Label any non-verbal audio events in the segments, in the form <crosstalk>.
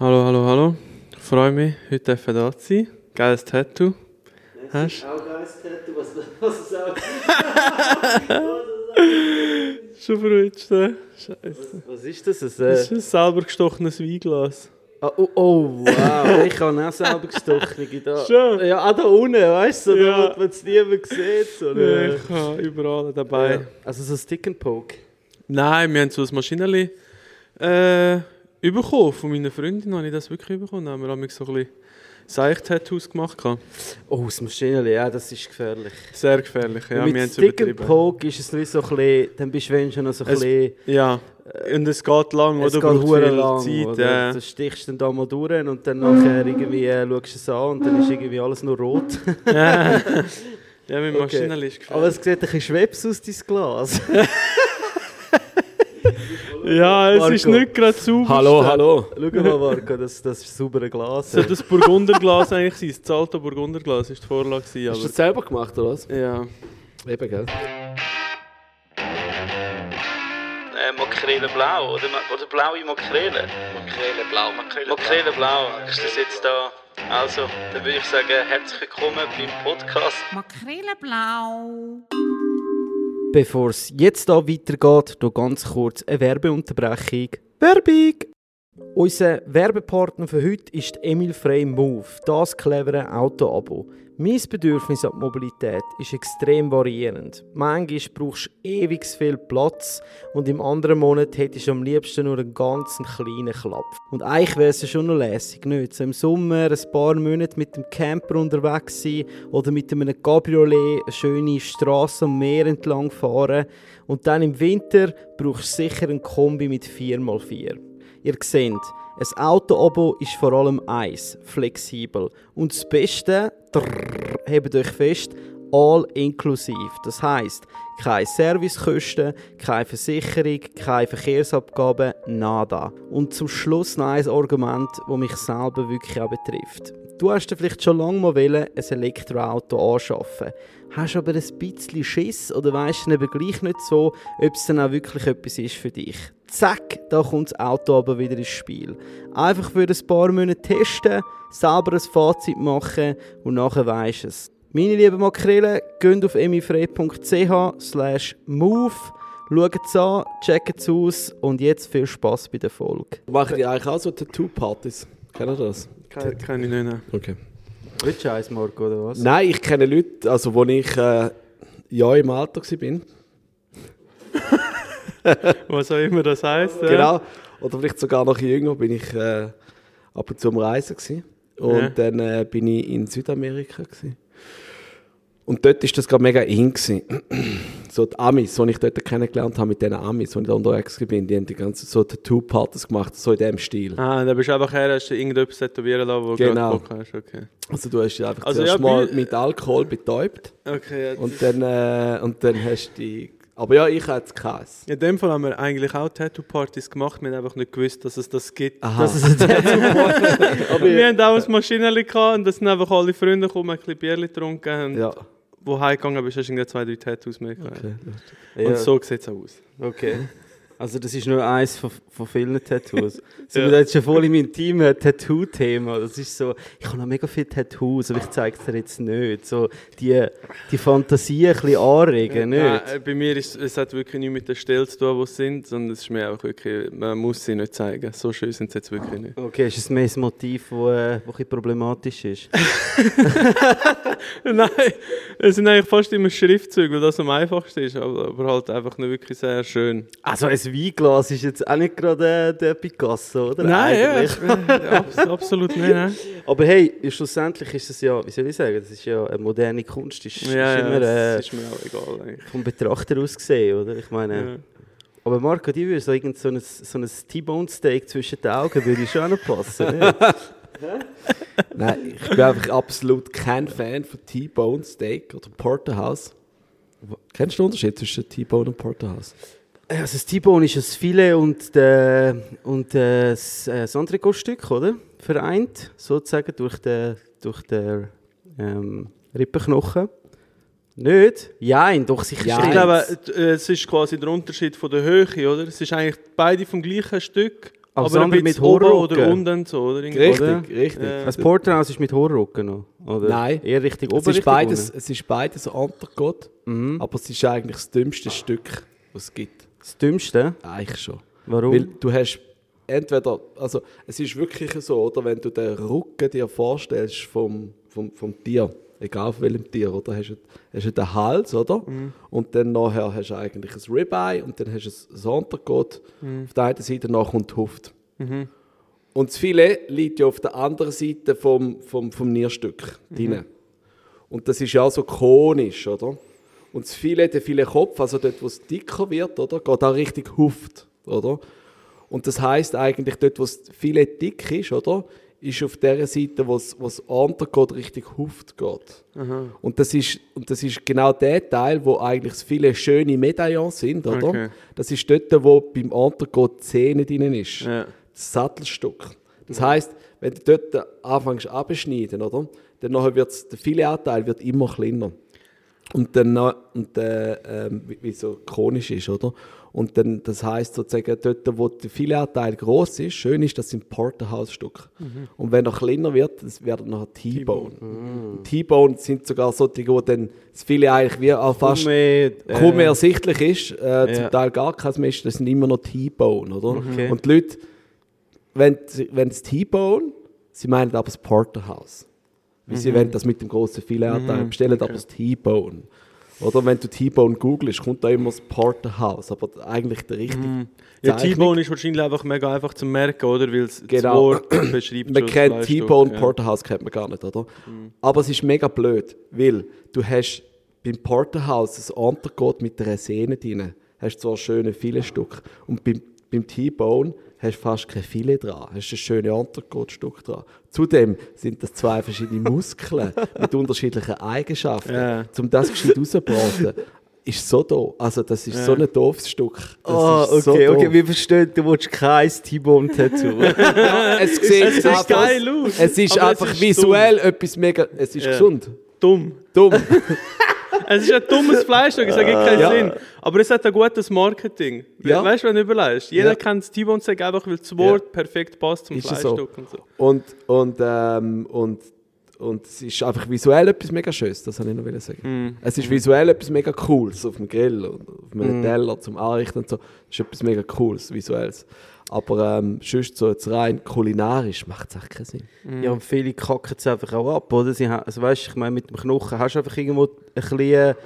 Hallo, hallo, hallo. Ich freue mich, heute dürfen da zu sein. Geiles Tattoo. Hast Auch geiles Tattoo, was, was es <laughs> auch... <laughs> Schon verrutscht, ne? Scheiße. Was ist das? Ein, Das äh, ist ein selber gestochenes Weinglas. ah, oh, oh, wow, ich habe auch selber gestochen. Da. Schon? Ja, auch da unten, weißt du, Ja. wo es niemand sieht. So, ne? Ich habe überall dabei. ja. Also so Stick and Poke. Nein, wir haben so ein Maschinenli äh, bekommen. Von meiner Freundin habe ich das wirklich bekommen. Da haben wir nämlich so ein bisschen Seicht-Tattoos gemacht. Oh, das Maschinenli, ja, das ist gefährlich. Sehr gefährlich, ja. Und wir haben mit es übertrieben. Poke ist es nicht so ein bisschen, dann bist du schon noch so ein Es- bisschen... Ja, und es geht lang, Es oder? geht Braucht hure viel lang, Zeit. oder? Ja. Du stichst dann da mal durch und dann nachher irgendwie äh, schaust du es an und dann ist irgendwie alles nur rot. ja, <laughs> mit Okay. Maschinenli ist gefährlich. Aber es sieht ein bisschen Schwebs aus, dein Glas. <laughs> Ja, es Marco. ist nicht gerade sauber. Hallo, hallo. Schau mal, Marco, das, das ist ein sauberes Glas. Soll das Burgunderglas eigentlich sein? Das Zalto Burgunderglas war die Vorlage. gewesen, Hast du Aber das selber gemacht, oder was? ja. Eben, gell? Äh, Makrele blau oder, oder blaue Makrele? Makrele blau, Makrele, Makrele blau. Ist das jetzt da? Also, dann würde ich sagen, herzlich willkommen beim Podcast. Makrele-blau. Bevor es jetzt da weitergeht, noch ganz kurz eine Werbeunterbrechung. Werbung! Unser Werbepartner für heute ist Emil Frey Move, das clevere Auto-Abo. Mein Bedürfnis an Mobilität ist extrem variierend. Manchmal brauchst du ewig viel Platz und im anderen Monat hättest du am liebsten nur einen ganz kleinen Klapp. Und eigentlich wäre es schon noch lässig, nicht? So im Sommer ein paar Monate mit dem Camper unterwegs sein oder mit einem Cabriolet eine schöne Straße am Meer entlang fahren und dann im Winter brauchst du sicher ein Kombi mit 4x4. Ihr seht, ein Auto-Abo ist vor allem eins, flexibel. Und das Beste, drrr, hebt euch fest, all inklusiv. Das heißt, keine Servicekosten, keine Versicherung, keine Verkehrsabgaben, nada. Und zum Schluss noch ein Argument, das mich selber wirklich auch betrifft. Du hast vielleicht schon lange mal wollen, ein Elektroauto anschaffen. Hast aber ein bisschen Schiss oder weißt eben gleich nicht so, ob es dann auch wirklich etwas ist für dich. Zack, da kommt das Auto aber wieder ins Spiel. Einfach für ein paar Monate testen, selber ein Fazit machen und nachher weisst es. Meine lieben Makrelen, geht auf emifrei.ch slash move, schaut es an, checkt es aus und jetzt viel Spass bei der Folge. Machen die eigentlich auch so Tattoo-Partys? Kennt ihr das? Keine, keine nicht mehr. Okay. Willst du eins, Marco, oder was? Nein, ich kenne Leute, also wo ich äh, ja im Alter war. <laughs> Was auch immer das heisst. ja. Genau. Oder vielleicht sogar noch jünger bin ich äh, ab und zu am Reisen. Gewesen. Und Ja. dann äh, bin ich in Südamerika. Gewesen. Und dort war das gerade mega in. Gewesen. <clears throat> so die Amis, die ich dort kennengelernt habe, mit den Amis, die ich da unterwegs war, die haben die ganzen so Tattoo-Partys gemacht, so in dem Stil. Ah, da bist du einfach her, hast du irgendetwas tätowieren lassen, wo du Genau. gerade Bock hast. Okay. Also du hast dich einfach Also zuerst ja, mal mit Alkohol betäubt Okay, ja, und dann, äh, und dann hast du die... Aber ja, ich hatte keins. In dem Fall haben wir eigentlich auch Tattoo-Partys gemacht. Wir haben einfach nicht gewusst, dass es das gibt. Aha. Das ist ein Aber <laughs> wir haben auch ein Maschinenli und das sind einfach alle Freunde gekommen, ein bisschen Bierli getrunken und ja. wo heimgegangen bist, hast du irgendwie zwei, drei Tattoos mehr. Okay. Und Ja. so sieht es auch aus. Okay. Also das ist nur eins von, von vielen Tattoos. <laughs> Sind Ja. wir da jetzt schon voll in meinem Team Tattoo-Thema. Das ist so, ich habe noch mega viele Tattoos, aber ich zeige es dir jetzt nicht. So die, die Fantasie ein bisschen anregen, nicht? Nein, äh, bei mir ist es hat wirklich nichts mit der Stelle zu tun, wo sie sind, sondern es ist mir einfach wirklich, man muss sie nicht zeigen. So schön sind sie jetzt wirklich nicht. Okay, ist es mehr ein Motiv, das äh, wo ein bisschen problematisch ist? <laughs> Nein, es sind eigentlich fast immer Schriftzüge, weil das am einfachsten ist, aber, aber halt einfach nicht wirklich sehr schön. Also ein Weinglas ist jetzt auch nicht gerade äh, der Picasso, oder? Nein, ja, abs absolut nicht. Nein. <laughs> Aber hey, schlussendlich ist es ja, wie soll ich sagen, das ist ja eine moderne Kunst. Ist, Ja, ist ja, immer äh, das ist mir auch egal eigentlich. vom Betrachter aus gesehen, oder? Ich meine... Ja. Aber Marco, die würde so, irgend so ein, so ein T-Bone Steak zwischen den Augen würde schon auch noch passen. <laughs> Nein, ich bin einfach absolut kein Fan von T-Bone Steak oder Porterhouse. Kennst du den Unterschied zwischen T-Bone und Porterhouse? Also das T-Bone ist das Filet und, äh, und äh, das, äh, das Entrecot-Stück, oder? Vereint, sozusagen, durch den, durch den ähm, Rippenknochen. Nicht? Nein, doch sicher Ja, Ich glaube, äh, es ist quasi der Unterschied von der Höhe, oder? Es ist eigentlich beide vom gleichen Stück, Aber aber ein bisschen mit oben oder unten so, oder? Richtig, Oder? richtig. Ja. Das Porterhouse ist mit Horrorrücken noch, oder? Nein. Eher Richtung oben, Es ist, beides, unten? es ist beides ein Untergott, Mhm. aber es ist eigentlich das dümmste Stück, was es gibt. Das Dümmste? Eigentlich schon. Warum? Weil du hast entweder, also es ist wirklich so, oder wenn du den Rücken dir vorstellst vom, vom, vom Tier, egal von welchem Tier, oder hast du, hast du den Hals, oder? Und dann nachher hast du eigentlich ein Ribeye und dann hast du ein Untergott. Auf der einen Seite nach kommt die Hüfte. Und das Filet liegt ja auf der anderen Seite vom, vom, vom Nierstück drin. Und das ist ja auch so konisch, oder? Und das Filet, der Filetkopf, also dort, wo es dicker wird, oder, geht auch richtig Huft, oder? Und das heißt eigentlich, dort, wo das Filet dick ist, oder, ist auf der Seite, wo es, Untergeht, richtig Huft geht. Und das, ist, und das ist genau der Teil, wo eigentlich viele schöne Medaillons sind, oder? Okay. Das ist dort, wo beim Untergeht die Zähne drin ist. Ja. Das Sattelstück. Das heißt, wenn du dort anfängst abschneiden, oder? Dann nachher wird's, der Filetanteil wird immer kleiner. Und dann, und, äh, ähm, wie, wie so chronisch ist, oder? Und dann, das heißt sozusagen, dort, wo der Filetanteil groß ist, schön ist, das sind Porterhouse-Stücke. Und wenn er kleiner wird, das werden nachher T-Bone. Und T-Bone sind sogar solche, wo dann das Filet eigentlich wie auch fast kaum mehr äh, ersichtlich ist, äh, ja. zum Teil gar keins mehr ist, das sind immer noch T-Bone, oder? Okay. Und die Leute, wenn, wenn es T-Bone, sie meinen aber das Porterhouse. Mhm. sie wollen das mit dem grossen Filetanteil, bestellen aber das T-Bone. Oder wenn du T-Bone googelst, kommt da immer das Porterhouse, aber eigentlich der richtige Mhm. Ja, T-Bone ist wahrscheinlich einfach mega einfach zu merken, oder? Weil es Genau. das Wort <coughs> beschreibt Man kennt T-Bone, ja. Porterhouse kennt man gar nicht, oder? Aber es ist mega blöd, weil du hast beim Porterhouse ein Untergott mit einer Sehne drin. Hast zwar schöne viele Stück und beim, beim T-Bone hast du fast kein Filet dran. Hast ein schönes Untergottstück dran. Zudem sind das zwei verschiedene Muskeln <laughs> mit unterschiedlichen Eigenschaften. Ja. Um das gescheit rauszubraten, ist so doof. Also das ist so ein doofes Stück. Das Ah, ist so okay, okay, wir verstehen, du willst kein T-Bone-Tattoo. <laughs> es sieht Es einfach- geil aus, Es ist aber es einfach ist visuell etwas mega. Es ist Ja. gesund. Dumm. Dumm. <laughs> Es ist ein dummes Fleischstück, es ergibt keinen Ja. Sinn. Aber es hat ein gutes Marketing. Ja. Weißt du, wenn du überlegst? Jeder Ja. kennt das T-Bone Steak einfach, weil das Wort perfekt passt zum Ist es so. Fleischstück und so. Und, und, ähm, und, und es ist einfach visuell etwas mega Schönes, das wollte ich noch sagen. Mhm. Es ist visuell etwas mega Cooles auf dem Grill und auf einem Teller zum Anrichten und so. Es ist etwas mega Cooles, Visuelles. Aber ähm, sonst so jetzt rein kulinarisch macht es echt keinen Sinn. Ja, und viele kacken es einfach auch ab, oder? Sie haben, also weißt, ich meine, mit dem Knochen hast du einfach irgendwo ein bisschen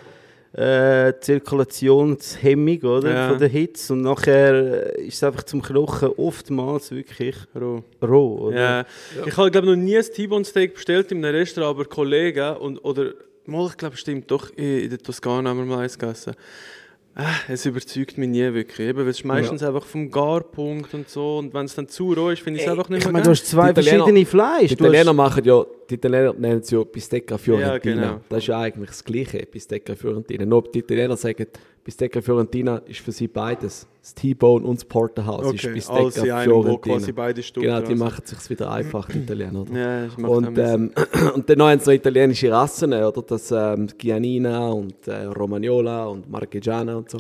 äh, Zirkulationshemmung, oder? Ja. Von der Hitze. Und nachher äh, ist es einfach zum Knochen oftmals wirklich Roh. roh, oder? Ja. Ich habe glaube noch nie ein T-Bone Steak bestellt in einem Restaurant, aber Kollegen und oder mal ich glaube stimmt doch in der Toskana haben wir mal eins gegessen. Ah, es überzeugt mich nie wirklich, eben, weil es ist meistens einfach vom Garpunkt und so und wenn es dann zu roh ist, finde ich es einfach nicht Ich mehr meine, du hast zwei Die Italiener- verschiedene Fleisch. Die Du hast- Italiener machen ja, die Italiener nennen es ja Bistecca Fiorentina. Ja, genau. Das ist ja eigentlich das Gleiche, Bistecca Fiorentina. Nur die Italiener sagen, Bistecca Fiorentina ist für sie beides. Das T-Bone und das Porterhouse Okay, ist Bistecca wo Fiorentina. quasi beide Stücke Genau, die sind. machen es sich wieder einfach, die Italiener. Oder? Ja, auch Und, ähm, <clears throat> und dann haben sie noch italienische Rassen, oder? Das ähm, Giannina und äh, Romagnola und Marchigiana und so.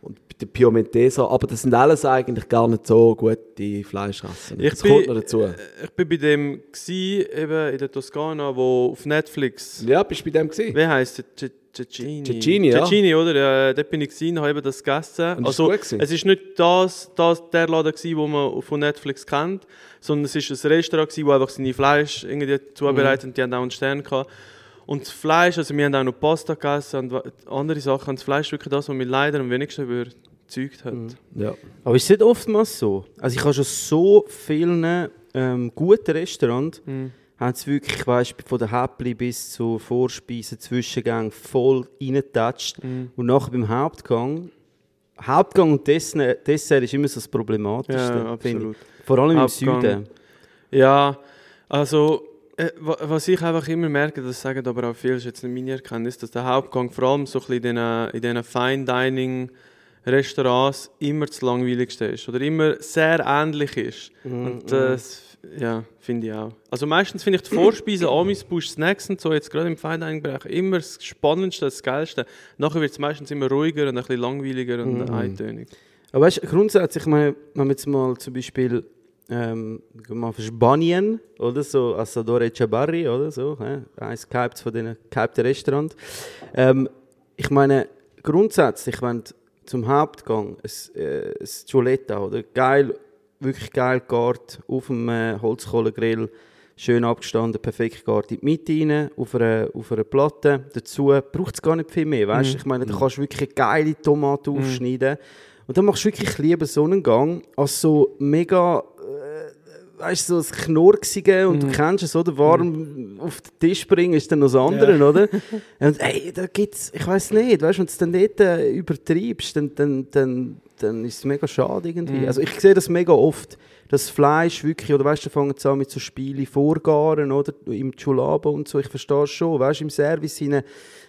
Und die Piemonteser, aber das sind alles eigentlich gar nicht so gute Fleischrassen. Ich das bin- kommt noch dazu. Ich bin bei dem gsi, eben in der Toskana, wo auf Netflix. Ja, bist du bei dem gesehen? Wie heisst der? Ce- Cecchini. Cecchini, ja. Cecchini, oder? Ja, dort bin ich gesehen, habe eben das gegessen. Und ist also, gewesen? es ist nicht das, das der Laden gewesen, wo man von Netflix kennt, sondern es ist ein Restaurant gewesen, wo einfach seine Fleisch irgendwie zubereitet und die haben auch einen Stern gehabt. Und das Fleisch, also wir haben auch noch Pasta gegessen und andere Sachen. Und das Fleisch ist wirklich das, was mich leider am wenigsten überzeugt hat. Ja. Aber ist es nicht oftmals so? Also ich habe schon so vielen ähm, guten Restaurants, haben sie wirklich, weißt, von der Häppli bis zu Vorspeisen, Zwischengang voll reingetatscht. Und nachher beim Hauptgang, Hauptgang und Dessert, Dessert ist immer so das Problematischste, Ja, finde absolut. ich. Vor allem Hauptgang. im Süden. Ja, also äh, wa- was ich einfach immer merke, das sagen aber auch viele, ist jetzt nicht meine Erkenntnis, dass der Hauptgang vor allem so ein bisschen in diesen, in diesen Fine Dining Restaurants immer das langweiligste ist oder immer sehr ähnlich ist. Und das ja, finde ich auch. Also meistens finde ich die Vorspeisen, Amis, Bush, Snacks und so, jetzt gerade im Fine Dining Bereich, immer das Spannendste, das Geilste. Nachher wird es meistens immer ruhiger und ein bisschen langweiliger und eintönig. Aber weißt grundsätzlich, ich meine, wenn man jetzt mal zum Beispiel ähm, mal auf Spanien oder so, Asador Echabarri oder so, hä? eins gehypt von den gehypten Restaurant. Ähm, ich meine, grundsätzlich, wenn zum Hauptgang ein, äh, ein Gioletta oder geil, wirklich geil gegart auf dem äh, Holzkohlegrill, schön abgestanden, perfekt gegart in die Mitte rein, auf einer, auf einer Platte. Dazu braucht es gar nicht viel mehr, weißt? Ich meine, da kannst du wirklich geile Tomaten aufschneiden. Und dann machst du wirklich lieber so einen Gang als so mega weißt so das Knurksige und du kennst es, oder? Warm auf den Tisch bringen ist dann noch das andere, oder? <laughs> Und ey, da gibt's, ich weiß nicht, weißt du, wenn du es dann dort äh, übertreibst, dann, dann, dann, dann ist es mega schade irgendwie. Also ich sehe das mega oft, das Fleisch wirklich, oder weißt du, fangen an mit so Spielen vorgaren, oder? Im Chulabo und so, ich verstehe es schon, weißt du, im Service hinein,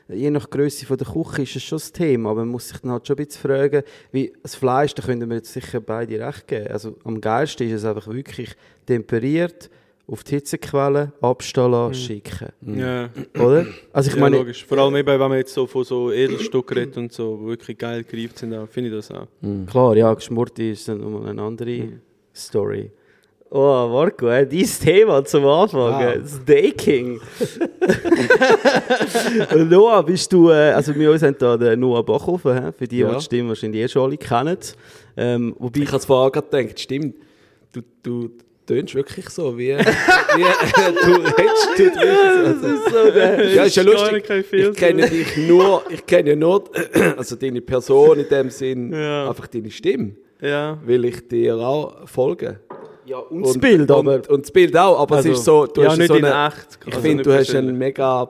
je nach Größe von der Küche ist es schon das Thema, aber man muss sich dann halt schon ein bisschen fragen, wie das Fleisch, da können wir jetzt sicher beide recht geben. Also am geilsten ist es einfach wirklich temperiert, auf die Hitzequelle, abstehen lassen, schicken. Ja, Oder? Also ich ja meine, logisch. Vor allem eben, wenn man jetzt so von so Edelstücken redet und so, die wirklich geil gereift sind, finde ich das auch. klar, ja, Geschmurti ist dann nochmal eine andere Story. Oh, Marco, äh, dein Thema zum Anfang, äh, das Daking. Noah, bist du, äh, also wir uns haben da den Noah Bachhofen, für die, Ja. die die Stimme wahrscheinlich eh schon alle kennen. Ähm, wobei, Ich habe es vorher gerade gedacht, stimmt. Du, du tönst wirklich so, wie, wie <laughs> du redest. Du so. ist so der, Ja, ist ja lustig. Ich kenne dich nur, ich kenne nur, <clears throat> also deine Person in dem Sinn, Ja. einfach deine Stimme, Ja. will ich dir auch folgen. Ja, und das Bild, aber... Und, und das Bild auch, aber Also, es ist so, du ja, hast nicht so in eine, echt. ich Also finde, du hast eine persönlich. mega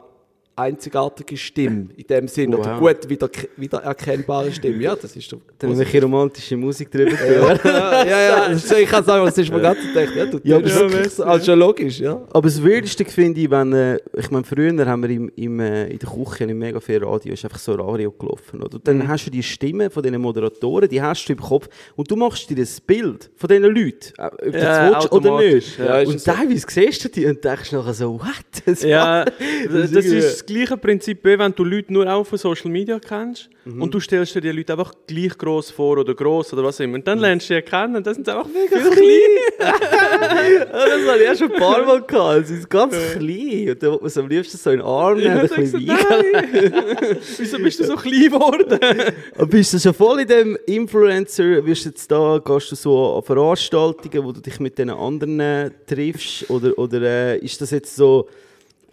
einzigartige Stimme <laughs> in dem Sinn, oder Wow. gut wieder, wiedererkennbare Stimme, ja, das ist doch wir ein bisschen romantische Musik drüber tun. ja, <laughs> ja, ja, das ist- ich kann sagen, das ist mir ganz gedacht, ja, du Ja, aber wirklich so, also schon logisch, ja. Aber das Wildesten finde ich, wenn, äh, ich meine, früher haben wir im, im, äh, in der Küche nicht mega viel Radio, ist einfach so Radio gelaufen, oder? Und dann hast du die Stimme von diesen Moderatoren, die hast du im Kopf und du machst dir das Bild von diesen Leuten, äh, ob du Ja, das willst oder nicht. ja, ist und es so. teilweise siehst du die und denkst nachher so, what? Das Ja, war- das, ist ist das gleiche Prinzip, wie wenn du Leute nur auch von Social Media kennst und du stellst dir die Leute einfach gleich groß vor oder groß oder was immer. Und dann lernst du sie kennen und das sind sie einfach mega klein. <laughs> <laughs> das habe ich auch schon ein paar Mal gehabt. Sie sind ganz klein und dann will man sie am liebsten so in den Arm nehmen, ein Ja, bisschen du, weichen. nein. <laughs> Wieso bist du so klein geworden? Aber bist du schon voll in dem Influencer? Wirst du jetzt da, gehst du so an Veranstaltungen, wo du dich mit den anderen triffst? Oder, oder äh, ist das jetzt so,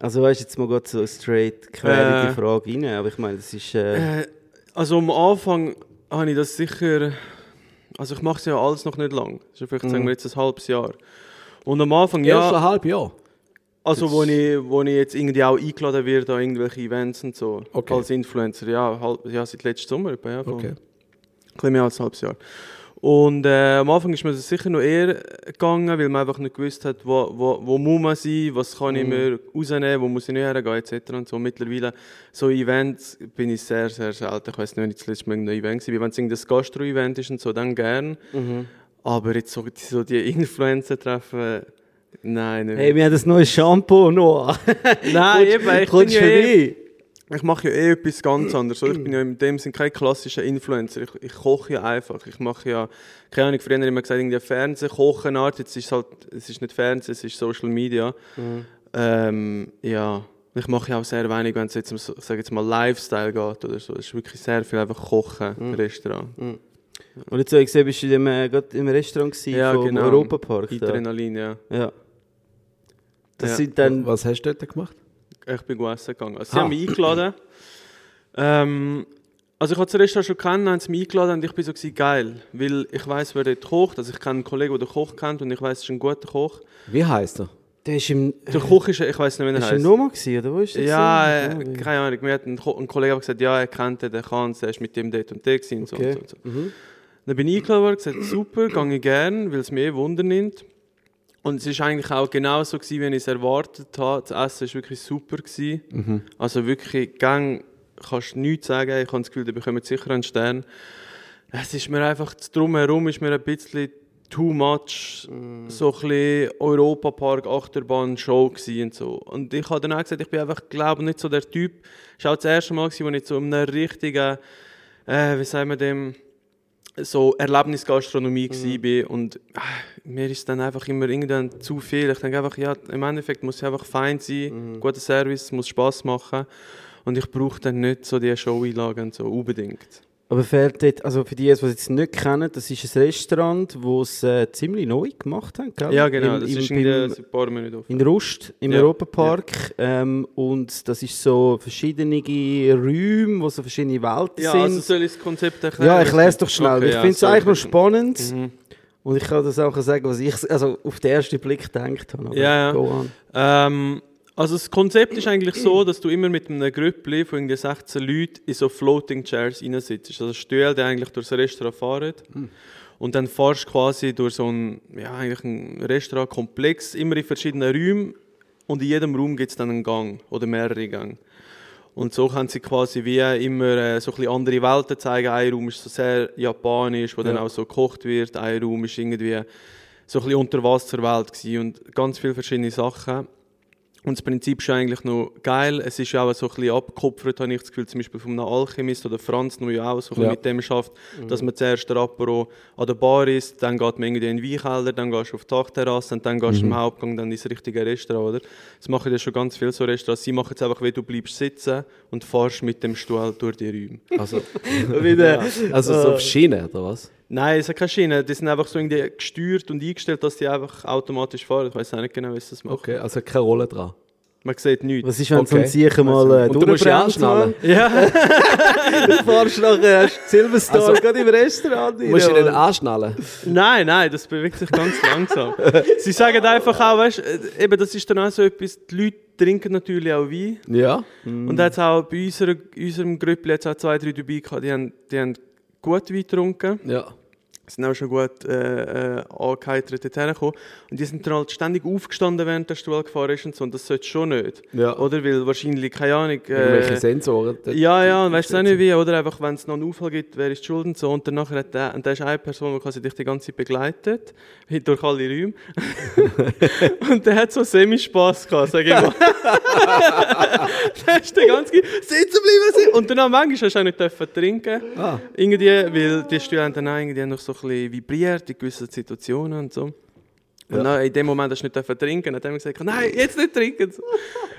also weißt du, jetzt mal gerade so straight quer in die Äh. Frage rein, aber ich meine, das ist, äh, Äh, also am Anfang habe ich das sicher. Also ich mache es ja alles noch nicht lang. Ja vielleicht sagen wir jetzt ein halbes Jahr. Und am Anfang, Ja. Erst ja, ein halbes Jahr. also wo ich, wo ich jetzt irgendwie auch eingeladen werde an irgendwelche Events und so, Okay. als Influencer, ja, halb, ja seit letztem Sommer, ja, Okay. ein bisschen mehr als ein halbes Jahr. Und äh, am Anfang ist mir das sicher noch eher gegangen, weil man einfach nicht gewusst hat, wo, wo, wo muss man sein, was kann ich mir rausnehmen, wo muss ich nicht hergehen, etc. Und so. Mittlerweile, so Events bin ich sehr, sehr selten. Ich weiß nicht, wenn ich das letzte Mal irgendein Event war. Wenn es irgendein Gastro-Event ist und so, dann gern. Aber jetzt so, so die Influencer-Treffen, nein, nicht. hey, wir haben das neue Shampoo noch. <laughs> nein, eben, ich bin Kommst ja eh, vorbei? Ich mache ja eh etwas ganz anderes. Ich bin ja <clears throat> in dem Sinne kein klassischer Influencer. Ich, ich koche ja einfach. Ich mache ja, keine Ahnung, früher immer gesagt, irgendwie Fernsehen, Kochenart. Jetzt ist es halt, es ist nicht Fernsehen, es ist Social Media. Ähm, ja, ich mache ja auch sehr wenig, wenn es jetzt um, sage jetzt mal Lifestyle geht oder so. Es ist wirklich sehr viel einfach Kochen, Restaurant. Und jetzt habe ich gesehen, bist du in dem, äh, gerade im Restaurant gewesen Ja, vom genau. Europapark. Da. Adrenalin, ja. Ja. Das Ja. sind dann... Was hast du dort gemacht? Ich bin gut essen gegangen. Also, sie Ah. haben mich eingeladen. Ähm, also ich habe das Restaurant schon kennen, haben sie mich eingeladen und ich bin so gewesen, geil, weil ich weiß, wer dort kocht. Also ich kenne einen Kollegen, der den Koch kennt und ich weiß, es ist ein guter Koch. Wie heißt er? Der ist im... Der Koch ist, ich weiß nicht, wie er Ist er heißt. Noma gewesen, oder wo ist der Ja, gewesen? äh, keine Ahnung. Mir hat ein, ein Kollege gesagt, ja, er kennt den, der kann es, er ist mit dem dort und dort gewesen und so Okay. und so. Und so. Dann bin ich eingeladen worden, gesagt, super, gehe ich gern, weil es mir eh Wunder nimmt. Und es ist eigentlich auch genau so gewesen, wie ich es erwartet habe. Das Essen war wirklich super. Gewesen. Also wirklich, gang kannst du nichts sagen. Ich habe das Gefühl, da bekommen sicher einen Stern. Es ist mir einfach, drumherum ist mir ein bisschen too much, so ein bisschen Europapark, Achterbahn, Show und so. Und ich habe dann auch gesagt, ich bin einfach, glaube nicht so der Typ. Es war auch das erste Mal, gewesen, wo ich so in einem richtigen, äh, wie sagen wir dem, so Erlebnisgastronomie mhm. und ah, mir ist dann einfach immer irgendwann zu viel. Ich denke einfach, ja, im Endeffekt muss es einfach fein sein, guter Service, muss Spaß machen und ich brauche dann nicht so die Show-Einlagen so unbedingt. Aber fehlt dort, also für die, die es jetzt nicht kennen, das ist ein Restaurant, das es äh, ziemlich neu gemacht haben, gell? Ja, genau, Im, das im, ist in ein paar Minuten offen. in Rust, im Ja, Europapark. Ähm, und das ist so verschiedene Räume, wo so verschiedene Welten Ja, sind. also soll ich das Konzept erklären? ja, erklär es doch schnell. Okay, ich ja, finde es eigentlich noch spannend. Mhm. Und ich kann das auch sagen, was ich also auf den ersten Blick gedacht habe. Ja, ja. Ähm, also das Konzept ist eigentlich so, dass du immer mit einem Grüppli von irgendwie 16 Leuten in so Floating Chairs reinsitzt. Also Stühle, die eigentlich durchs Restaurant fahren. Und dann fahrst du quasi durch so ein, ja, eigentlich ein Restaurantkomplex, immer in verschiedenen Räumen. Und in jedem Raum gibt es dann einen Gang oder mehrere Gänge. Und so können sie quasi wie immer äh, so ein bisschen andere Welten zeigen. Ein Raum ist so sehr japanisch, wo dann auch so gekocht wird. Ein Raum ist irgendwie so ein bisschen Unterwasserwelt gewesen und ganz viele verschiedene Sachen. Und das Prinzip ist eigentlich noch geil. Es ist ja auch so ein bisschen abgekupfert, habe ich das Gefühl, zum Beispiel von einem Alchemist oder Franz, der ja auch so Ja. mit dem schafft, dass man zuerst der Apero an der Bar ist, dann geht man irgendwie in den Weinkeller, dann gehst du auf die Dachterrasse und dann gehst du im Hauptgang dann ins richtige Restaurant, oder? Das machen ja schon ganz viele so Restaurants. Sie machen es einfach, wie du bleibst sitzen und fahrst mit dem Stuhl durch die Räume. Also, <laughs> <laughs> also so auf Schiene, oder was? Nein, es hat keine Schiene. Die sind einfach so irgendwie gesteuert und eingestellt, dass die einfach automatisch fahren. Ich weiß auch nicht genau, wie sie das machen. Okay, also keine Rolle dran. Man sieht nichts. was ist, wenn so Okay. ein Sicher mal äh, Und du musst ja anschnallen. <laughs> <laughs> Ja, Du fahrst nachher du Silverstone Also- gerade im Restaurant. rein, Musst du den anschnallen? nein, nein, das bewegt sich ganz <laughs> langsam. Sie sagen einfach auch, weißt du, eben, das ist dann auch so etwas, die Leute trinken natürlich auch Wein. Ja. Und da hat auch bei unserer, unserem Grüppel jetzt auch zwei, drei dabei gehabt, die haben, die haben gut Wein getrunken. Ja. Sind auch schon gut äh, äh, angeheitert dorthin gekommen. Und die sind dann halt ständig aufgestanden, während der Stuhl gefahren ist und so. Und das sollte schon nicht. Ja. Oder? Weil wahrscheinlich, keine Ahnung... Irgendwelche Äh, Sensoren. dort- ja, ja, und weißt du auch nicht wie, oder einfach, wenn es noch einen Unfall gibt, wer ist die Schuld und so. Und danach hat der, und der ist eine Person, die quasi dich die ganze Zeit begleitet, durch alle Räume. <laughs> und der hat so Semi-Spass gehabt, sag ich mal. <laughs> der ist die ganze Zeit, sitzen bleiben, sitzen. Und danach manchmal hast du auch nicht dürfen trinken. Ah. Irgendwie, weil die Stühle haben dann auch irgendwie noch so bisschen vibriert in gewissen Situationen und so. Und Ja. dann, in dem Moment hast du nicht dürfen trinken. Dann haben wir gesagt, nein, jetzt nicht trinken. <laughs>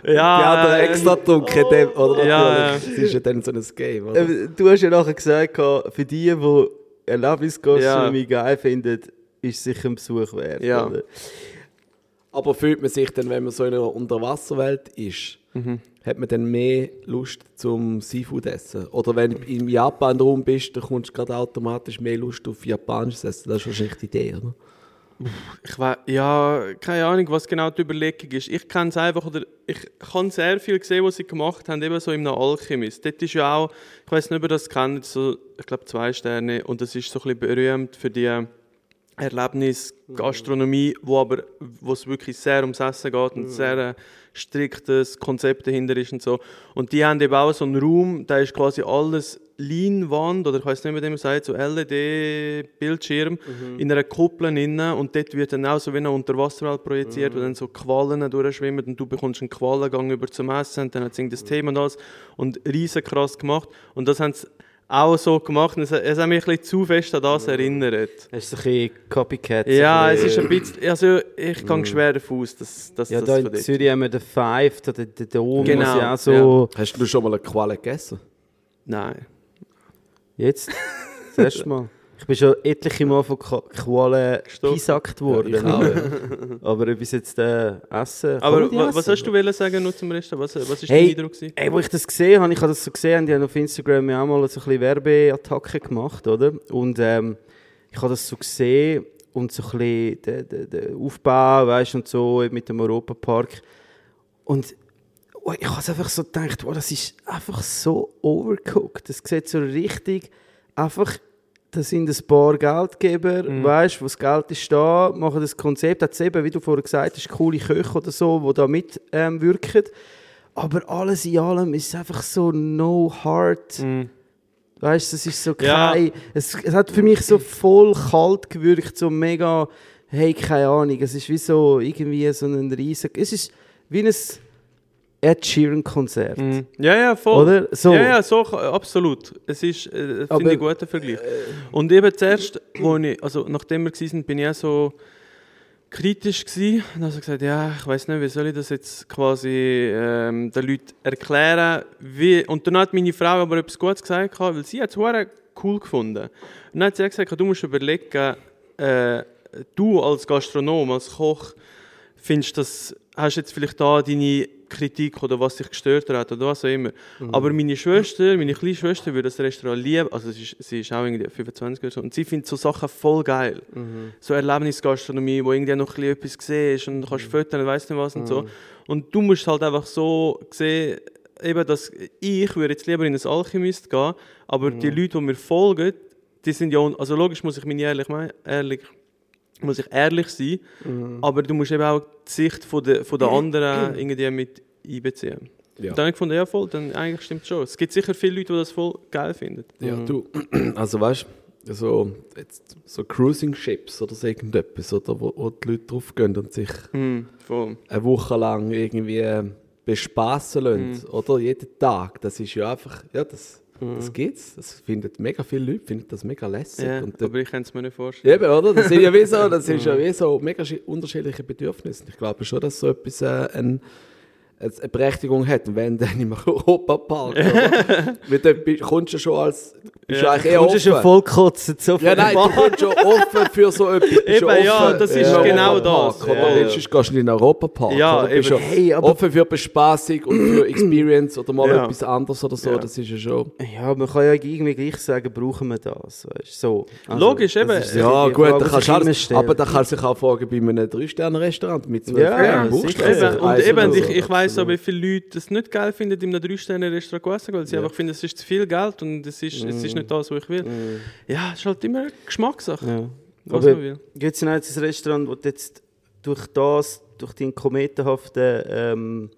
Ja, anderen äh, extra <laughs> getrunken, dem, oder? Ja, Natürlich. Das ist ja dann so ein Game, oder? Äh, Du hast ja nachher gesagt, für die, die Erlebnisgastronomie geil finden, ist es sicher ein Besuch wert. Ja. Oder? Aber fühlt man sich dann, wenn man so in einer Unterwasserwelt ist, hat man dann mehr Lust zum Seafood essen? Oder wenn du im Japan-Raum bist, dann kommst du gerade automatisch mehr Lust auf japanisches Essen. Das ist wahrscheinlich die Idee, oder? Ich weiß, ja, keine Ahnung, was genau die Überlegung ist. Ich kenne es einfach, oder ich kann sehr viel gesehen, was sie gemacht haben, eben so im Alchemist. Dort ist ja auch, ich weiß nicht, ob ihr das kennt, so, ich glaube zwei Sterne, und das ist so ein bisschen berühmt für die Erlebnis, Gastronomie, wo aber, wo es wirklich sehr ums Essen geht und sehr äh, striktes Konzept dahinter ist und so. Und die haben eben auch so einen Raum, da ist quasi alles Leinwand, oder ich weiß nicht, wie man sagt, so LED-Bildschirm in einer Kuppel innen und dort wird dann auch so wie eine Unterwasserwelt projiziert, wo dann so Quallen durchschwimmen und du bekommst einen Qualengang über zum Essen und dann hat es das Thema und alles. Und riesen krass gemacht. Und das haben sie auch so gemacht es, es hat mich ein bisschen zu fest an das erinnert. Hast du ein bisschen Copycat? Ja, es ist ein bisschen, also ich gehe schwer davon aus, dass, dass Ja, das da in dort- Zürich haben wir den Five, da den, den Dom, Genau, ja so... Hast du schon mal eine Qualle gegessen? Nein. Jetzt, das erste Mal. Ich bin schon etliche Mal von Qualen gesackt worden. ja. Aber ich jetzt äh, essen Aber was essen? hast du wollen sagen noch zum Rest? Was, was ist Hey, dein Eindruck? gewesen? Ey, wo ich das gesehen habe, ich habe das so gesehen, die haben auf Instagram ja auch mal so ein bisschen Werbeattacke gemacht, oder? Und ähm, ich habe das so gesehen und so ein bisschen den, den, den Aufbau, weißt und so mit dem Europapark. Und oh, ich habe einfach so gedacht, wow, das ist einfach so overcooked. Das sieht so richtig einfach. Das sind ein paar Geldgeber, Mhm. weißt du, wo das Geld ist da, machen das Konzept. Hat eben, wie du vorher gesagt hast, coole Köche oder so, die da mitwirken. Ähm. Aber alles in allem ist es einfach so no heart. Mhm. Weißt du, es ist so Ja. kein. Es, es hat für mich so voll kalt gewirkt, so mega. Hey, keine Ahnung. Es ist wie so irgendwie so ein riesen. Es ist wie ein Ed Sheeran-Konzert. Mhm. Ja, ja, voll. Oder? So. Ja, ja, so, absolut. Es ist, äh, finde ich, ein guter Vergleich. Und eben zuerst, wo ich, also nachdem wir waren, bin ich auch so kritisch gewesen. Und also gesagt, ja, ich weiß nicht, wie soll ich das jetzt quasi ähm, den Leuten erklären, wie, und dann hat meine Frau aber etwas Gutes gesagt, weil sie hat es cool gefunden. Und dann hat sie auch gesagt, du musst überlegen, äh, du als Gastronom, als Koch, findest das, hast jetzt vielleicht da deine Kritik oder was dich gestört hat oder was auch immer. Aber meine Schwester, meine kleine Schwester würde das Restaurant lieben, also sie ist, sie ist auch irgendwie 25 oder so, und sie findet so Sachen voll geil. So Erlebnisgastronomie, wo irgendwie noch ein bisschen etwas siehst und du kannst füttern und weiss nicht was und so. Und du musst halt einfach so sehen, eben, dass ich würde jetzt lieber in ein Alchemist gehen, aber die Leute, die mir folgen, die sind ja, also logisch muss ich mich ehrlich, ehrlich muss ich ehrlich sein, aber du musst eben auch die Sicht von der, von der anderen irgendwie mit einbeziehen. Ja. Dann habe ich gefunden, ja voll, dann eigentlich stimmt schon. Es gibt sicher viele Leute, die das voll geil finden. Ja, du, <clears throat> also weißt du, so, jetzt, so Cruising Ships oder so irgendetwas, oder, wo, wo die Leute drauf gehen und sich Hm, voll. eine Woche lang irgendwie bespaßen lassen, oder? Jeden Tag. Das ist ja einfach, ja, das, das gibt's. Das finden mega viele Leute, finden das mega lässig. Ja, und aber ich kann es mir nicht vorstellen. Eben, oder? Das sind ja wie so, das ist ja wie so mega schi- unterschiedliche Bedürfnisse. Ich glaube schon, dass so etwas äh, ein, eine Berechtigung hat. Wenn dann im <laughs> Europapark? Weil <laughs> dort bist- kommst du schon als, bist du Ja, eigentlich eher kommst schon offen. voll kotzen, so Ja, nein, du kommst schon offen für so etwas. Eben, schon ja, das ist im genau Europapark, das. Oder? Ja, ja. Sonst gehst du nicht in den Europapark. Ja, oder? Bist eben. schon Hey, aber- offen für Bespaßung und für <clears throat> Experience oder mal Ja. etwas anderes oder so. Ja. Das ist ja schon... Ja, man kann ja irgendwie gleich sagen, brauchen wir das, weißt so. Also, Logisch, das eben. ist Ja, gut, Frage, da kannst alles, aber da kannst du dich auch fragen bei einem 3-Sterne-Restaurant mit 12 Ja, Sternen. ja, und eben, ich, ich weiß absolut. aber, wie viele Leute das nicht geil finden, in einem 3-Sterne-Restaurant zu essen, weil sie Ja. einfach finden, es ist zu viel Geld und es ist, es ist nicht das, was ich will. Ja, es ist halt immer eine Geschmackssache, Ja. was Aber man will. Gibt es ein Restaurant, wo du jetzt durch das, durch deinen kometenhaften, ähm,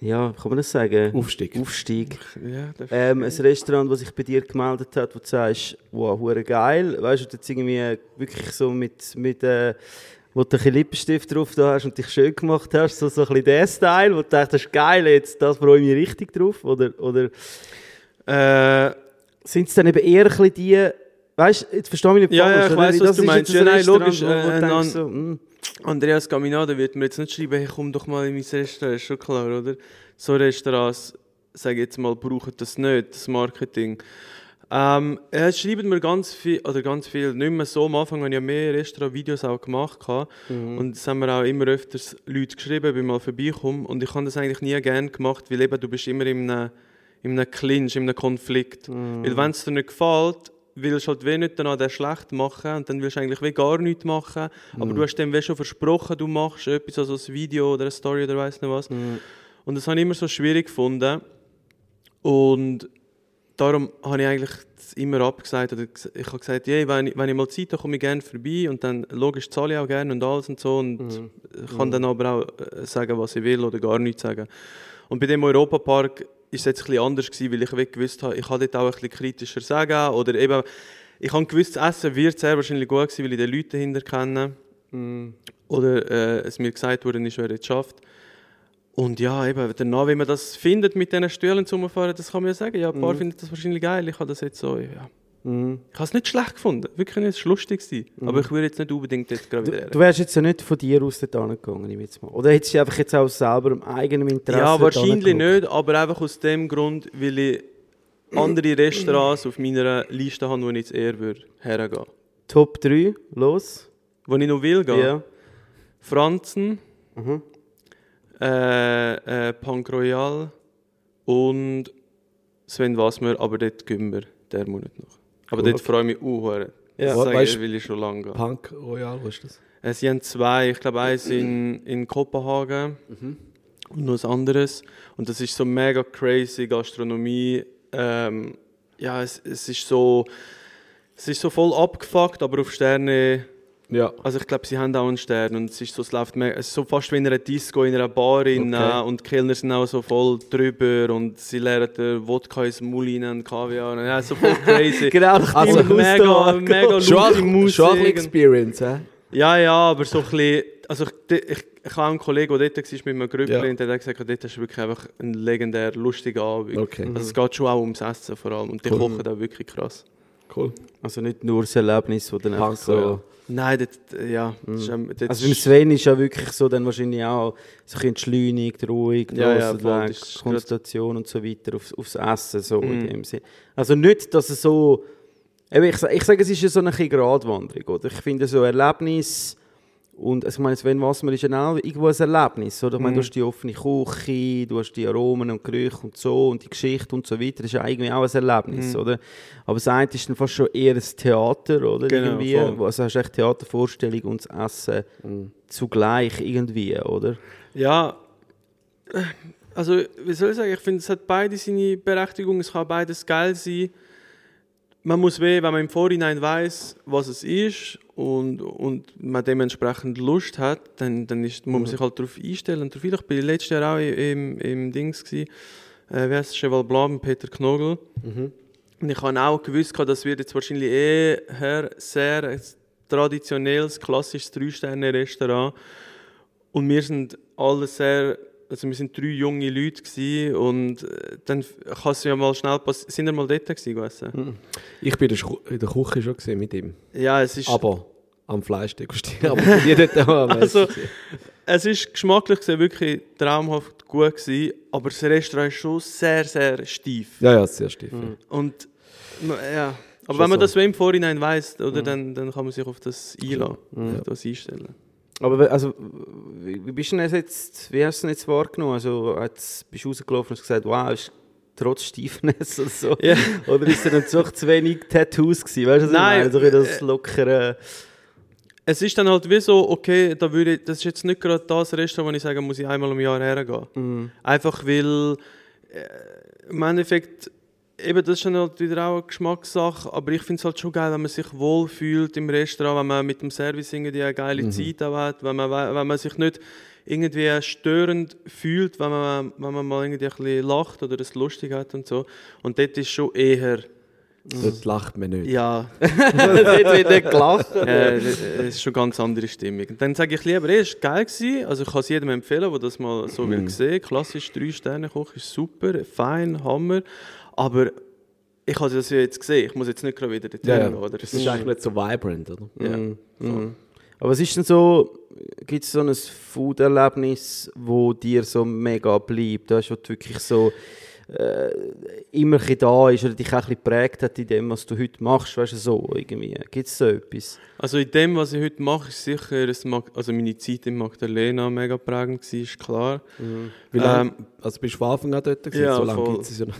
ja, wie kann man das sagen? Aufstieg. Aufstieg. Ja, das Ähm, ein Restaurant, das sich bei dir gemeldet hat, wo du sagst, wow, hure geil. Weißt du, jetzt irgendwie wirklich so mit, mit äh, wo du ein bisschen Lippenstift drauf da hast und dich schön gemacht hast, so, so ein bisschen der Style, wo du dachtest, geil, jetzt, das freue ich mich richtig drauf. Oder, oder Äh, sind es dann eben eher ein bisschen die, weißt du, jetzt verstehe ich nicht Ja, ja, falsch, ich oder? weiss, was Das du ist meinst. Ja, nein, logisch, wo- wo äh, denkst so, mm, Andreas Caminada wird mir jetzt nicht schreiben, hey, komm doch mal in mein Restaurant, ist schon klar, oder? So Restaurants, sage ich jetzt mal, brauchen das nicht, das Marketing. Ähm, es schreiben mir ganz viel, oder ganz viel, nicht mehr so am Anfang, habe ich ja mehr Restaurant-Videos auch gemacht gehabt. und es haben mir auch immer öfters Leute geschrieben, wenn ich mal vorbeikomme. Und ich habe das eigentlich nie gerne gemacht, weil eben du bist immer in einem, in einem Clinch, in einem Konflikt. Weil wenn es dir nicht gefällt, willst du halt weh nicht danach den schlecht machen und dann willst du eigentlich wie gar nichts machen, aber du hast dem wie schon versprochen, du machst etwas, also ein Video oder eine Story oder weiss nicht was. Und das habe ich immer so schwierig gefunden. Und darum habe ich eigentlich immer abgesagt. Oder ich habe gesagt, yeah, wenn, ich, wenn ich mal Zeit habe, komme ich gerne vorbei und dann logisch zahle ich auch gerne und alles und so und ich kann dann aber auch äh, sagen, was ich will oder gar nichts sagen. Und bei dem Europapark ist es jetzt ein bisschen anders gewesen, weil ich gewusst habe, ich kann dort auch ein bisschen kritischer sagen oder eben, ich habe gewusst, das Essen wird sehr wahrscheinlich gut sein, weil ich die Leute dahinter kenne oder äh, es mir gesagt wurde, ist, wer es schafft. Und ja, eben, danach, wie man das findet, mit diesen Stühlen zu fahren, das kann man ja sagen. Ja, ein paar finden das wahrscheinlich geil. Ich habe das jetzt so, ja. Ich habe es nicht schlecht gefunden. Wirklich nicht, es war lustig. gewesen. Aber ich würde jetzt nicht unbedingt jetzt gerade wieder Du wärst jetzt ja nicht von dir aus dort angegangen, ich jetzt mal. Oder hättest du einfach jetzt auch selber im eigenen Interesse Ja, dort wahrscheinlich nicht, aber einfach aus dem Grund, weil ich andere <clears throat> Restaurants auf meiner Liste habe, wo ich jetzt eher würde hergehen. Top 3, los. Wo ich noch will gehen. Ja. Franzen, Mhm. Äh, äh, Punk Royal und Sven Wasmer, aber dort gehen wir diesen Monat noch. Aber Cool. dort freue ich mich auch. Ja. Das sage Weißt- ich, will ich schon lange gehen. Punk Royal, was ist das? Äh, Sie haben zwei, ich glaube eins in, in Kopenhagen und noch ein anderes. Und das ist so mega crazy Gastronomie. Ähm, ja, es, es ist so, es ist so voll abgefuckt, aber auf Sterne. Ja. Also ich glaube, sie haben auch einen Stern und es ist so, es läuft mega, es ist so fast wie in einer Disco, in einer Bar rein, Okay. und die Kellner sind auch so voll drüber und sie leeren den Wodka ins Maul rein und Kaviar. Ja, so voll crazy. <laughs> Genau, Also, mega, mega. Schon, ein- schon ein Experience, hä? Ja, ja, aber so ein bisschen, also ich, ich, ich habe einen Kollegen, der dort war mit einem Grüppli Ja. und der hat gesagt, dort hast du wirklich einfach einen legendär lustigen Abend. Okay. Also es geht schon auch ums Essen vor allem und die Cool. kochen auch wirklich krass. Cool. Also nicht nur das Erlebnis, wo dann einfach so... ja. Nein, dort, ja. das ist, ähm, dort Also beim Sven ist ja wirklich so dann wahrscheinlich auch so ein bisschen entschleunigt, ruhig, Ja, ja, voll, das Konzentration und so weiter aufs, aufs Essen so in Mhm. dem Sinn. Also nicht, dass es so... Ich, ich sage, es ist ja so eine Gratwanderung, oder? Ich finde so Erlebnis und also ich meine, Sven Wassmer ist ja auch irgendwo ein Erlebnis, oder? Ich meine, du Mhm. hast die offene Küche, du hast die Aromen und Gerüche und so und die Geschichte und so weiter, das ist ja irgendwie auch ein Erlebnis, Mhm. oder? Aber das eine ist dann fast schon eher ein Theater, oder? Genau, irgendwie. voll. Also hast du echt Theatervorstellung und das Essen Mhm. zugleich irgendwie, oder? Ja, äh, also wie soll ich sagen, ich finde, es hat beide seine Berechtigung, es kann beides geil sein. Man muss weh, wenn man im Vorhinein weiß, was es ist und, und man dementsprechend Lust hat, dann, dann ist, muss man sich halt darauf einstellen. Und darauf, ich bin letztes Jahr auch im, im Dings, gewesen, äh, wie heißt es, Cheval Blanc Peter Knogel. Und ich habe auch gewusst, das wird jetzt wahrscheinlich eher sehr ein traditionelles, klassisches Drei-Sterne-Restaurant. Und wir sind alle sehr, also wir sind drei junge Leute und äh, dann kann es ja mal schnell passieren. Sind wir mal dort gewesen, gewesen? Ich bin in der Küche schon mit ihm. Ja, es ist, Aber am Fleisch degustieren. <laughs> Aber bin nie dort auch Also- es ist geschmacklich gesehen wirklich traumhaft gut gewesen, aber das Restaurant ist schon sehr, sehr steif. Ja, ja, sehr stief. Und na, ja, aber Schon wenn man das so im Vorhinein weiß, oder, dann, dann kann man sich auf das einlassen, auf das einstellen. Aber also, wie bist du denn jetzt, wie hast du es jetzt wahrgenommen? Also, jetzt bist du rausgelaufen und hast gesagt, wow, ist trotz Stiefness oder so. Ja. <laughs> Oder ist dann doch zu wenig Tattoos gewesen? Weißt du, was Nein, ich meine? So ein bisschen das äh, lockere... Es ist dann halt wie so, okay, da würde ich, das ist jetzt nicht gerade das Restaurant, wo ich sage, muss ich einmal im Jahr hergehen. Einfach weil äh, im Endeffekt, eben das ist dann halt wieder auch eine Geschmackssache, aber ich finde es halt schon geil, wenn man sich wohlfühlt im Restaurant, wenn man mit dem Service irgendwie eine geile Zeit auch hat, wenn man, we- wenn man sich nicht irgendwie störend fühlt, wenn man, wenn man mal irgendwie ein bisschen lacht oder es lustig hat und so. Und dort ist schon eher, Dort lacht man nicht. ja, <laughs> Dort wird nicht gelacht. äh, es ist schon eine ganz andere Stimmung. Und Dann sage ich lieber, es war geil. Gewesen. Also ich kann es jedem empfehlen, der das mal so will sehen. Klassisch 3-Sterne-Koch ist super, fein, Hammer. Aber ich habe das ja jetzt gesehen. Ich muss jetzt nicht gerade wieder gehen. ja. Oder? Das ist eigentlich nicht so vibrant, oder? ja. Mhm. Aber was ist denn so, gibt es so ein Food-Erlebnis, wo dir so mega bleibt? Weißt, du, wo du wirklich so äh, immer ein da ist oder dich auch ein bisschen geprägt hat in dem, was du heute machst? Weißt du, so irgendwie. Gibt es so etwas? Also in dem, was ich heute mache, ist sicher, das Mag also meine Zeit in Magdalena mega prägend gewesen, ist klar. Wie lange, Ähm, also bist du von Anfang an dort gewesen? ja, so lange gibt es ja noch.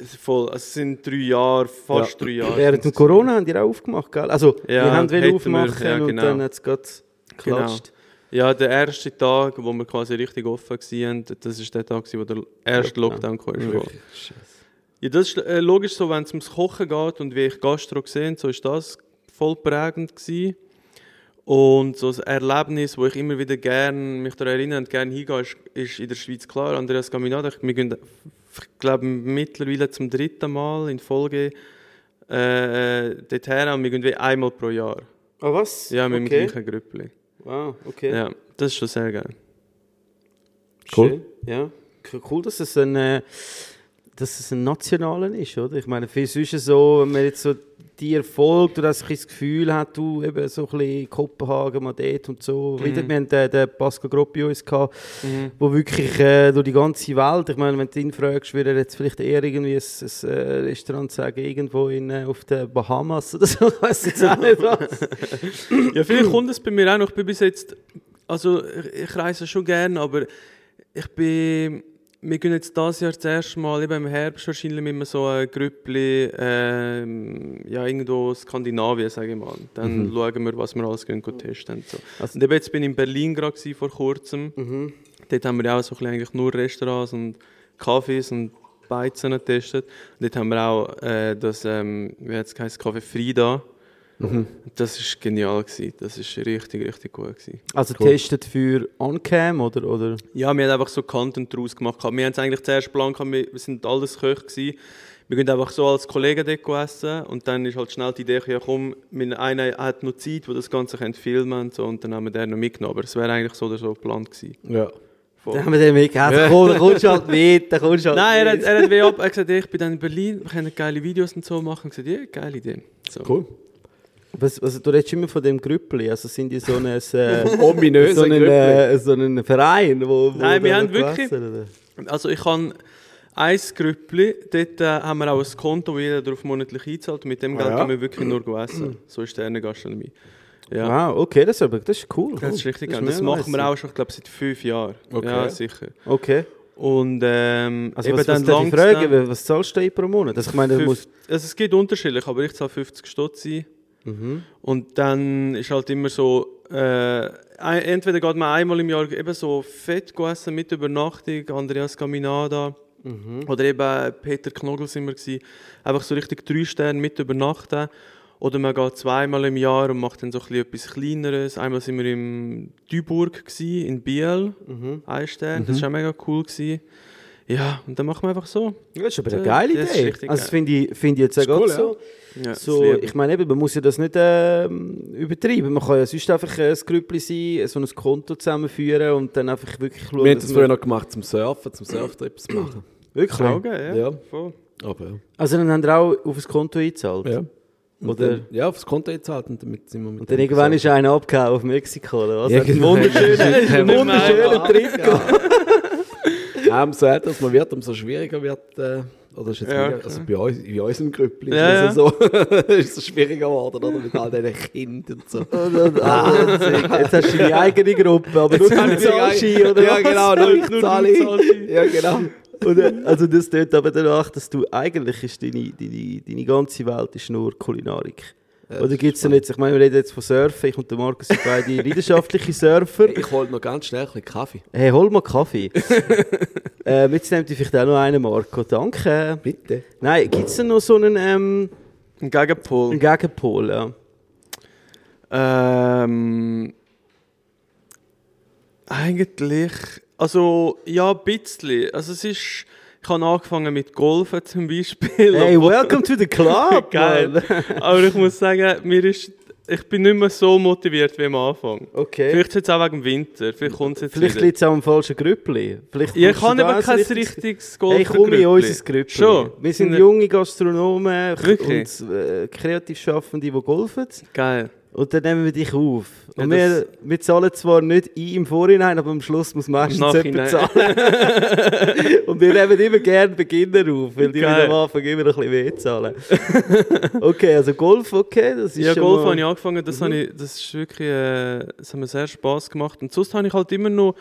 Es- Voll, also es sind drei Jahre, fast drei Jahre. Während dem Corona haben die auch aufgemacht, gell? Also, Ja, wir haben wollen aufmachen wir, ja, und genau. dann hat es gerade geklatscht. Ja, der erste Tag, wo wir quasi richtig offen waren, das war der Tag, wo der erste Lockdown. Kam. Ja, das ist äh, logisch so, wenn es ums Kochen geht und wie ich Gastro gesehen so ist das voll prägend gewesen. Und so ein Erlebnis, wo ich immer wieder gerne mich daran erinnere und gerne hingehe, ist, ist in der Schweiz klar. Andreas Gaminada, ich- wir gehen, ich glaube, mittlerweile zum dritten Mal in Folge äh, dorthin und wir gehen wie einmal pro Jahr. Ah, was? Ja, mit okay. dem gleichen Grüppli. Wow, okay. Ja, das ist schon sehr geil. Cool. Schön. Ja, cool, dass es ein, äh, dass es ein nationalen ist, oder? Ich meine, für sonst ist es so, wenn man jetzt so dir folgt oder das Gefühl hat, du eben so ein bisschen Kopenhagen, mal dort und so. Wieder, wir hatten den, den Pascal Gropp bei uns gehabt, wo wirklich äh, durch die ganze Welt, ich meine, wenn du ihn fragst, würde er jetzt vielleicht eher irgendwie ein, ein äh, Restaurant sagen, irgendwo in, äh, auf den Bahamas oder so, <laughs> ich weiß jetzt auch nicht was. Ja, vielleicht kommt es bei mir auch noch. Ich bin bis jetzt, also ich, ich reise schon gerne, aber ich bin, wir gehen jetzt dieses Jahr das erste Mal, eben im Herbst wahrscheinlich mit so einem Grüppli, ähm, ja, irgendwo Skandinavien, sage ich mal. Dann schauen wir, was wir alles gehen, gehen testen und so. Also- und eben jetzt bin ich in Berlin gerade vor kurzem. Dort haben wir ja auch so ein bisschen eigentlich nur Restaurants und Cafés und Beizen getestet. Und dort haben wir auch äh, das, ähm, wie heißt es, Café Frida Das ist genial gewesen. Das ist richtig, richtig gut gewesen. Also testet für On-Cam oder, oder? Ja, wir haben einfach so Content daraus gemacht. Wir haben es eigentlich zuerst geplant, wir sind alles Köche gewesen. Wir gehen einfach so als Kollegen dort essen und dann ist halt schnell die Idee, ja komm, einer hat noch Zeit, wo das Ganze könnte filmen und so und dann haben wir den noch mitgenommen. Aber es wäre eigentlich so oder so geplant gewesen. Ja. Voll. Dann haben wir den mitgegeben. Ja. Komm, dann kommst du halt mit, dann kommst du halt Nein, er hat, er hat wie ab, er hat gesagt, ich bin dann in Berlin, wir können geile Videos und so machen. Ich habe gesagt, ja, geile Idee. So. Cool. Was, also, du redest immer von dem Grüppli, also sind die so ein, äh, <laughs> so einen, äh, so einen Verein, wo, wo Nein, wir haben wirklich- oder? Also ich habe ein Grüppli, dort äh, haben wir auch ein Konto, wo jeder darauf monatlich einzahlt mit dem Geld Ah, ja. gehen wir wirklich nur essen. So ist der Gastronomie. Ja. Wow, okay, das ist, aber, das ist cool. Das ist richtig Das ist Das machen wir auch schon, ich glaube, seit fünf Jahren. Okay. Ja, sicher. Okay. Und ähm, Also eben was, was dann langsam- fragen, was zahlst du pro Monat? Also ich meine, du Fünf- musst... also es geht unterschiedlich, aber ich zahle 50 Stutz ein. Mhm. Und dann ist halt immer so, äh, entweder geht man einmal im Jahr eben so fett essen mit Übernachtung, Andreas Caminada Mhm. oder eben Peter Knogel sind wir gewesen. Einfach so richtig drei Sterne mit übernachten. Oder man geht zweimal im Jahr und macht dann so ein etwas Kleineres. Einmal sind wir im Duisburg gewesen, in Biel, Mhm. ein Stern. Das war auch mega cool. Gewesen. Ja, und dann machen wir einfach so. Das ist aber eine Ja, geile das ist Idee. richtig Also das finde ich, finde ich jetzt auch cool, so. Ja, das So, ich meine, eben, man muss ja das nicht ähm, übertreiben. Man kann ja sonst einfach ein Grüppli sein, so ein Konto zusammenführen und dann einfach wirklich schauen, Wir haben das früher noch gemacht zum Surfen, zum Surftrips machen. <clears throat> Wirklich? Augen, ja. Ja. Voll. Aber ja. Also dann haben wir auch auf das Konto eingezahlt? ja. Oder- Dann, ja, aufs Konto gezahlt und damit sind wir mit Und dann irgendwann ist einer abgehauen auf Mexiko, oder was? Ja, genau. wunderschönen, <laughs> Ja, wunderschönen Trip <laughs> gehabt. Ja, umso älter man wird, umso schwieriger wird. Äh, oder ist jetzt Ja, mega, also bei uns, bei uns im Grüppli ist Ja, es so, <laughs> ist es schwieriger geworden, oder? Mit all diesen Kindern und so. <laughs> Ah, jetzt hast du deine eigene Gruppe, aber nur du zahlst ein, oder Ja, genau, nur ich zahle. Ja, genau. Und, äh, also das tut aber danach, dass du eigentlich ist deine, deine, deine ganze Welt ist nur Kulinarik. Oder gibt es denn jetzt, ich meine, wir reden jetzt von Surfen, ich und der Markus sind beide <laughs> leidenschaftliche Surfer. Ich hole noch ganz schnell ein bisschen Kaffee. Hey, hol mal Kaffee. <laughs> ähm, jetzt nehmt ihr vielleicht auch noch einen, Marco. Danke. Bitte. Nein, gibt es denn noch so einen, ähm, Ein Gegenpol. einen Gegenpol? Ja? Ähm, eigentlich, also ja, ein bisschen. Also es ist, ich habe angefangen mit Golfen zum Beispiel. Hey, welcome to the club, <laughs> Geil. Aber ich muss sagen, mir ist, ich bin nicht mehr so motiviert wie am Anfang. Okay. Vielleicht jetzt auch wegen dem Winter, vielleicht kommt es jetzt Vielleicht liegt es auch am falschen Grüppli. Vielleicht Ja, ich aber ein kein richtiges- richtiges Golfen. Hey, komm in unser Grüppli. Schon? Wir sind junge Gastronomen Wirklich? und äh, Kreativschaffende, die golfen. Geil. Und dann nehmen wir dich auf. Und wir, wir zahlen zwar nicht ein im Vorhinein, aber am Schluss muss meistens jemand zahlen. <laughs> und wir nehmen immer gerne Beginner auf, weil die Geil. am Anfang immer noch ein bisschen weh zahlen. <laughs> okay, also Golf, okay. Das ist Ja, Golf mal- habe ich angefangen, das, habe ich, das ist wirklich, äh, das hat mir sehr Spass gemacht. Und sonst habe ich halt immer noch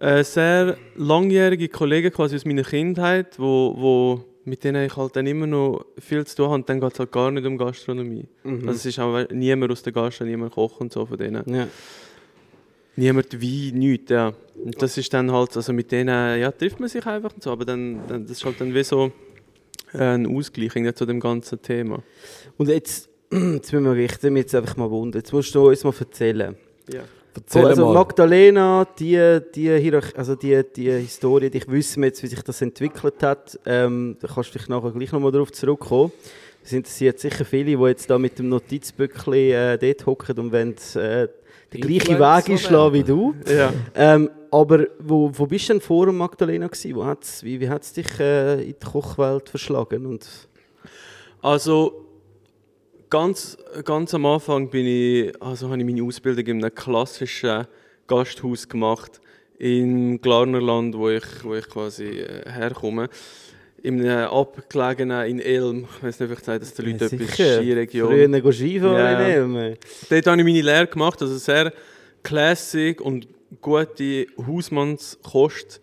äh, sehr langjährige Kollegen quasi aus meiner Kindheit, wo, wo, mit denen ich halt dann immer noch viel zu tun habe. Und dann geht es halt gar nicht um Gastronomie. Also es ist auch niemand aus der Gastronomie, niemand Koch und so von denen. Ja. Niemand Wein, nichts, ja. Und das ist dann halt, also mit denen, ja, trifft man sich einfach und so, aber dann, dann das ist halt dann wie so äh, ein Ausgleich zu dem ganzen Thema. Und jetzt, <clears throat> jetzt müssen wir richten, mich jetzt einfach mal wundern. Jetzt musst du uns mal erzählen. Ja. Erzähl also mal. Magdalena, die, die, Hierarch- also die, die Historie, ich wissen wir jetzt, wie sich das entwickelt hat. Ähm, da kannst du dich nachher gleich nochmal darauf zurückkommen. Es interessiert sicher viele, die jetzt da mit dem Notizbüchlein äh, dort hocken und wollen äh, den gleichen Influencer Weg einschlagen wie du. Ja. Ähm, aber wo, wo bist du denn vor Magdalena gewesen? Wo hat's, wie wie hat es dich äh, in die Kochwelt verschlagen? Und Also ganz, ganz am Anfang bin ich, also habe ich meine Ausbildung in einem klassischen Gasthaus gemacht im Glarnerland, wo ich, wo ich quasi äh, herkomme. In einem abgelegenen in Elm. Ich weiß nicht, vielleicht sagt das den Leuten etwas Skiregion. Früher Skifahren Ja. in Elm. Dort habe ich meine Lehre gemacht, also sehr classic und gute Hausmannskost.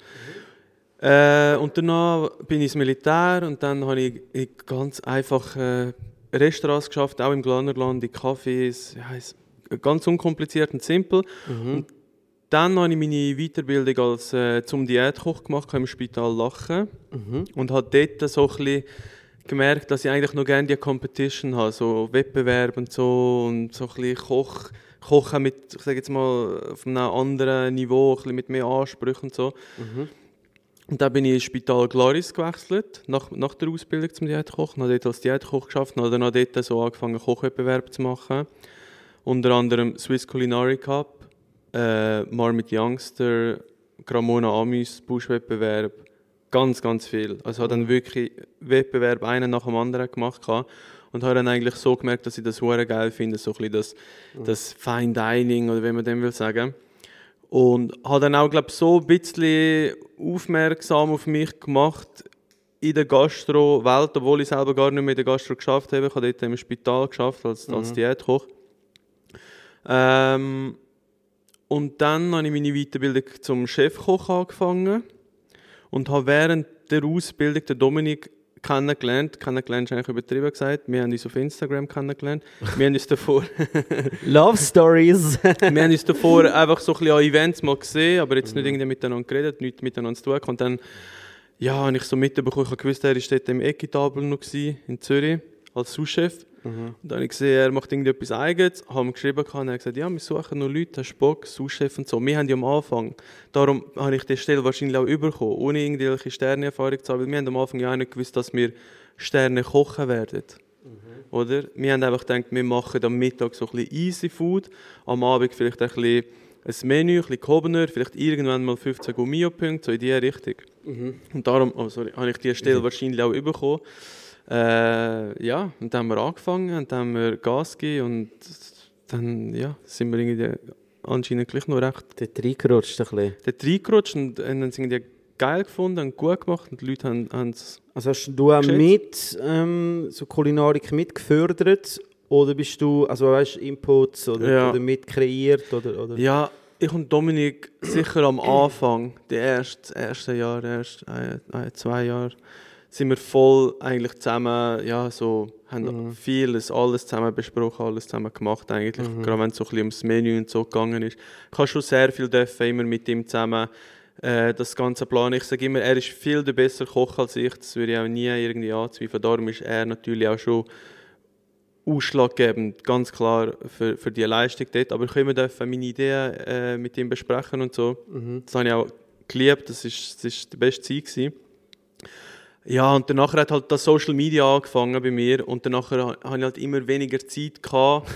Äh, und danach bin ich ins Militär und dann habe ich in ganz einfach äh, Restaurants geschafft, auch im Glanerland, in Cafés, ja, ganz unkompliziert und simpel. Und dann habe ich meine Weiterbildung als äh, zum Diätkoch gemacht im Spital Lachen und habe dort so ein bisschen gemerkt, dass ich eigentlich noch gerne die Competition habe, so Wettbewerb und so und so ein bisschen Koch, Kochen mit, ich sage jetzt mal, auf einem anderen Niveau, ein bisschen mit mehr Ansprüchen und so. Und dann bin ich ins Spital Glaris gewechselt, nach, nach der Ausbildung zum Diätkoch. Habe dort als Diätkoch geschafft und habe dann auch dort so angefangen, Kochwettbewerb zu machen. Unter anderem Swiss Culinary Cup, äh, Marmite Youngster, Gramona Amis, Buschwettbewerb, ganz, ganz viel. Also habe dann wirklich Wettbewerb einen nach dem anderen gemacht und habe dann eigentlich so gemerkt, dass ich das hure geil finde, so ein bisschen das, das Fine Dining oder wie man dem will sagen. Und habe dann auch, glaube so ein bisschen aufmerksam auf mich gemacht in der Gastro-Welt, obwohl ich selber gar nicht mehr in der Gastro geschafft habe. Ich habe dort im Spital geschafft als, als Diätkoch. Ähm, und dann habe ich meine Weiterbildung zum Chefkoch angefangen und habe während der Ausbildung den Dominik kennengelernt. Kennengelernt ist eigentlich übertrieben gesagt. Wir haben uns auf Instagram kennengelernt. Wir haben uns davor, <laughs> Love Stories. <laughs> wir haben uns davor <laughs> einfach so ein bisschen an Events mal gesehen, aber jetzt nicht irgendwie miteinander geredet, nichts miteinander zu tun. Und dann ja, habe ich so mitbekommen, ich habe gewusst, er war dort im Equitabel noch in Zürich als Sous-Chef. Und dann habe ich gesehen, er macht irgendwie etwas Eigenes, habe ihm geschrieben und er hat gesagt, ja, wir suchen noch Leute, hast Bock, Sous-Chef und so. Wir haben ja am Anfang, darum habe ich die Stelle wahrscheinlich auch bekommen, ohne irgendwelche Sterneerfahrung zu haben, weil wir haben am Anfang ja auch nicht gewusst, dass wir Sterne kochen werden. Oder? Wir haben einfach gedacht, wir machen am Mittag so ein bisschen easy Food, am Abend vielleicht ein bisschen ein Menü, ein bisschen gehobener, vielleicht irgendwann mal 15 Gummio-Punkte, so in diese Richtung. Und darum oh, sorry, habe ich diese Stelle wahrscheinlich auch bekommen. Äh, ja, und dann haben wir angefangen und dann haben wir Gas gegeben und dann ja, sind wir irgendwie anscheinend gleich noch recht Dort reingerutscht ein bisschen. dort reingerutscht und haben es irgendwie geil gefunden und gut gemacht und die Leute haben, es... Also hast du auch Geschätzt. mit ähm, so Kulinarik mitgefördert oder bist du, also weißt Inputs oder, Ja. oder mit kreiert oder, oder? Ja, ich und Dominik sicher am Anfang, die ersten, ersten Jahre, erst ein, ein, zwei Jahre, sind wir voll eigentlich zusammen, ja, so, haben vieles, alles zusammen besprochen, alles zusammen gemacht eigentlich, gerade wenn es so ein bisschen ums Menü und so gegangen ist. Ich habe schon sehr viel dürfen, immer mit ihm zusammen äh, das ganze Plan. Ich sage immer, er ist viel der bessere Koch als ich, das würde ich auch nie irgendwie anzweifeln. Darum ist er natürlich auch schon ausschlaggebend, ganz klar für, für die Leistung dort. Aber ich immer dürfen meine Ideen äh, mit ihm besprechen und so. Das habe ich auch geliebt, das ist, das ist die beste Zeit gewesen. Ja, und danach hat halt das Social Media angefangen bei mir und danach habe ich halt immer weniger Zeit gehabt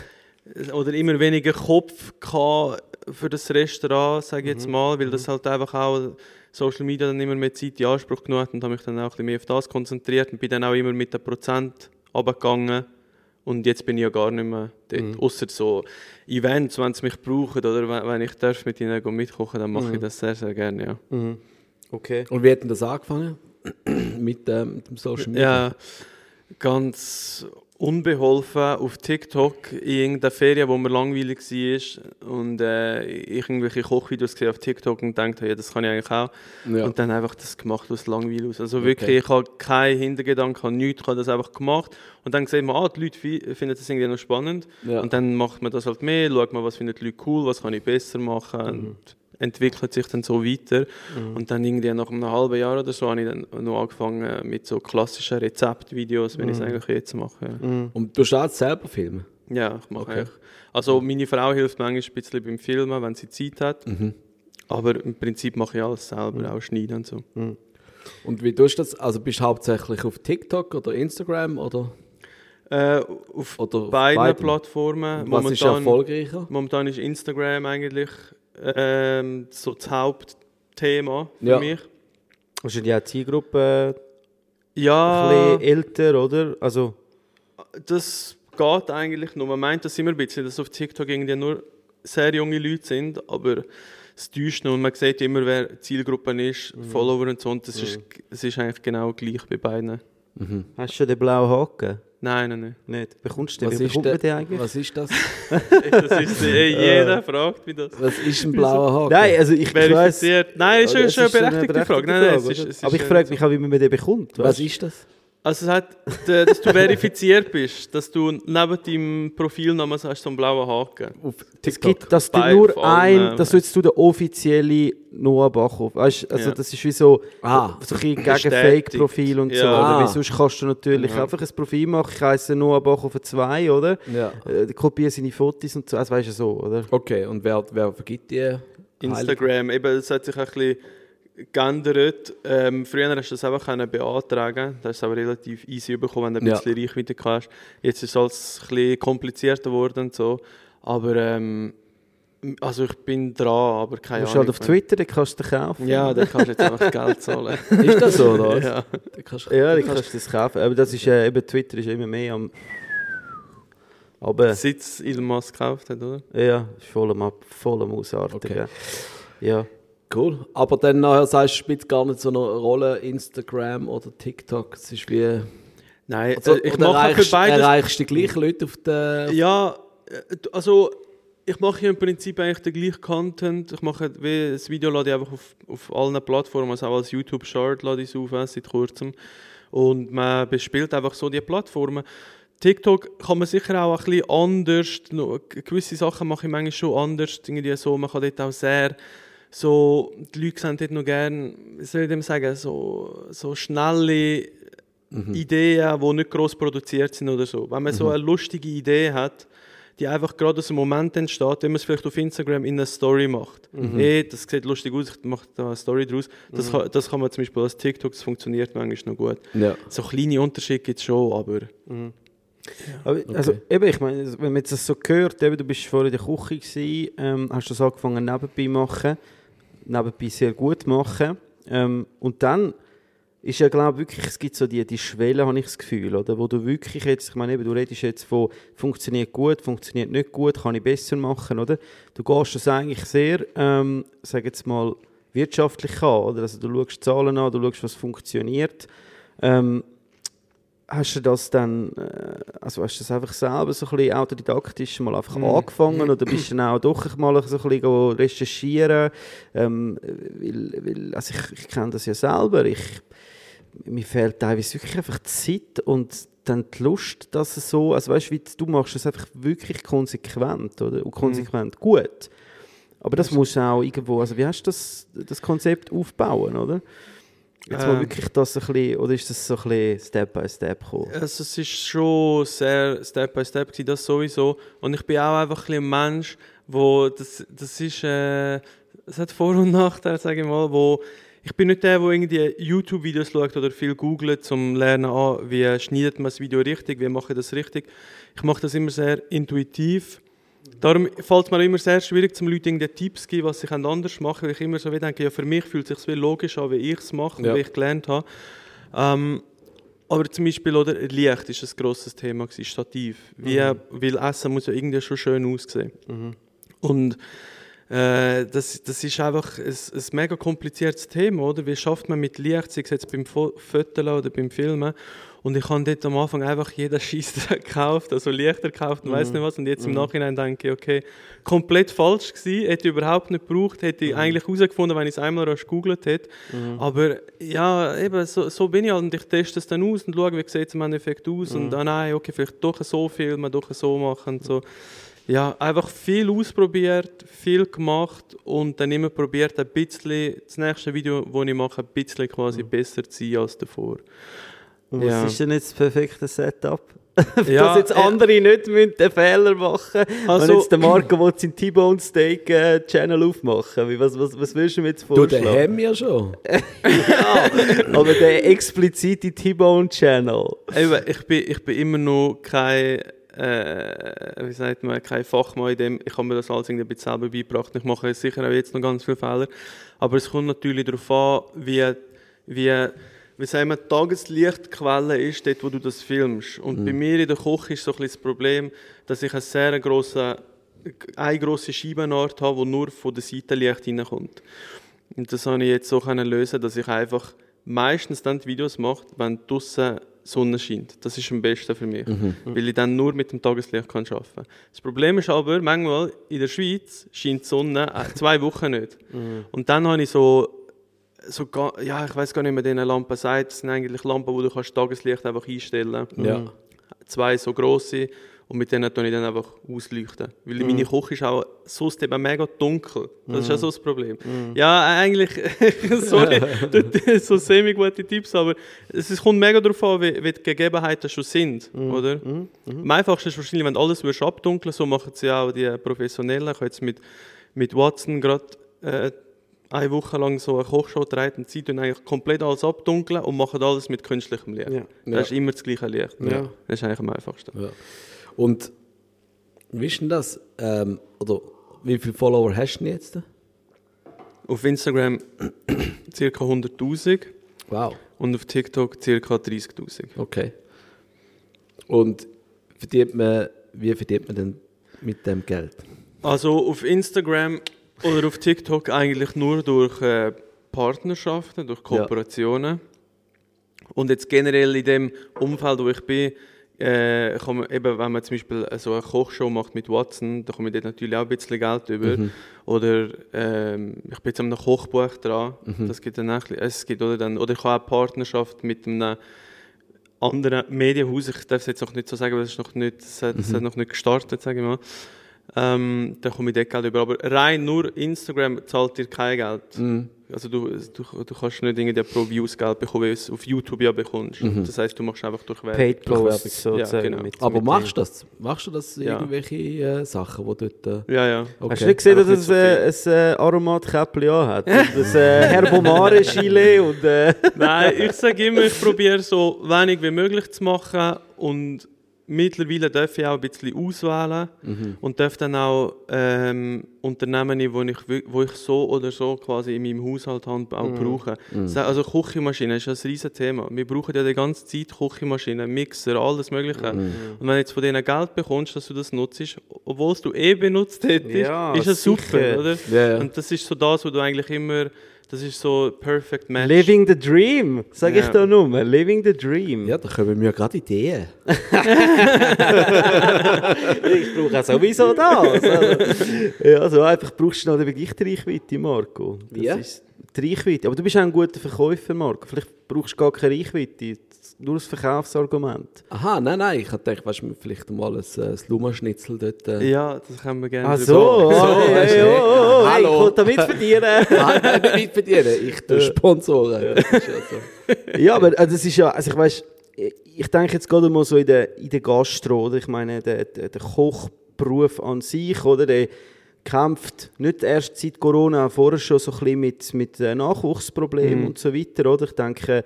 oder immer weniger Kopf gehabt für das Restaurant, sage ich jetzt mal, weil das halt einfach auch Social Media dann immer mehr Zeit in Anspruch genommen hat und habe mich dann auch ein bisschen mehr auf das konzentriert und bin dann auch immer mit den Prozent runtergegangen und jetzt bin ich ja gar nicht mehr dort. Außer so Events, wenn sie mich brauchen oder wenn, wenn ich darf mit ihnen mitkochen, dann mache ich das sehr, sehr gerne, ja. Okay. Und wie hat denn das angefangen? Mit, ähm, mit dem Social Media? Ja, ganz unbeholfen auf TikTok in irgendeiner Ferien, wo mir langweilig war und äh, ich irgendwelche Kochvideos gesehen auf TikTok und dachte, ja, das kann ich eigentlich auch. Ja. Und dann einfach das gemacht aus Langweil aus. Also wirklich, ich habe keinen Hintergedanken, habe nichts, ich habe das einfach gemacht. Und dann sieht man, ah, die Leute fi- finden das irgendwie noch spannend. Ja. Und dann macht man das halt mehr, schaut man, was finden die Leute cool, was kann ich besser machen. Und entwickelt sich dann so weiter. Und dann irgendwie nach einem halben Jahr oder so habe ich dann noch angefangen mit so klassischen Rezeptvideos, wenn ich es eigentlich jetzt mache. Ja. Und du schaust selber Filme? Ja, ich mache Okay. eigentlich. Also meine Frau hilft mir manchmal ein bisschen beim Filmen, wenn sie Zeit hat. Aber im Prinzip mache ich alles selber, auch schneiden und so. Und wie tust du das? Also bist du hauptsächlich auf TikTok oder Instagram oder, Äh, auf oder auf beiden, beiden? Plattformen. Was ist erfolgreicher? momentan ist Instagram eigentlich ähm, so das Hauptthema für Ja. mich. Wahrscheinlich ja die Zielgruppe Ja, ein bisschen älter, oder? Also, das geht eigentlich nur. Man meint das immer ein bisschen, dass auf TikTok irgendwie nur sehr junge Leute sind, aber es täuscht noch. Und man sieht immer, wer die Zielgruppe ist, Mhm. Follower und so. Und das ist, es ist eigentlich genau gleich bei beiden. hast du schon den blauen Haken? Nein, nein, nein. Nicht. Bekommst du den? Was Wie ist, bekommt man den eigentlich? was ist das? <laughs> Das ist eh, jeder fragt mich das. Was ist ein blauer Haken? Nein, also ich, weiß. Nein, ist schon eine ist berechtigte Frage. Nein, nein, es ist, es ist Aber ich äh, frage mich auch, wie man den bekommt. Was ist das? Also es hat, d- dass du verifiziert bist, dass du neben deinem Profilnamen sagst, so einen blauen Haken. Auf Es gibt, dass du Bei nur ein, dass du jetzt du der offizielle Noah Bachhoff, weißt, also Ja. das ist wie so, Ah. so ein bisschen gegen. Fake-Profil und so, Ja. oder? Ah. Weil sonst kannst du natürlich Ja. einfach ein Profil machen, ich heisse Noah Bachhoff 2, oder? Ja. Äh, kopiere seine Fotos und so, also weißt du so, oder? Okay, und wer, wer vergibt die? Instagram, eben, das hat sich ein bisschen geändert. Ähm, früher hast du das einfach können beantragen Da hast du es aber relativ easy bekommen, wenn du ein Ja. bisschen Reichweite hast. Jetzt ist es ein bisschen komplizierter geworden und so. Aber ähm, also ich bin dran, aber Du keine bist Ahnung. halt auf Twitter, den kannst du dir kaufen. Ja, dann kannst du jetzt einfach <laughs> Geld zahlen. Ist das so, oder was? ja. Da kannst- Ja, die kannst du das kaufen. Aber das ist äh, eben Twitter ist immer mehr am. Aber Sitz Elon Musk gekauft hat, oder? ja, ist voll am, voll am Ausarten. Okay. Ja. Cool. Aber dann nachher sagst du, spielt gar nicht so eine Rolle Instagram oder TikTok. Es ist wie. Nein, Also, äh, ich mache für erreichst, beides. erreichst die gleichen Leute auf der. Ja, äh, also ich mache im Prinzip eigentlich den gleichen Content. Ich mache wie das Video lade ich einfach auf, auf allen Plattformen, also auch als YouTube Short lade ich es auf äh, seit kurzem. Und man bespielt einfach so die Plattformen. TikTok kann man sicher auch ein bisschen anders, gewisse Sachen mache ich manchmal schon anders, irgendwie so, man kann dort auch sehr, so, die Leute sehen dort noch gerne, wie soll ich dem sagen, so, so schnelle Ideen, die nicht gross produziert sind oder so. Wenn man so eine lustige Idee hat, die einfach gerade aus dem Moment entsteht, wenn man es vielleicht auf Instagram in einer Story macht. Hey, das sieht lustig aus, ich mache da eine Story draus. Das, kann, das kann man zum Beispiel als TikTok, das funktioniert manchmal noch gut. Ja. So kleine Unterschiede gibt es schon, aber... Aber, Also eben, ich meine, wenn man jetzt das so hört, eben, du bist vorher in der Küche gewesen, ähm, hast das angefangen nebenbei machen, nebenbei sehr gut machen ähm, und dann ist ja glaube ich wirklich, es gibt so die, die Schwelle, habe ich das Gefühl, oder, wo du wirklich jetzt, ich meine eben, du redest jetzt von, funktioniert gut, funktioniert nicht gut, kann ich besser machen, oder? Du gehst das eigentlich sehr, ähm, sag jetzt mal, wirtschaftlich an, oder? Also du schaust Zahlen an, du schaust, was funktioniert, ähm, Hast du das dann, äh, also hast du das einfach selber so ein bisschen autodidaktisch mal einfach angefangen oder bist du dann auch doch mal so ein bisschen recherchieren? Ähm, weil, weil, also ich, ich kenne das ja selber, ich, mir fehlt teilweise wirklich einfach die Zeit und dann die Lust, dass es so, also weißt du, du machst es einfach wirklich konsequent oder und konsequent gut. Aber das muss auch irgendwo, also wie hast du das, das Konzept aufbauen, oder? Jetzt mal Ähm. wirklich das ein bisschen, oder ist das so ein bisschen Step by Step gekommen? Also es ist schon sehr Step by Step gewesen, das sowieso. Und ich bin auch einfach ein, Mensch, wo das, das ist, äh, hat Vor- und Nachteile, sage ich mal, wo ich bin nicht der, der irgendwie YouTube-Videos schaut oder viel googelt, zum lernen, ah, wie schneidet man das Video richtig, wie mache ich das richtig. Ich mache das immer sehr intuitiv. Darum fällt es mir immer sehr schwierig, zum Leuten irgendwie Tipps zu geben, was ich anders machen weil ich immer so wie denke, ja, für mich fühlt es sich wie logisch an, wie ich es mache Ja. und wie ich gelernt habe. Ähm, aber zum Beispiel, oder, Licht ist ein grosses Thema, gewesen, Stativ. Wie, Weil Essen muss ja irgendwie schon schön aussehen. Und äh, das, das ist einfach ein, ein mega kompliziertes Thema, oder? Wie schafft man mit Licht, sei es jetzt beim Fo- Fotografieren oder beim Filmen? Und ich habe dort am Anfang einfach jeden Scheiß <laughs> gekauft, also Lichter gekauft und weiß nicht was. Und jetzt im Nachhinein denke ich, okay, komplett falsch gewesen, hätte ich überhaupt nicht gebraucht, hätte ich eigentlich herausgefunden, wenn ich es einmal rasch gegoogelt hätte. Aber ja, eben, so, so bin ich halt und ich teste es dann aus und schaue, wie sieht es im Endeffekt aus. Und ah, nein, okay, vielleicht doch so viel, man doch so machen und so. Ja, einfach viel ausprobiert, viel gemacht und dann immer probiert, ein bisschen, das nächste Video, das ich mache, ein bisschen quasi besser zu sein als davor. Und Ja. was ist denn jetzt das perfekte Setup? <laughs> Ja, Dass jetzt äh, andere nicht müssen den Fehler machen Also- Wenn jetzt der Marco will seinen T-Bone Steak äh, Channel aufmachen Wie, was, was, was willst du mir jetzt Du, vorschlagen? den haben wir schon. <laughs> Aber der explizite T-Bone Channel. Eben, ich bin, ich bin immer noch kein, äh, wie sagt man, kein Fachmann in dem. Ich habe mir das alles irgendwie selber beigebracht. Ich mache sicher auch jetzt noch ganz viele Fehler. Aber es kommt natürlich darauf an, wie, wie, wie sagen wir, die Tageslichtquelle ist, dort, wo du das filmst. Und bei mir in der Küche ist so ein bisschen das Problem, dass ich eine sehr grosse, eine grosse Scheibenart habe, die nur von der Seite Licht reinkommt. Und das habe ich jetzt so lösen, dass ich einfach meistens dann die Videos mache, wenn draußen Sonne scheint. Das ist am besten für mich, weil ich dann nur mit dem Tageslicht kann arbeiten kann. Das Problem ist aber, manchmal in der Schweiz scheint die Sonne äh, zwei Wochen nicht. Und dann habe ich so, so, ja, ich weiß gar nicht mehr, diese Lampen sagt. Das sind eigentlich Lampen, wo du kannst Tageslicht einfach einstellen kannst. Ja. Zwei so grosse und mit denen tue ich dann einfach ausleuchten. Weil meine Küche ist auch sonst eben mega dunkel. Das ist ja so das Problem. Ja, eigentlich, <laughs> sorry, <laughs> das- <laughs> so semi-gute Tipps, aber es es kommt mega darauf an, wie, wie die Gegebenheiten schon sind, oder? Am einfachsten ist wahrscheinlich, wenn du alles würdest abdunkeln so machen sie auch die Professionellen. Ich habe jetzt mit, mit Watson gerade äh, eine Woche lang so eine Kochshow gedreht und sie tun eigentlich komplett alles abdunkeln und machen alles mit künstlichem Licht. Ja. Das ist immer das gleiche Licht. Ja. Das ist eigentlich am einfachsten. Ja. Und wie ist denn das? Ähm, oder wie viele Follower hast du jetzt? Auf Instagram <clears throat> ca. 100'000 Wow. und auf TikTok ca. 30'000. Okay. Und verdient man, wie verdient man denn mit dem Geld? Also auf Instagram oder auf TikTok eigentlich nur durch äh, Partnerschaften, durch Kooperationen. Und jetzt generell in dem Umfeld, wo ich bin, äh, man eben, wenn man zum Beispiel so eine Kochshow macht mit Watson, da kommt dort natürlich auch ein bisschen Geld über. Oder ähm, ich bin jetzt an einem Kochbuch dran, das gibt dann auch, es gibt oder dann oder ich habe auch Partnerschaft mit einem anderen Medienhaus. Ich darf es jetzt noch nicht so sagen, weil es ist noch nicht, es hat, es hat noch nicht gestartet, sage ich mal. Ähm, da komme ich dort Geld über. Aber rein nur Instagram zahlt dir kein Geld. Also du, du, du kannst nicht irgendwie pro Views Geld bekommen, wie du es auf YouTube ja bekommst. Das heißt, du machst einfach durch Werbung. Paid Werbung. Posts sozusagen. Ja, genau. mit- Aber mit machst du das? Machst du das Ja. irgendwelche äh, Sachen, die dort... Äh, Ja, ja. okay. Hast du nicht gesehen, dass es so äh, ein äh, Aromatkäppli hat? <laughs> Und das äh, Herbomare Chile und... Äh, Nein, ich sage immer, ich probiere so wenig wie möglich zu machen und mittlerweile darf ich auch ein bisschen auswählen und darf dann auch ähm, Unternehmen, die ich, wo ich so oder so quasi in meinem Haushalt habe, auch brauche. So, Also Küchenmaschine ist ein riesen Thema. Wir brauchen ja die ganze Zeit Küchenmaschinen, Mixer, alles mögliche. Und wenn du jetzt von denen Geld bekommst, dass du das nutzt, obwohl es du eh benutzt hättest, Ja, ist es super, oder? Ja. Und das ist so das, was du eigentlich immer, das ist so perfect match. Living the Dream, sage ich Ja. da nur. Living the Dream. Ja, da kommen mir gerade Ideen. <laughs> <laughs> Ich brauche auch sowieso das. Also, <laughs> ja, also einfach brauchst du noch die Reichweite, Marco. Das Ja. ist die Reichweite. Aber du bist auch ein guter Verkäufer, Marco. Vielleicht brauchst du gar keine Reichweite. Nur das Verkaufsargument. Aha, nein, nein, ich habe gedacht, weißt du, vielleicht mal ein äh, Sluma-Schnitzel dort... Äh, Ja, das können wir gerne Ach so, So, hey, hey, du, oh, oh, oh, hey, ich hallo. will da mitverdienen. <laughs> Nein, nein, nicht mitverdienen, ich tue Sponsoren. Das ja so. <laughs> ja, aber äh, das ist ja, also ich weiß, ich denke jetzt gerade mal so in der, in der Gastro, oder? Ich meine, der, der, der Kochberuf an sich, oder? Der kämpft nicht erst seit Corona, vorher schon so ein bisschen mit, mit äh, Nachwuchsproblemen und so weiter, oder? Ich denke,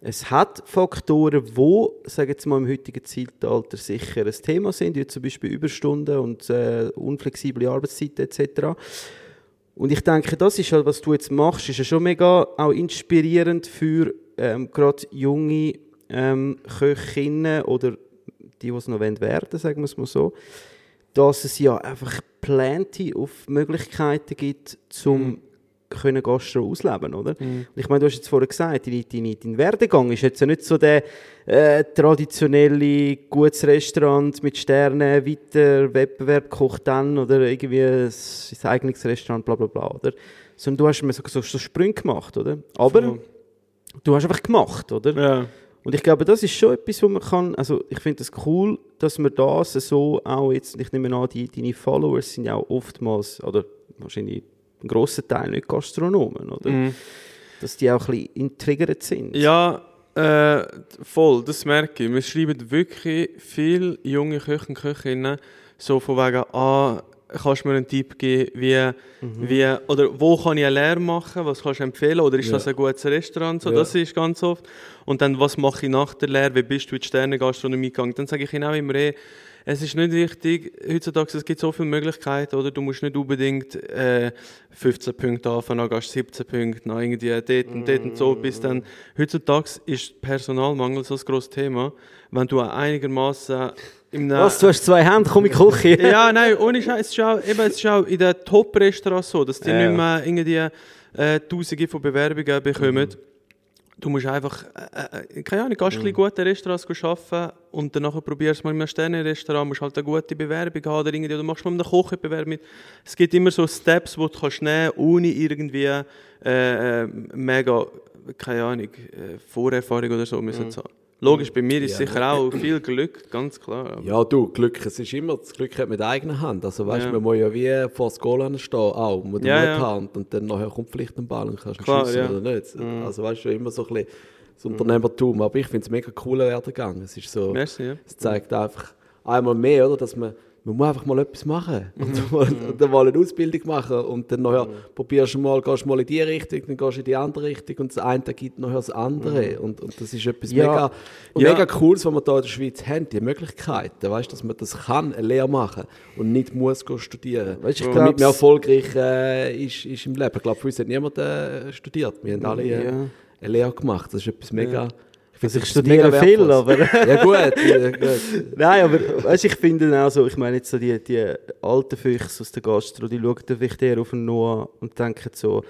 es hat Faktoren, die, sagen jetzt mal im heutigen Zeitalter sicher ein Thema sind, wie zum Beispiel Überstunden und äh, unflexible Arbeitszeiten etc. Und ich denke, das ist halt, was du jetzt machst, ist ja schon mega auch inspirierend für ähm, gerade junge ähm, Köchinnen oder die, die es noch werden wollen, sagen wir es mal so, dass es ja einfach plenty auf Möglichkeiten gibt, zum können Gastro ausleben, oder? Und ich meine, du hast jetzt vorher gesagt, dein, dein, dein Werdegang ist jetzt ja nicht so der äh, traditionelle gutes Restaurant mit Sternen, weiter Wettbewerb kocht dann oder irgendwie ein, ein eigenes Restaurant, bla bla bla, oder? Sondern du hast mir so, so, so Sprünge gemacht, oder? Aber Voll. du hast einfach gemacht, oder? Ja. Und ich glaube, das ist schon etwas, wo man kann, also ich finde es das cool, dass man das so auch jetzt, ich nehme an, die, deine Followers sind ja auch oftmals, oder wahrscheinlich ein grosser Teil nicht Gastronomen, oder? Mhm. Dass die auch ein bisschen intriggert sind. Ja, äh, voll, das merke ich. Wir schreiben wirklich viele junge Köche und Köchinnen so von wegen, ah, kannst du mir einen Tipp geben, wie, wie, oder wo kann ich eine Lehre machen, was kannst du empfehlen, oder ist Ja. das ein gutes Restaurant, so, Ja. das ist ganz oft. Und dann, was mache ich nach der Lehre, wie bist du in die Sternegastronomie gegangen, dann sage ich ihnen auch immer, eh, es ist nicht wichtig, heutzutage, es gibt so viele Möglichkeiten, oder? Du musst nicht unbedingt äh, 15 Punkte anfangen, dann gehst du 17 Punkte, dann irgendwie dort und dort und so, bis dann... Heutzutage ist Personalmangel so ein grosses Thema. Wenn du einigermaßen im Was, du hast zwei Hände, komm in die Küche. ja, nein, ohne Scheiß, es ist auch, eben, es ist auch in den Top-Restaurants so, dass die Ja, nicht mehr irgendwie äh, Tausende von Bewerbungen bekommen. Du musst einfach, äh, äh, keine Ahnung, gehst mhm. gute Restaurants arbeiten und dann probierst du mal in einem Sterne-Restaurant, musst halt eine gute Bewerbung haben oder irgendwie, oder machst mal einen Koch eine Bewerbung mit. Es gibt immer so Steps, die du kannst nehmen ohne irgendwie äh, äh, mega, keine Ahnung, äh, Vorerfahrung oder so müssen mhm. zu haben. Logisch, bei mir ist ja. sicher auch viel Glück, ganz klar. Ja, du, Glück, es ist immer, das Glück hat mit eigener Hand. Also weißt du, ja. man muss ja wie vor das Goal stehen, auch, mit der ja, Hand und dann nachher kommt vielleicht ein Ball und kannst klar, schießen ja. oder nicht. Mhm. Also weißt du, immer so ein bisschen das Unternehmertum. Aber ich finde es mega cool Werdegang. Es ist so, Merci, ja. es zeigt einfach einmal mehr, oder, dass man man muss einfach mal etwas machen und, mhm. mal, und dann mal eine Ausbildung machen und dann nachher mhm. probierst du mal, gehst mal in die Richtung, dann gehst du in die andere Richtung und das eine gibt nachher das andere mhm. und, und das ist etwas ja. mega, ja. mega Cooles, was wir hier in der Schweiz haben, die Möglichkeiten, weißt, dass man das kann, eine Lehre machen und nicht muss studieren. Weißt, ich ja. Damit man erfolgreich äh, ist, ist im Leben. Ich glaube, für uns hat niemand äh, studiert, wir haben alle äh, eine Lehre gemacht, das ist etwas mega... Also ich studiere viel, aber... <laughs> ja gut, ja, gut. Nein, aber weißt, ich finde auch so, ich meine jetzt so die, die alten Füchse aus der Gastro, die schauen dann vielleicht eher auf den Noah und denken so,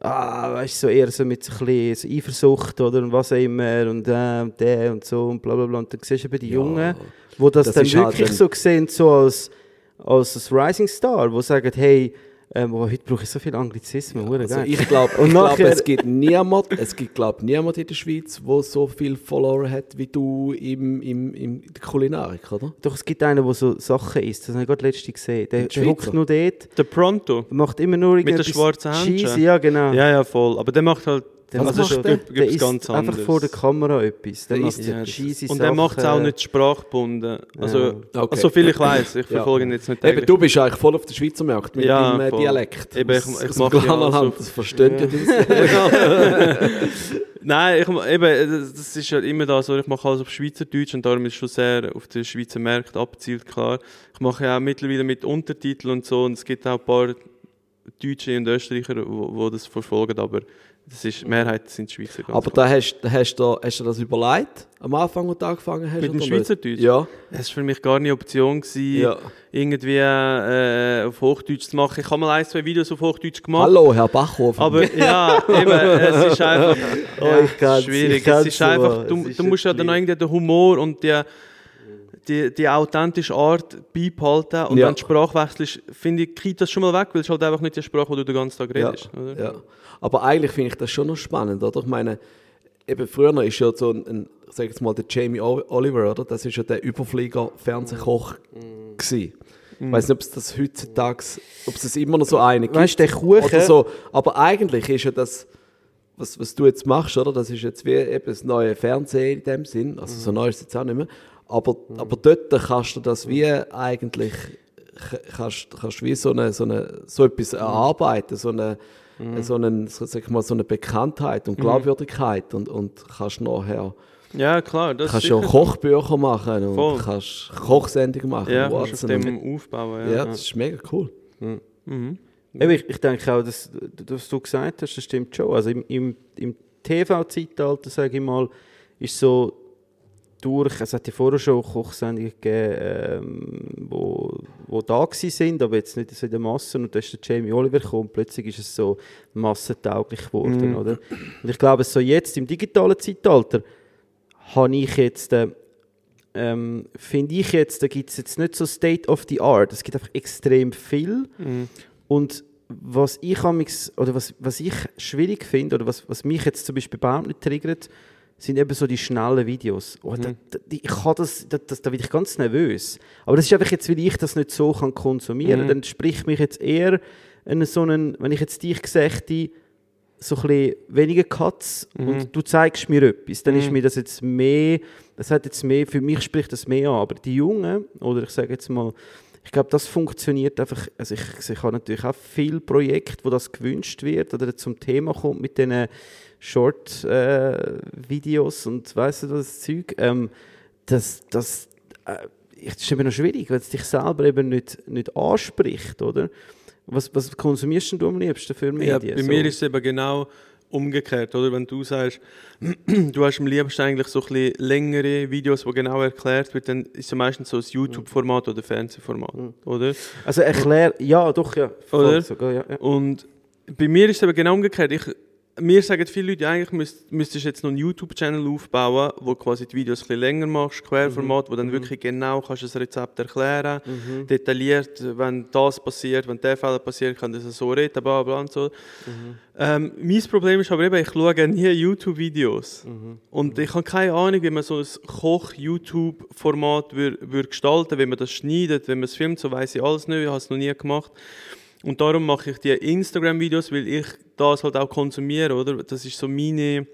ah, weißt du, so eher so mit ein bisschen so Eifersucht oder und was auch immer und äh, und der und so und bla bla bla. Und dann siehst du eben die Jungen, die das, das dann halt wirklich halt so sehen, so als, als Rising Star, die sagen, hey, ähm, oh, heute brauche ich so viel Anglizismen. Ja, also ich glaube, glaub, <laughs> es gibt niemand, es gibt glaub, niemand in der Schweiz, der so viele Follower hat wie du im, im, im der Kulinarik, oder? Doch, es gibt einen, der so Sachen isst. Das habe ich gerade letztens gesehen. Der, der hockt nur dort. Der Pronto. Macht immer nur Mit der schwarzen Hand. Cheese, ja genau. Ja, ja, voll. Aber der macht halt der also macht, der, der ist ganz einfach anders. vor der Kamera etwas. Der, der ist ja, cheesy Und der macht es auch nicht sprachgebunden. Also, ja. okay. also viel ich weiß, ich <laughs> verfolge ihn jetzt nicht. Eben, du bist eigentlich voll auf der Schweizer Markt mit ja, deinem äh, voll. Dialekt. Eben, ich, ich, ich mache ja also, Das versteht ja <laughs> Nein, ich, eben, das ist ja immer da so, ich mache alles auf Schweizerdeutsch und darum ist es schon sehr auf den Schweizer Markt abzielt, klar. Ich mache ja auch mittlerweile mit Untertiteln und so und es gibt auch ein paar Deutsche und Österreicher, die das verfolgen, aber das ist, die Mehrheit sind Schweizer. Aber da hast, hast, du, hast du das überlegt, am Anfang, als du angefangen hast? Mit dem Schweizerdeutsch? Ja. Es war für mich gar nicht Option, gewesen, ja. irgendwie äh, auf Hochdeutsch zu machen. Ich habe mal ein, zwei Videos auf Hochdeutsch gemacht. Hallo, Herr Bachhofer. Aber ja, eben, es ist einfach <laughs> oh, ja, schwierig. Es ist einfach, du, du musst ja dann irgendwie den Humor und die die, die authentische Art beibehalten. Und ja. wenn du Sprache wechselst, finde ich, geht das schon mal weg, weil es halt einfach nicht die Sprache, die du den ganzen Tag redest. Ja, oder? ja. Aber eigentlich finde ich das schon noch spannend, oder? Ich meine, eben früher ist ja so ein, ein ich sage jetzt mal, der Jamie Oliver, oder? Das ist ja der Überflieger-Fernsehkoch mhm. gewesen. Ich weiß nicht, ob es das heutzutage, ob es das immer noch so eine gibt. Weißt du, der Kuchen? Oder so. Aber eigentlich ist ja das, was, was du jetzt machst, oder? Das ist jetzt wie eben das neue Fernsehen in dem Sinn. Also so neu ist es jetzt auch nicht mehr. Aber, mhm. aber dort kannst du das wie eigentlich, kannst, kannst wie so, eine, so, eine, so etwas mhm. erarbeiten, so eine, mhm. so, einen, so, sag mal, so eine Bekanntheit und mhm. Glaubwürdigkeit und, und kannst nachher ja, klar. Das kannst ja Kochbücher machen und Voll. kannst Kochsendungen machen. Ja, auf dem aufbauen. Ja, ja, das ist mega cool. Mhm. Mhm. Ich, ich denke auch, dass, was du gesagt hast, das stimmt schon. Also im, im, im TV-Zeitalter, sage ich mal, ist so durch, es hat ja vorher schon Kochsendungen gegeben, ähm, wo, wo da sind, aber jetzt nicht so in der Masse. Und da ist der Jamie Oliver gekommen plötzlich ist es so massentauglich geworden, mm. oder? Und ich glaube, so jetzt im digitalen Zeitalter habe ich jetzt, äh, ähm, finde ich jetzt, da gibt es jetzt nicht so State of the Art. Es gibt einfach extrem viel. Mm. Und was ich, oder was, was ich schwierig finde, oder was, was mich jetzt zum Beispiel überhaupt nicht triggert, sind eben so die schnellen Videos. Oh, mhm. da, da, ich kann das, da, da werde ich ganz nervös. Aber das ist einfach jetzt, weil ich das nicht so kann konsumieren kann. Mhm. Dann spricht mich jetzt eher in so einen, wenn ich jetzt dich gesagt so ein weniger Cuts mhm. und du zeigst mir etwas, dann ist mhm. mir das jetzt mehr, das hat jetzt mehr, für mich spricht das mehr an. Aber die Jungen, oder ich sage jetzt mal, ich glaube, das funktioniert einfach. Also ich, ich habe natürlich auch viele Projekte, wo das gewünscht wird oder zum Thema kommt mit diesen Short-Videos äh, und weißt du das Zeug. Ähm, das, das, äh, ist immer noch schwierig, wenn es dich selber eben nicht, nicht anspricht, oder? Was, was konsumierst du am liebsten für Medien? Ja, bei so? mir ist es eben genau umgekehrt, oder? Wenn du sagst, <clears throat> du hast am liebsten eigentlich so ein längere Videos, wo genau erklärt wird, dann ist es meistens so ein YouTube-Format oder Fernsehformat, mhm. oder? Also erklär, ja, doch, ja. Oder? Sogar, ja, ja. Und bei mir ist es eben genau umgekehrt. Ich mir sagen viele Leute, eigentlich müsst, müsstest du jetzt noch einen YouTube-Channel aufbauen, wo quasi die Videos ein bisschen länger machst, Querformat, wo dann wirklich genau kannst du das Rezept erklären, detailliert, wenn das passiert, wenn der Fehler passiert, kann das so reden, bla bla und so. Ähm, mein Problem ist aber eben, ich schaue nie YouTube-Videos. Und ich habe keine Ahnung, wie man so ein Koch-YouTube-Format wür, wür gestalten wie man das schneidet, wie man es filmt, so weiß ich alles nicht, ich habe es noch nie gemacht. Und darum mache ich die Instagram-Videos, weil ich das halt auch konsumiere, oder? Das ist so meine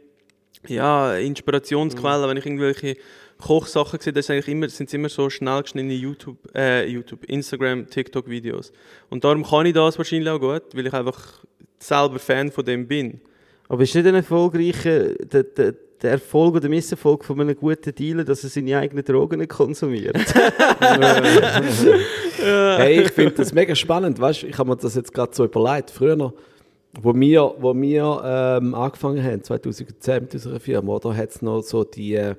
ja, Inspirationsquelle, wenn ich irgendwelche Kochsachen sehe, das eigentlich immer, sind immer so schnell geschnittene YouTube, äh, YouTube, Instagram, TikTok-Videos. Und darum kann ich das wahrscheinlich auch gut, weil ich einfach selber Fan von dem bin. Aber ist nicht ein erfolgreicher, der, der, der Erfolg oder Misserfolg von einem guten Dealer, dass er seine eigenen Drogen nicht konsumiert? <laughs> Hey, ich finde das mega spannend, weißt ich habe mir das jetzt gerade so überlegt, früher wo wir, wo wir ähm, angefangen haben, 2010 mit unserer Firma, da hat es noch so die, äh,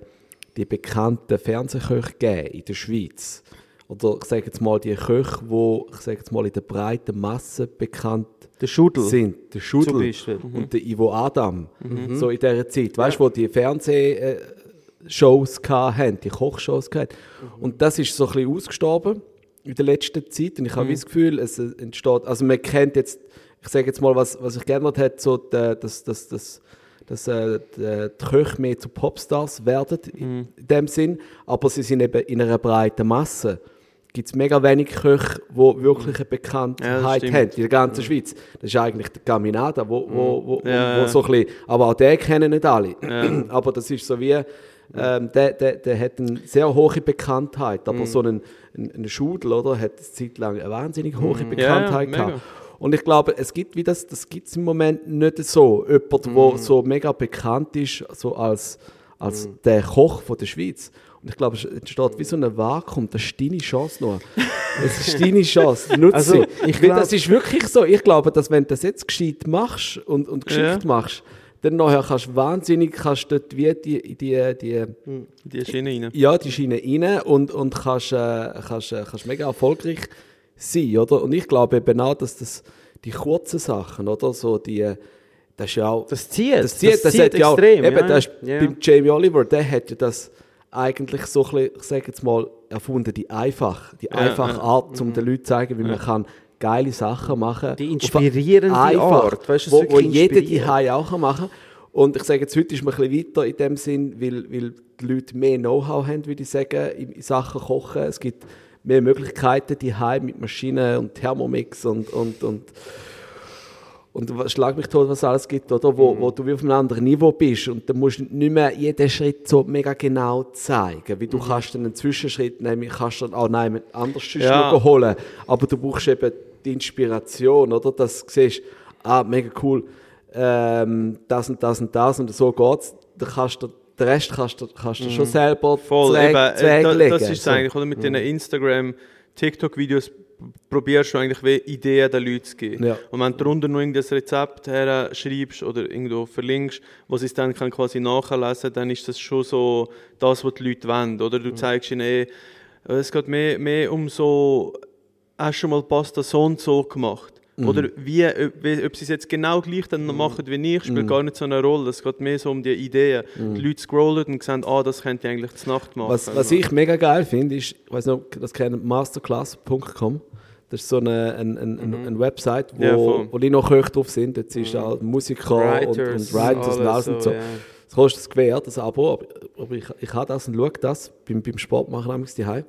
die bekannten Fernsehköche gegeben in der Schweiz. Oder ich sage jetzt mal die Köche, die ich sage jetzt mal in der breiten Masse bekannt Der Schudel. sind. Der Schudel Beispiel. und der Ivo Adam. So in dieser Zeit. Weißt du, wo die Fernsehshows hatten, die Kochshows hatten. Und das ist so ein bisschen ausgestorben in der letzten Zeit. Und ich habe wie das Gefühl, es entsteht, also man kennt jetzt, ich sage jetzt mal, was, was sich geändert hat, so der, das, das, das, dass äh, die, die Köche mehr zu Popstars werden, in, in dem Sinn. Aber sie sind eben in einer breiten Masse. Gibt es mega wenig Köche, die wirklich eine Bekanntheit stimmt. haben in der ganzen Schweiz. Das ist eigentlich der Caminada, wo, wo, wo, Ja, wo ja. so ein bisschen, aber auch den kennen nicht alle. <clears throat> aber das ist so wie, ähm, der, der, der hat eine sehr hohe Bekanntheit, aber so ein, ein, ein Schudel, oder, hat eine Zeit lang eine wahnsinnig hohe Bekanntheit gehabt. Und ich glaube, es gibt wie das, das gibt es im Moment nicht so. Jemand, der so mega bekannt ist, so als, als der Koch von der Schweiz. Und ich glaube, es entsteht wie so ein Vakuum. Das ist deine Chance noch. Das ist deine <laughs> Chance. Nutze Also, sie. ich glaub- das ist wirklich so. Ich glaube, dass wenn du das jetzt gescheit machst und, und geschickt Ja. machst, dann nachher kannst du wahnsinnig, kannst dort wie die, die, die, Die Schiene rein. ja, die Schiene rein und, und kannst, äh, kannst, äh, kannst mega erfolgreich sein, oder? Und ich glaube eben auch, dass das die kurzen Sachen, oder? So die, äh, das ist ja auch... Das zieht. Das zieht, das ja auch, extrem. eben, ja. das ist, ja. beim Jamie Oliver, der hat ja das eigentlich so ein bisschen, ich sage jetzt mal, erfunden, die einfach, die einfache ja. Art, um den Leuten zu zeigen, wie man kann geile Sachen machen Die inspirierende eine Art, weißt wo, wo jeder die auch kann machen Und ich sage jetzt, heute ist man ein bisschen weiter in dem Sinn, weil, weil die Leute mehr Know-how haben, würde ich sagen, in, in Sachen Kochen. Es gibt mehr Möglichkeiten, die mit Maschinen und Thermomix und, und, und und schlag mich tot, was es alles gibt, oder? Wo, wo du wie auf einem anderen Niveau bist und dann musst du nicht mehr jeden Schritt so mega genau zeigen, wie du kannst dann einen Zwischenschritt nehmen, kannst dann auch nein, anders Ja. ja. holen, aber du brauchst eben die Inspiration, oder? Dass du siehst, ah, mega cool, ähm, das und das und das und so geht's, dann kannst du den Rest kannst du, kannst du schon selber Voll, eben, äh, da, das ist es. Mhm. eigentlich, oder? Mit den Instagram, TikTok-Videos probierst du eigentlich wie Ideen den Leuten zu geben. Ja. Und wenn du darunter noch irgendein Rezept her schreibst oder irgendwo verlinkst, was sie es dann kann quasi nachlesen dann ist das schon so das, was die Leute wollen. Oder Mhm. du zeigst ihnen, eh, es geht mehr, mehr um so, hast du schon mal Pasta so und so gemacht? Mhm. Oder wie, ob, ob sie es jetzt genau gleich dann noch machen wie ich, Mhm. spielt gar nicht so eine Rolle. Es geht mehr so um die Ideen. Die Leute scrollen und sehen, ah, das könnte ich eigentlich zur Nacht machen. Was, was ich mega geil finde, ist, ich weiß ihr das kennt, masterclass.com. Das ist so eine, ein, ein, ein, eine Website, wo, Mhm. Ja. Mhm. wo nicht noch Köche drauf sind. Jetzt ist auch Musiker und, und Writers und alles und so. Das kostet das Gewehr, das Abo, aber, aber ich, ich habe das und schaue das beim, beim Sport machen daheim.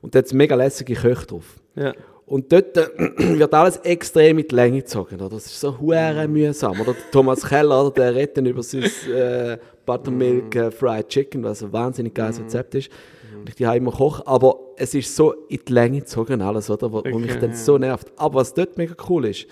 Und da hat mega lässige Köche drauf. Ja. Und dort äh, <clears throat> wird alles extrem in die Länge gezogen. Oder? Das ist so hure mühsam. Oder der Thomas Keller, oder, der redet über sein äh, Buttermilk äh, Fried Chicken, was ein wahnsinnig geiles Rezept ist. Und ich die immer koche. Aber es ist so in die Länge gezogen alles, oder? Wo, wo mich Okay, dann so nervt. Aber was dort mega cool ist,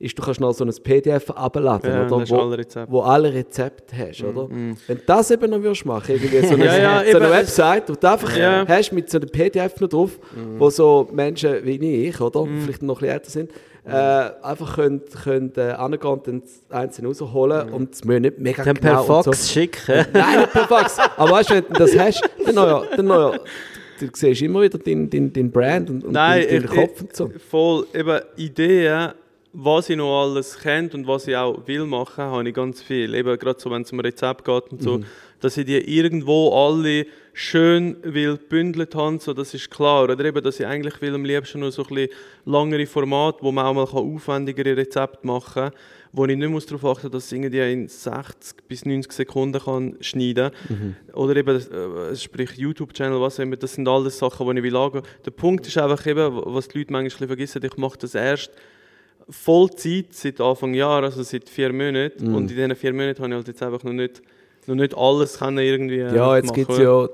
ist, du kannst noch so ein PDF abladen, Ja, oder? Wo, alle Rezepte. wo alle Rezepte hast, oder? Wenn du das eben noch würdest machen, irgendwie so eine, <laughs> Ja, ja, so eine Website, wo du einfach hast mit so einem PDF noch drauf, wo so Menschen wie ich, oder, vielleicht noch ein bisschen älter sind, äh, einfach können, können äh, angehen und dann einzeln rausholen und es müssen nicht mega Dann genau per und so. Fax schicken. Nein, nicht per Fax. <laughs> Aber weißt du, wenn du das hast, dann noch, ja, dann noch, ja, du siehst immer wieder deinen dein, dein Brand und, und Nein, deinen, Kopf und so. Voll, eben Ideen was ich noch alles kennt und was ich auch will machen, habe ich ganz viel. Eben gerade so, wenn es um Rezept geht und so, dass ich die irgendwo alle schön will bündelt habe, so das ist klar. Oder eben, dass ich eigentlich will am liebsten noch so ein bisschen langere Format, wo man auch mal aufwendigere Rezepte machen kann, wo ich nicht muss darauf achten dass ich irgendwie in 60 bis 90 Sekunden kann schneiden kann. Oder eben, äh, sprich YouTube-Channel, was auch immer, das sind alles Sachen, die ich will angehen. Der Punkt ist einfach eben, was die Leute manchmal vergessen, ich mache das erst Vollzeit seit Anfang Jahr, also seit vier Monaten. Und in diesen vier Monaten habe ich halt jetzt einfach noch nicht, noch nicht alles können irgendwie äh, Ja, jetzt gibt es ja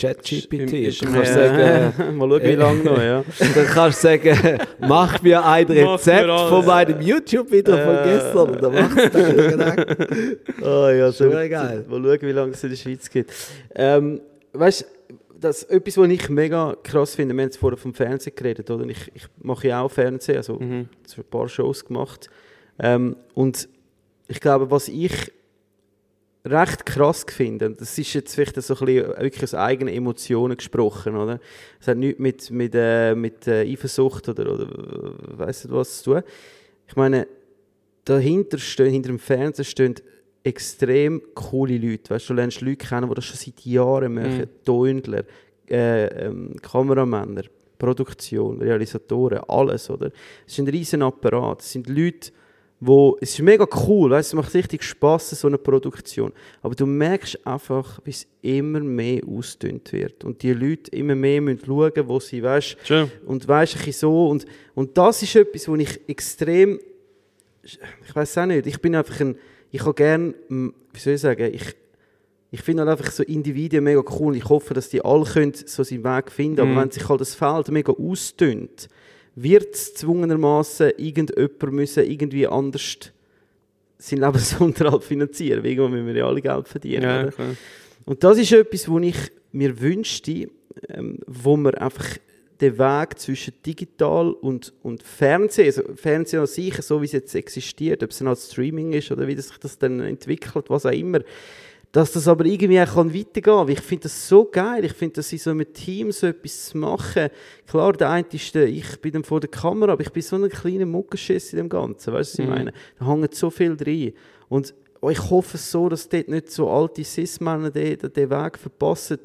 ChatGPT. Du kannst äh, sagen, <laughs> Mal schauen, wie lange noch, ja. <laughs> dann kannst du sagen, mach mir ein Rezept von meinem YouTube-Video von Äh. gestern. Dann machst du das. <laughs> Oh, ja, Schon so geil. Mal schauen, wie lange es in der Schweiz gibt. Ähm, weißt du, das etwas, was ich mega krass finde, wir haben jetzt vorher vom Fernsehen geredet, oder? Ich, ich mache ja auch Fernsehen, also Mhm. ein paar Shows gemacht. Ähm, und ich glaube, was ich recht krass finde, und das ist jetzt vielleicht so ein bisschen wirklich aus eigenen Emotionen gesprochen, oder? Es hat nichts mit, mit, äh, mit äh, Eifersucht oder, oder weiss nicht was zu tun. Ich meine, dahinter stehen, hinter dem Fernsehen stehen extrem coole Leute. Weißt, du lernst Leute kennen, die das schon seit Jahren machen. Mhm. Tondler, äh, ähm, Kameramänner, Produktion, Realisatoren, alles, oder? Es ist ein riesen Apparat. Es sind Leute, wo es ist mega cool, weißt, es macht richtig Spaß so eine Produktion. Aber du merkst einfach, wie es immer mehr ausdünnt wird und die Leute immer mehr müssen schauen, wo sie, weißt, Schön. und weißt bisschen so und und das ist etwas, wo ich extrem ich weiß auch nicht, ich bin einfach ein ich habe gern mm, wie soll ich sagen, ich ich finde halt einfach so Individuen mega cool. Ich hoffe, dass die alle können so seinen Weg finden. Mhm. Aber wenn sich halt das Feld mega ausdünnt, wird es zwungenermaßen irgendjemand müssen irgendwie anders seinen Lebensunterhalt <laughs> finanzieren. Weil Irgendwann müssen wir ja alle Geld verdienen. Ja. Und das ist etwas, wo ich mir wünschte, ähm, wo man einfach den Weg zwischen digital und, und Fernsehen, also Fernsehen an sich, so wie es jetzt existiert, ob es dann als Streaming ist oder wie das sich das dann entwickelt, was auch immer, dass das aber irgendwie auch kann weitergehen kann. Ich finde das so geil. Ich finde, dass sie so mit Team so etwas zu machen. Klar, der eine ist der, ich bin dann vor der Kamera, aber ich bin so ein kleiner Muckenschiss in dem Ganzen. Weißt du, was ich meine? Da hängt so viel drin. Und ich hoffe so, dass dort nicht so alte Cis-Männer den, den Weg verpassen,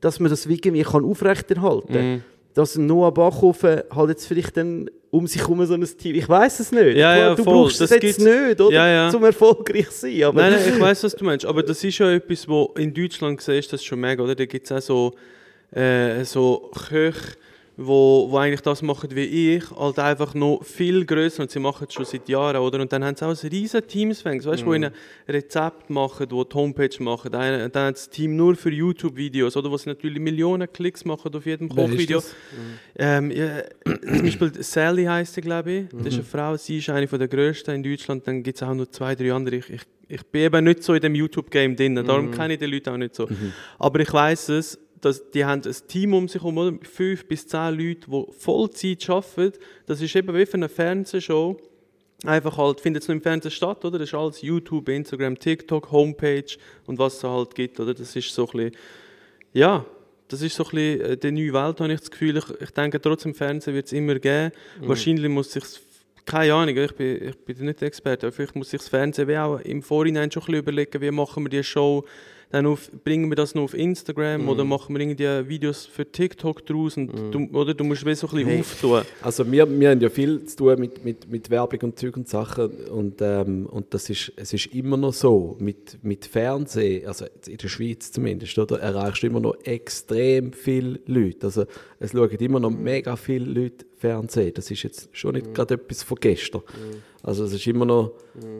dass man das irgendwie kann aufrechterhalten kann. Mhm. Dass Noah Bachhofen halt jetzt vielleicht dann um sich herum so ein Team. Ich weiß es nicht. Ja, ja, du voll. brauchst Das es jetzt gibt's- nicht, oder? Ja, ja. Zum erfolgreich zu sein. Aber Nein, nein, ich weiß, was du meinst. Aber das ist ja etwas, wo in Deutschland siehst, das schon mega, oder? Da gibt es auch so, äh, so Köche, wo, wo eigentlich das machen wie ich, halt einfach noch viel größer und sie machen es schon seit Jahren, oder? Und dann haben sie auch ein riesen Teamsfängs, weißt du, wo ihnen Rezept machen, wo die Homepage machen. Dann, dann haben sie ein Team nur für YouTube-Videos, oder? Wo sie natürlich Millionen Klicks machen auf jedem Kochvideo. das? Ähm, ja, zum Beispiel Sally heisst sie, glaube ich. Das ist eine Frau, sie ist eine von der grössten in Deutschland. Dann gibt es auch noch zwei, drei andere. Ich, ich, ich bin eben nicht so in dem YouTube-Game drin, darum kenne ich die Leute auch nicht so. Aber ich weiß es, dass die haben ein Team um sich herum, oder? fünf bis zehn Leute, die Vollzeit arbeiten. Das ist eben wie für eine Fernsehshow. Einfach halt, findet es nur im Fernsehen statt, oder? Das ist alles YouTube, Instagram, TikTok, Homepage und was es halt gibt, oder? Das ist so ein bisschen, ja, das ist so ein bisschen äh, die neue Welt, habe ich das Gefühl. Ich, ich denke, trotzdem Fernsehen wird es immer geben. Wahrscheinlich muss sich keine Ahnung, ich bin, ich bin nicht Experte, aber vielleicht muss sich das Fernsehen wie auch im Vorhinein schon ein bisschen überlegen, wie machen wir die Show, dann auf, bringen wir das noch auf Instagram oder machen wir irgendwie Videos für TikTok draus und du, oder du musst wie so ein bisschen Hey. auftun. Also wir, wir haben ja viel zu tun mit, mit, mit Werbung und Zeug und Sachen und, ähm, und das ist, es ist immer noch so, mit, mit Fernsehen, also in der Schweiz zumindest, oder, erreichst du immer noch extrem viele Leute. Also es schauen immer noch mega viele Leute Fernsehen. Das ist jetzt schon nicht gerade etwas von gestern. Also es ist immer noch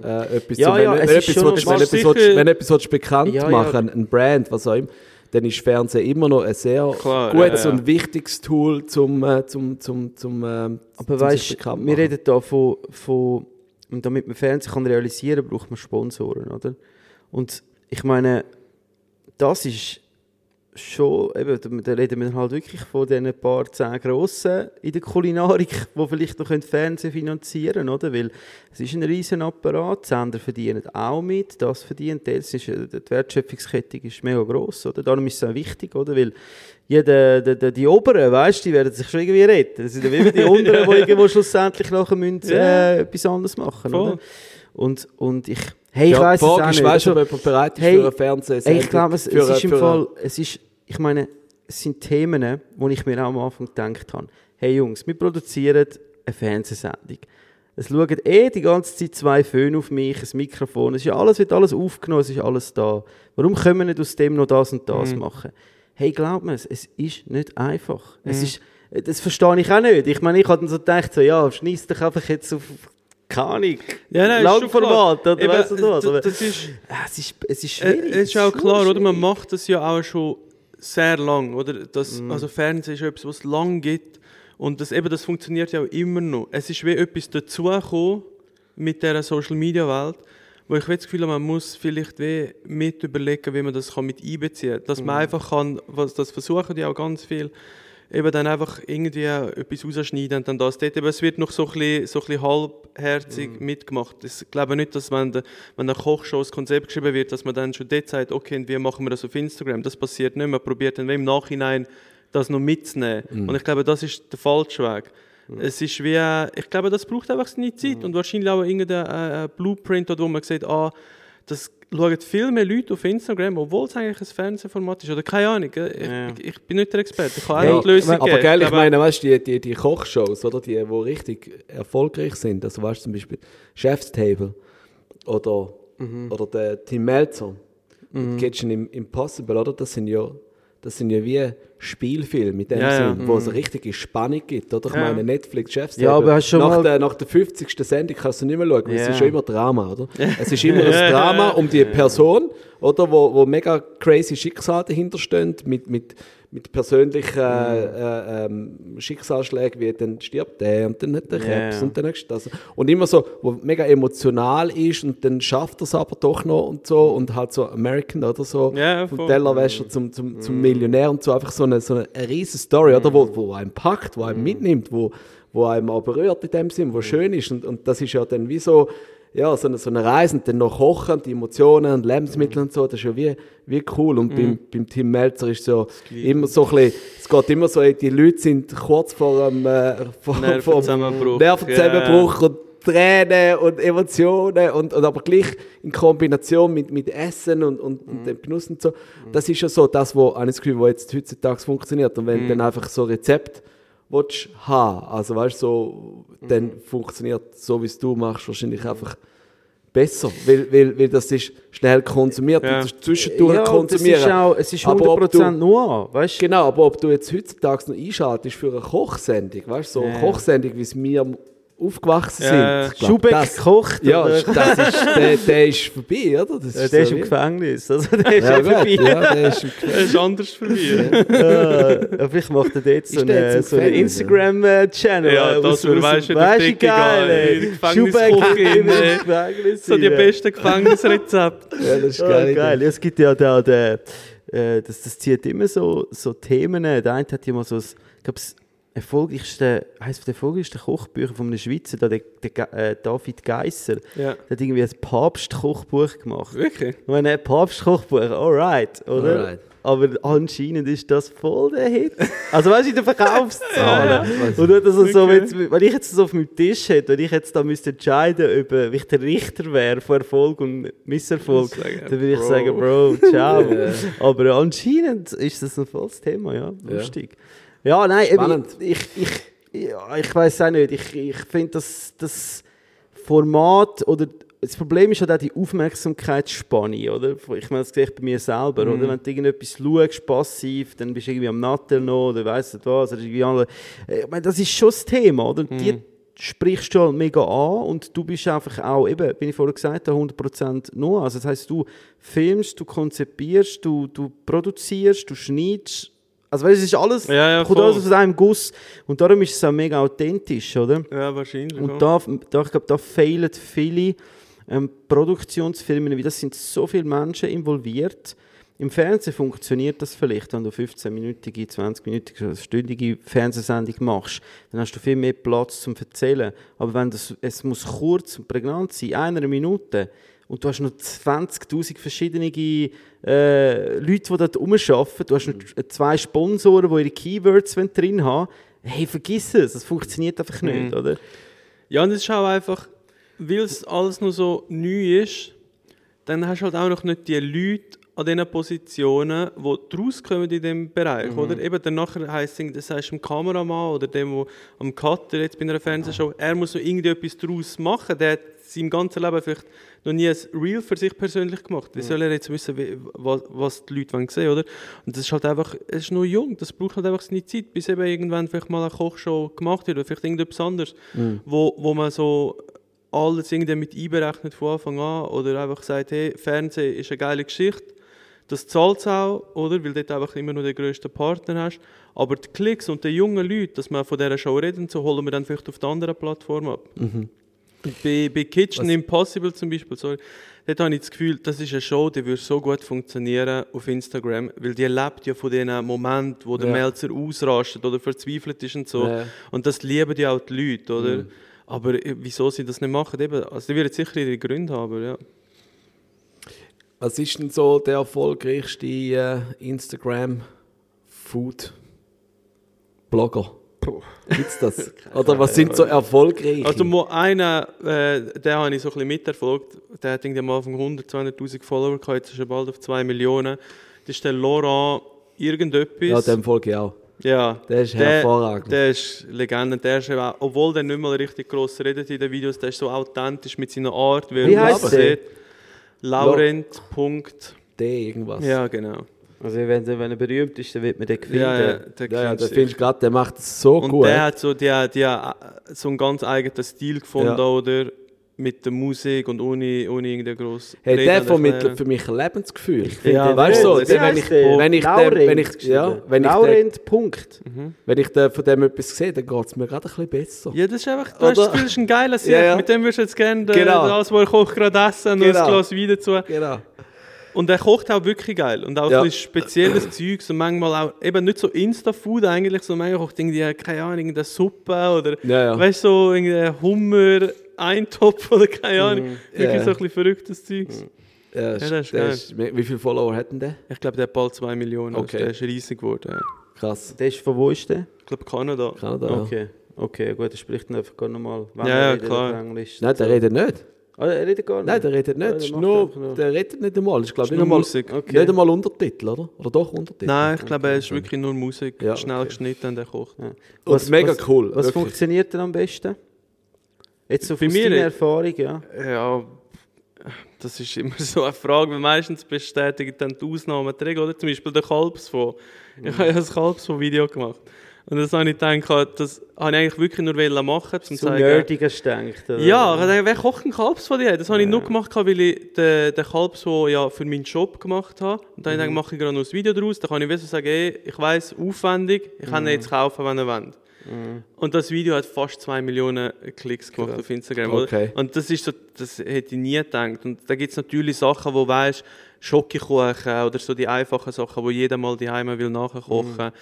äh, etwas, Ja, so, wenn, ja, wenn, etwas, willst- wenn, etwas, willst- wenn etwas willst bekannt Ja, ja. machen, ein Brand, was auch immer, dann ist Fernsehen immer noch ein sehr Klar, gutes ja, ja. und wichtiges Tool zum, äh, zum, zum, zum, ähm, Aber zum weißt wir reden da von, von damit man Fernsehen kann realisieren, braucht man Sponsoren, oder? Und ich meine, das ist schon, eben, da reden wir halt wirklich von diesen paar zehn Grossen in der Kulinarik, <laughs> die vielleicht noch Fernsehen finanzieren können, oder? Weil es ist ein riesen Apparat, die Sender verdienen auch mit, das verdient, das ist, äh, die Wertschöpfungskette ist mega gross, oder? Darum ist es auch wichtig, oder? Weil jeder, die, die, die Oberen, weißt die werden sich schon irgendwie retten. Das sind ja immer die <laughs> Unteren, die irgendwo schlussendlich nachher müssen, äh, etwas anderes machen, Voll. oder? Und, und ich, hey, ich ja, die es auch nicht. weißt Also, ob jemand bereit ist hey, für eine Fernsehsendung? ich glaube, es, es ist im Fall, es ist, ich meine, es sind Themen, wo ich mir auch am Anfang gedacht habe, hey Jungs, wir produzieren eine Fernsehsendung. Es schauen eh die ganze Zeit zwei Föhn auf mich, ein Mikrofon, es ist ja alles, wird alles aufgenommen, es ist alles da. Warum können wir nicht aus dem noch das und das machen? Hey, glaub mir, es ist nicht einfach. Es ist, das verstehe ich auch nicht. Ich meine, ich hatte dann so gedacht, so, ja, schneid's dich einfach jetzt auf, keine Ahnung, Ja, nein, Langformat, oder weißt du was? Das ist, Ja, es ist, es ist äh, schwierig. es ist auch klar, oder? Man macht das ja auch schon sehr lang, oder? Das, Mhm. Also Fernsehen ist etwas, was es lang gibt und das, eben, das funktioniert ja auch immer noch. Es ist wie etwas dazugekommen mit dieser Social-Media-Welt, wo ich das Gefühl habe, man muss vielleicht wie mit überlegen, wie man das kann mit einbeziehen kann. Dass Mhm. man einfach kann, was, das versuchen die auch ganz viel, eben dann einfach irgendwie etwas rausschneiden und dann das dort. Eben, es wird noch so ein bisschen, so ein bisschen halbherzig Mhm. mitgemacht. Ich glaube nicht, dass wenn, der, wenn eine Kochshow das Konzept geschrieben wird, dass man dann schon dort sagt, okay, und wie machen wir das auf Instagram? Das passiert nicht. Man probiert dann im Nachhinein das noch mitzunehmen. Mhm. Und ich glaube, das ist der falsche Weg. Es ist wie, ich glaube, das braucht einfach seine Mhm. Zeit und wahrscheinlich auch irgendein äh, äh, Blueprint, wo man sieht, ah, das schauen viel mehr Leute auf Instagram, obwohl es eigentlich ein Fernsehformat ist. Oder keine Ahnung, äh, ich, Ja. ich, ich bin nicht der Experte, ich kann auch Hey, nicht die Lösung Aber geil, ich meine, weißt du, die, die, die Kochshows, oder, die, die richtig erfolgreich sind, also weißt du, zum Beispiel Chef's Table oder, Mhm. oder der Tim Melzer, mhm. Kitchen Im- Impossible, oder, das sind ja, das sind ja wie Spielfilme in dem Ja, ja. Sinn, wo es eine richtige Spannung gibt, oder? Ich Ja. meine, Netflix Chef's Ja, aber hast schon nach, mal- der, nach der 50. Sendung kannst du nicht mehr schauen, weil es Ja. ist schon immer Drama, oder? Es ist immer <laughs> ein Drama um die Person, oder, wo, wo mega crazy Schicksale dahinter stehen, mit, mit, mit persönlichen äh, ähm, Schicksalsschlägen, wie dann stirbt der und dann hat der Krebs ja. und dann nächste das. Und immer so, wo mega emotional ist und dann schafft er es aber doch noch und so und halt so American oder so, Ja, vom. Tellerwäscher zum, zum, zum Millionär und so, einfach so eine, so eine, eine riesen Story, oder, wo, wo einem packt, wo einem mitnimmt, wo, wo einem auch berührt in dem Sinn, wo schön ist. Und, und das ist ja dann wie so, ja, so eine, so eine Reise und dann noch Kochen, die Emotionen und Lebensmittel und so, das ist ja wie, wie cool. Und beim, beim Tim Melzer ist es ja immer so ein bisschen, es geht immer so, die Leute sind kurz vor einem äh, vor, Nervenzusammenbruch. Nervenzusammenbruch und Tränen und Emotionen und, und aber gleich in Kombination mit, mit Essen und, und, und dem Genuss und so. Das ist ja so das, wo, habe ich das Gefühl, wo jetzt heutzutage funktioniert. Und wenn du dann einfach so Rezept willst haben, also weißt du, so, dann funktioniert so, wie es du machst, wahrscheinlich einfach besser, weil, weil, weil das ist schnell konsumiert Ja. und das ist zwischendurch ja, konsumieren. Das ist auch, es ist Aber ob 100% du- nur, weißt? Genau, aber ob du jetzt heutzutage noch einschaltest für eine Kochsendung, weißt so eine Ja. Kochsendung, wie es wir aufgewachsen Ja. sind. Schubeck das- kocht, Ja, oder? das ist, der, der ist vorbei, oder? Das Äh, der ist im Gefängnis, also der ist Ja, ja, vorbei. ja, der ist im Das ist anders für mich. Ja, vielleicht macht er jetzt so Ist der einen so Gefängnis, Instagram-Channel. Ja, das würde weisst du, der weißt du, Dicke geil, Schubeck im äh, Gefängnis. So die ja. besten Gefängnisrezepte. <laughs> Ja, das ist Ja, geil. geil. Ja, es gibt ja da, der, äh, das, das zieht immer so, so Themen. Der eine hat ja mal so, das, ich glaube, das erfolgreichste, heisst der erfolgreichste Kochbücher von einem Schweizer, da, der, der äh, David Geisser. Ja. Der hat irgendwie ein Papstkochbuch gemacht. Wirklich? Ich meine, ein Papstkochbuch, alright, oder? Alright. Aber anscheinend ist das voll der Hit. Also weißt du, in den Verkaufszahlen. Und nur, dass er so, Okay. wenn, ich jetzt das auf meinem Tisch hätte, wenn ich jetzt da müsste entscheiden ob ich der Richter wäre von Erfolg und Misserfolg, sagen, dann würde ich Bro. sagen, Bro, ciao. <laughs> Aber anscheinend ist das ein volles Thema, ja. Lustig. Ja, nein, Spannend. ich, ich, ja, ich weiß auch nicht. Ich, ich finde, dass das Format oder das Problem ist halt auch die Aufmerksamkeitsspanne, oder? Ich meine, das sehe ich bei mir selber, Mhm. oder? Wenn du irgendetwas schaust, passiv, dann bist du irgendwie am Nattel noch, oder weißt du was, oder irgendwie andere. Ich meine, das ist schon das Thema, oder? Mhm. Die sprichst du halt mega an und du bist einfach auch, eben, wie ich vorher gesagt habe, 100% nur. Also das heisst, du filmst, du konzipierst, du, du produzierst, du schneidest, also weißt, es ist alles, Ja, ja, kommt alles aus einem Guss und darum ist es auch mega authentisch, oder? Ja, wahrscheinlich. Und da, da, ich glaube, da fehlen viele ähm, Produktionsfirmen, weil das sind so viele Menschen involviert. Im Fernsehen funktioniert das vielleicht, wenn du 15-minütige, 20-minütige, stündige Fernsehsendung machst. Dann hast du viel mehr Platz zum Erzählen. Aber wenn das, es muss kurz und prägnant sein, einer Minute, und du hast noch 20'000 verschiedene äh, Leute, die dort rumarbeiten, du hast noch zwei Sponsoren, die ihre Keywords drin haben hey, vergiss es, das funktioniert einfach nicht, oder? Ja, und es ist auch einfach, weil es alles noch so neu ist, dann hast du halt auch noch nicht die Leute an diesen Positionen, die rauskommen in diesem Bereich, oder? Eben dann nachher heisst es, das heißt dem Kameramann oder dem, der am Cutter jetzt bei einer Fernsehshow, er muss noch irgendwie etwas daraus machen, der hat seinem ganzen Leben vielleicht noch nie ein Reel für sich persönlich gemacht. Wie soll er jetzt wissen, wie, was, was die Leute wollen sehen, oder? Und das ist halt einfach, es ist noch jung, das braucht halt einfach seine Zeit, bis eben irgendwann vielleicht mal eine Kochshow gemacht wird oder vielleicht irgendetwas anderes, wo, wo man so alles irgendwie mit einberechnet von Anfang an oder einfach sagt, hey, Fernsehen ist eine geile Geschichte, das zahlt es auch, oder? Weil du dort einfach immer noch den grössten Partner hast. Aber die Klicks und die jungen Leute, dass man von dieser Show reden, so holen wir dann vielleicht auf die anderen Plattformen ab. Bei, bei Kitchen Impossible zum Beispiel, sorry, dort habe ich das Gefühl, das ist eine Show, die würde so gut funktionieren auf Instagram, weil die lebt ja von diesen Momenten, wo der Ja. Melzer ausrastet oder verzweifelt ist und so. Ja. Und das lieben ja auch die Leute, oder? Aber äh, wieso sie das nicht machen, eben, also die werden sicher ihre Gründe haben, ja. Was ist denn so der erfolgreichste äh, Instagram-Food-Blogger? Gibt's das? <laughs> Oder was sind so erfolgreiche? Also mo einer, äh, den habe ich so ein bisschen miterfolgt, der hat irgendwie am Anfang 100, 200'000 Follower gehabt, jetzt ist er bald auf 2 Millionen. Das ist der Laurent irgendetwas. ja, dem folge ich auch. Ja, Der ist hervorragend. Der ist Legende. Der ist obwohl der nicht mal richtig gross redet in den Videos, der ist so authentisch mit seiner Art, wie, Wie er aussieht. Laurent. Punkt. D irgendwas. Ja, genau. Also wenn, er- wenn er berühmt ist, dann wird man den finden. Ja, ja, der ja, ja der du finde ich gerade, der macht es so Und gut. der hat so, die, die, so einen ganz eigenen Stil gefunden, Ja. oder? Mit der Musik und ohne, ohne irgendeine grosse Hey, der Rede vermittelt für mich Lebensgefühl. Ja, den weißt du, so, wenn ich, der? wenn ich, Laurent wenn ich, ja, wenn ich, den, Laurent, Punkt. wenn ich den, von dem etwas sehe, dann geht es mir gerade ein bisschen besser. Ja, das ist einfach, du hast das Oder- Gefühl, das ist ein geiler Sieg. Ja, ja. Mit dem würdest du jetzt gerne äh, Genau. das, was er kocht, gerade essen und Genau. ein Glas Wein dazu. Genau. Und er kocht auch wirklich geil. Und auch Ja. ein bisschen spezielles <clears throat> Zeug. So manchmal auch, eben nicht so Insta-Food eigentlich, so manchmal kocht irgendwie, keine Ahnung, irgendeine Suppe oder, Ja, ja. weißt du, so irgendwie Hummer, Eintopf <laughs> oder keine Ahnung. Wirklich Ja. so ein bisschen verrücktes Zeugs. Ja, das Ja, das ist geil. ist, wie viele Follower hat denn der? Ich glaube, der hat bald 2 Millionen. Okay. Also der ist riesig geworden. Ja. Krass. Der ist von wo ist der? Ich glaube, Kanada. Kanada, ja. Okay. Okay, gut, er spricht dann einfach gar nochmal. Ja, ja, klar. Englisch. Nein, der redet nicht. Ah, er redet gar nicht? Nein, der redet Ja, nicht. der Ist macht nur, der redet nicht einmal. Ich glaube Ist nicht nur einmal, Musik. Okay. nicht einmal Untertitel, oder? Oder doch Untertitel? Nein, ich glaube, er ist wirklich nur Musik. Ja, Schnell okay. geschnitten und er kocht. Und mega cool. Was wirklich. funktioniert denn am besten? Jetzt so Bei mir- deiner Erfahrung, ja. Ja, das ist immer <laughs> so eine Frage, weil meistens bestätigen dann die Ausnahmen die Regel, oder? Zum Beispiel der Kalbsfonds. Ich habe ja ein Kalbsfonds-Video gemacht. Und das habe ich gedacht, das habe ich eigentlich wirklich nur machen, um zu zeigen... nerdig hast du gedacht, oder? Ja, ich gedacht, wer kocht einen Kalbsfonds? dir? Das habe ich nur gemacht, weil ich den, den Kalbsfonds ja für meinen Job gemacht habe. Und dann ich gedacht, mache ich gerade noch ein Video daraus. Dann kann ich wissen sagen, ey, ich weiss, aufwendig, ich kann ihn jetzt kaufen, wenn ihr wollt. Und das Video hat fast 2 Millionen Klicks gemacht auf Instagram. Okay. Und das ist so, das hätte ich nie gedacht. Und da gibt es natürlich Sachen, wo weißt, Schokokuchen oder so die einfachen Sachen, wo jeder mal die Heime will nachkochen.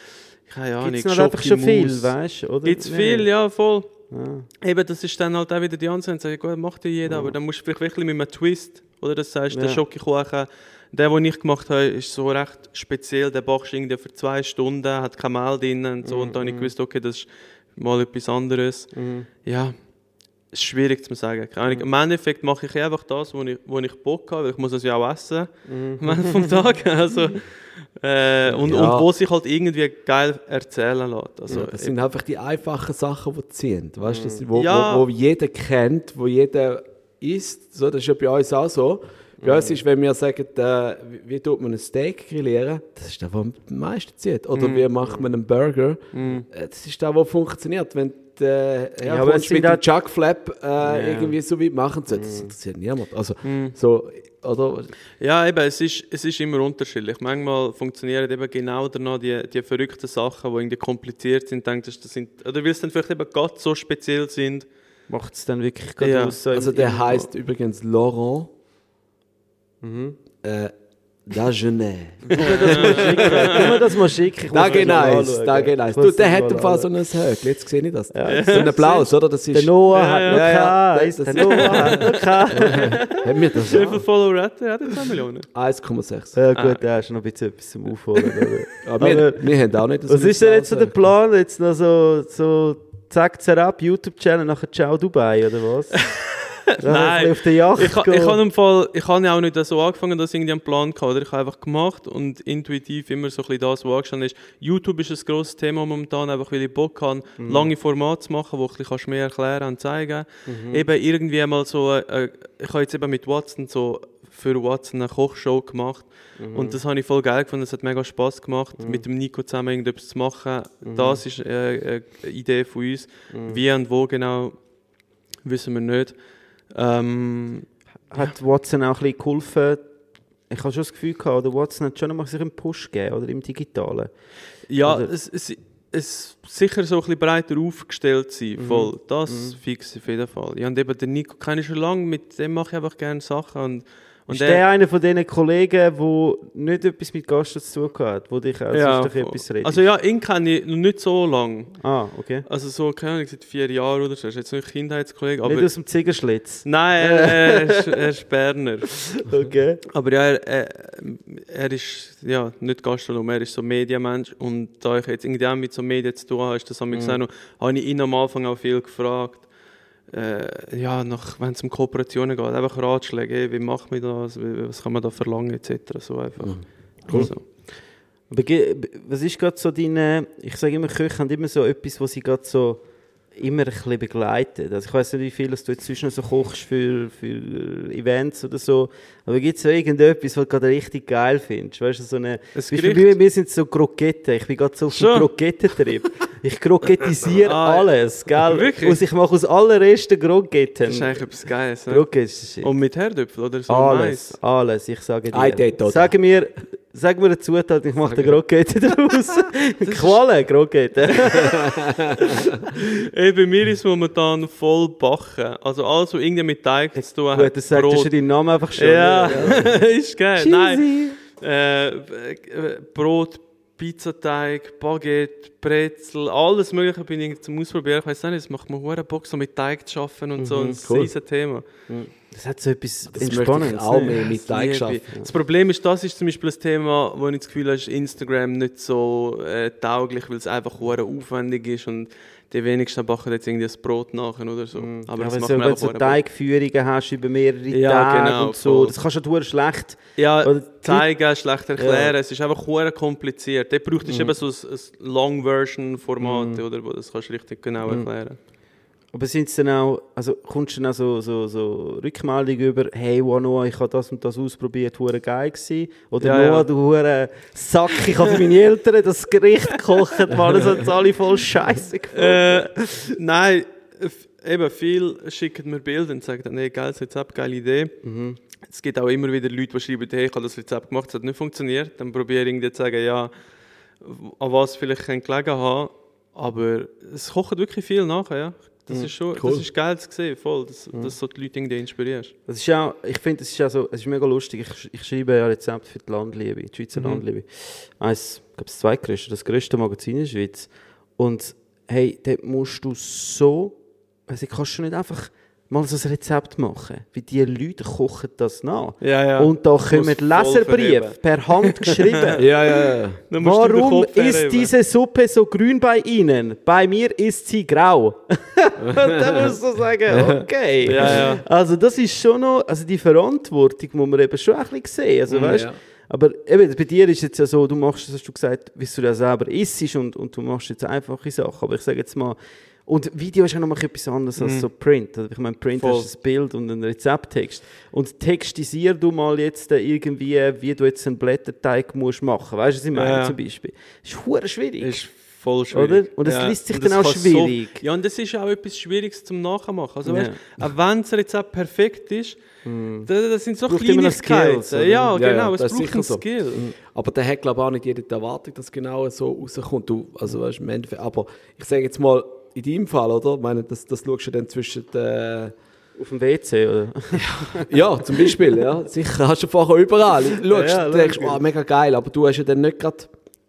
Keine Ahnung, Gibt es noch einfach schon viel, weißt du? Gibt es viel, ja, voll. Ja. Eben, das ist dann halt auch wieder die Ansicht, sagen, gut, macht ja jeder, aber dann musst du vielleicht wirklich mit einem Twist, oder das der Ja. Schokokuchen, der, den ich gemacht habe, ist so recht speziell, der backst irgendwie für zwei Stunden, hat kein Mehl drin und so, und dann habe ich gewusst, okay, das ist mal etwas anderes. Ja, ist schwierig zu sagen. Keine Ahnung. Im Endeffekt mache ich einfach das, wo ich, wo ich Bock habe, weil ich muss es ja auch essen am Ende vom Tag. <laughs> Also, äh, und, Ja. und wo sich halt irgendwie geil erzählen lässt. Also, Das sind einfach die einfachen Sachen, die ziehen. Weißt du, das- wo, Ja. wo, wo jeder kennt, wo jeder isst. So, das ist ja bei uns auch so. Bei uns ist, wenn wir sagen, äh, wie, wie tut man ein Steak grillieren, das ist das, was am meisten zieht. Oder wie macht man einen Burger, äh, das ist das, was funktioniert. Wenn du äh, Ja, es sind mit dem Chuck Flap äh, irgendwie so weit machen soll, das interessiert niemand. Also, so, oder, Ja, eben, es ist, es ist immer unterschiedlich. Manchmal funktionieren eben genau danach die, die verrückten Sachen, die irgendwie kompliziert sind, denkst du, das sind, oder weil sie dann vielleicht eben gerade so speziell sind. Macht es dann wirklich gerade Ja. aus? so also der heißt übrigens Laurent. Äh. Tu mir das schicken. Tu mir das mal schicken. Da geht das nice, da geht nice. Du, der das hat im Fall so ein Höckl, jetzt sehe ich das. So ein Applaus, oder? Das ist... Der Noah hat ja, noch ja, keins. das- Der Noah hat noch. <laughs> Hat mir das Wie viele Follower hat er? Hat er 10 Millionen? 1,6. Ja gut, der ist noch ein bisschen etwas zum Aufholen. Aber wir, wir haben auch nicht so Was ist denn jetzt so der Höckl. Plan? Jetzt noch so, so zack, zerab, YouTube-Channel, nachher Ciao Dubai, oder was? <laughs> Nein. Auf der Yacht Ich, gehen. ich habe im Fall, ich habe ja auch nicht so angefangen, dass ich irgendwie einen Plan hatte. Oder? Ich habe einfach gemacht und intuitiv immer so ein bisschen das, was angestanden ist. YouTube ist ein grosses Thema momentan, einfach weil ich Bock habe, Mhm. lange Formate zu machen, wo ich ein mehr erklären und zeigen Mhm. Eben irgendwie mal so, äh, ich habe jetzt eben mit Watson so für Watson eine Kochshow gemacht Mhm. und das habe ich voll geil gefunden, es hat mega Spaß gemacht, mit dem Nico zusammen irgendetwas zu machen. Mhm. Das ist äh, eine Idee von uns. Wie und wo genau, wissen wir nicht. Ähm, Hat Watson auch ein bisschen geholfen? Ich habe schon das Gefühl gehabt, oder Watson hat schon noch mal sich einen Push gegeben, oder im Digitalen. Ja, Also- es, es, es sicher so ein bisschen breiter aufgestellt sein, Mhm. voll. Das fix auf jeden Fall. Ja, und eben den Nico kenne ich schon lange, mit dem mache ich einfach gerne Sachen. Und, und ist der einer von diesen Kollegen, der nicht etwas mit Gastro zu tun hat, wo dich auch ja, sonst etwas redet? also ja, ihn kenne ich noch nicht so lange. ah, okay. Also so, keine Ahnung, seit vier Jahren oder so. Er ist jetzt nicht Kindheitskollege, aber... nicht aus dem Ziegerschlitz. Nein, er, er, ist, er ist Berner. <laughs> Okay. Aber ja, er, er, er ist ja, nicht Gastronom, er ist so Medienmensch. Und da ich jetzt irgendwie auch mit so Medien zu tun habe, ist das mhm. habe ich ihn am Anfang auch viel gefragt. Äh, ja, wenn es um Kooperationen geht, einfach Ratschläge, ey, wie macht man das, was kann man da verlangen, etc. So einfach. Cool. So. Aber ge- was ist gerade so deine, ich sage immer, Köche haben immer so etwas, was sie gerade so immer ein bisschen begleitet. Also ich weiß nicht, wie viel dass du jetzt zwischen so kochst für, für Events oder so, aber gibt es so irgendetwas, was du gerade richtig geil findest? Weißt du, so eine, bei mir sind so Kroketten, ich bin gerade so auf dem? Krokettentrip. Ich krokettisiere <laughs> Ah, alles, gell? wirklich? Und ich mache aus allerersten Kroketten. Das ist eigentlich etwas Geiles. Ne? Kroketten. Und mit Herdöpfel oder so Alles, Mais. alles, ich sage dir. Ei, dort, oder? Sag mir, sag mir eine Zutat, ich mache den Kroketten <laughs> daraus. Qualle, Kroketten. Ey, bei mir ist es momentan voll backen. Also alles, was irgendwie mit Teig zu tun hat. Gut, das sagt ja schon deinen Namen einfach schon. Ja, <laughs> ist geil. Nein, Cheesy. äh, äh, Brot, Pizzateig, Baguette, Brezel, alles Mögliche bin ich zum Ausprobieren. Ich weiß nicht, es macht mir hure Bock, so mit Teig zu arbeiten und so. Das ist ein cool. Thema. Das hat so etwas Das Entspannendes. auch ne? mehr mit Teig Liebe. schaffen. Das Problem ist, das ist zum Beispiel ein Thema, wo ich das Gefühl habe, ist Instagram nicht so äh, tauglich, weil es einfach aufwendig ist und die wenigsten backen jetzt irgendwie das Brot nachher oder so. Aber Aber das wenn du so. Teigführungen hast über mehrere Ja, Tage genau, und so, voll. das kannst du halt schlecht. Ja, zeigen, schlecht erklären. Ja. Es ist einfach hure kompliziert. Dort braucht es eben so ein, ein Long-Version-Format, oder, wo das kannst du richtig genau erklären. Aber sind es dann auch, also kommst du dann auch so, so, so Rückmeldungen über, hey Noah, ich habe das und das ausprobiert, hure geil gewesen. Oder Ja, Noah, ja. du hure Sack, ich habe für meine Eltern das Gericht gekocht, man, das hat alle voll scheiße gefunden. Äh, nein, eben viel schicken mir Bilder und sagen dann, hey, geiles Rezept, geile Idee. Es gibt auch immer wieder Leute, die schreiben, hey, ich habe das Rezept gemacht, es hat nicht funktioniert. Dann probiere ich zu sagen, ja, an was vielleicht gelegen haben. Aber es kocht wirklich viel nachher, ja. Das ist schon, cool. das ist geil zu sehen, voll, dass, dass so die Leute irgendwie inspirierst. Das ist auch, ich finde, es ist auch so, es ist mega lustig. Ich, ich schreibe ja Rezept für die Landliebe, die Schweizer Landliebe. Eins, ich glaube, das zweitgrößte, das größte Magazin in der Schweiz. Und hey, dort musst du so, also kannst du nicht einfach mal so ein Rezept machen, wie die Leute kochen das nach. Ja, ja. Und da kommen Leserbriefe per Hand geschrieben. <laughs> Ja, ja, ja. Warum ist diese Suppe so grün bei Ihnen? Bei mir ist sie grau. <laughs> Dann musst du sagen, okay. Ja, ja. Also das ist schon noch, also die Verantwortung muss man eben schon ein bisschen sehen. Also, weißt, ja. Aber eben, bei dir ist jetzt ja so, du machst das, hast du gesagt, wie du das selber isst und, und du machst jetzt einfache Sachen. Aber ich sage jetzt mal, und Video ist ja noch etwas anderes als so Print. Also ich meine, Print Voll. hast ein Bild und einen Rezepttext. Und textisier du mal jetzt irgendwie, wie du jetzt einen Blätterteig musst machen. Weißt du, was ich meine Ja. zum Beispiel? Das ist hure schwierig. ist voll schwierig. Oder? Und es liest sich dann das auch schwierig. So, ja, und das ist auch etwas Schwieriges zum Nachmachen. Also, Ja. weißt, auch wenn das Rezept perfekt ist, da, das sind so Braucht Kleinigkeiten. Skills, ja, Ja, ja, genau, das es ist braucht einen so. Skill. Aber der hat, glaube ich, auch nicht jeder die Erwartung, dass genau so rauskommt. Du, also, weißt, im Endeffekt, aber ich sage jetzt mal, in deinem Fall, oder? Ich meine, das, das schaust du dann zwischen den, Auf dem WC, oder? <laughs> Ja, zum Beispiel, ja. Sicher, hast du vorher überall. Du schaust, Ja, du denkst, wow, mega geil, aber du hast ja dann nicht gerade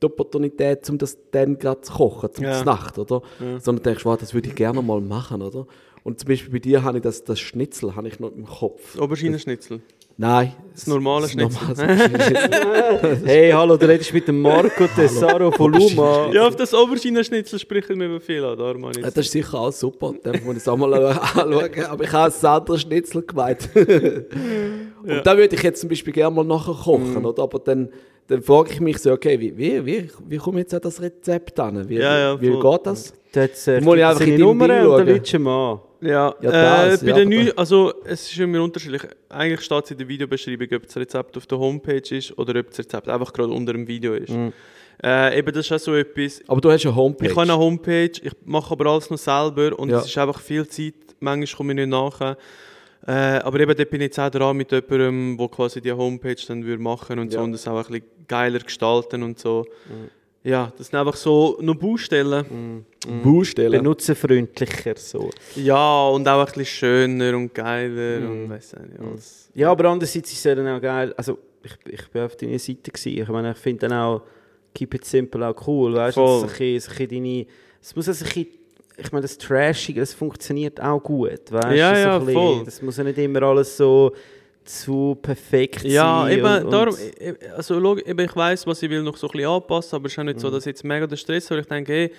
die Opportunität, um das dann gerade zu kochen, zum Ja. Nacht, oder? Sondern denkst, wow, das würde ich gerne mal machen, oder? Und zum Beispiel bei dir habe ich das, das Schnitzel habe ich noch im Kopf. Auberginenschnitzel. Nein. Das normale das Schnitzel. <laughs> Hey, hallo, du redest mit dem Marco Tessaro von Luma. Ja, auf das Auberginenschnitzel sprechen wir viel an, darum Ja, jetzt- das ist sicher auch super, dann muss ich es auch mal <laughs> anschauen. Aber ich habe ein anderes Schnitzel gemeint. <laughs> Und da würde ich jetzt zum Beispiel gerne mal nachher kochen, Mhm. oder? Aber dann, dann frage ich mich so, okay, wie, wie, wie, wie komme ich jetzt an das Rezept an? Wie, Ja, ja, wie geht das? Hast äh, muss ich einfach in deinem Nummer und dann du ihn an. Ja, Ja, äh, das, bei ja, den neuen, also es ist immer unterschiedlich. Eigentlich steht es in der Videobeschreibung, ob das Rezept auf der Homepage ist oder ob das Rezept einfach gerade unter dem Video ist. Mhm. Äh, eben, das ist auch so etwas. Aber du hast eine Homepage. Ich habe eine Homepage, ich mache aber alles noch selber und Ja. es ist einfach viel Zeit. Manchmal komme ich nicht nach. Äh, aber eben, dort bin ich jetzt auch dran mit jemandem, der quasi die Homepage dann würde machen und so und das auch ein bisschen geiler gestalten und so. Ja, das sind einfach so noch Baustellen. Baustellen. Benutzerfreundlicher so. Ja, und auch ein bisschen schöner und geiler Mhm. und weiss auch nicht alles. Ja, aber andererseits ist es dann auch geil. Also, ich, ich bin auf deiner Seite gewesen. Ich meine, ich finde dann auch Keep It Simple auch cool. Weißt du, es, ein bisschen- so ein bisschen deine, es muss also ein bisschen, ich meine, das Trashige, das funktioniert auch gut. Weißt du? Ja, so ja, voll. Das muss ja nicht immer alles so zu perfekt Ja, sein. eben, und, darum, e- e- also log, eben, ich weiß, was ich will noch so ein bisschen anpassen, aber es ist auch nicht so, dass ich jetzt mega der Stress weil ich denke, hey,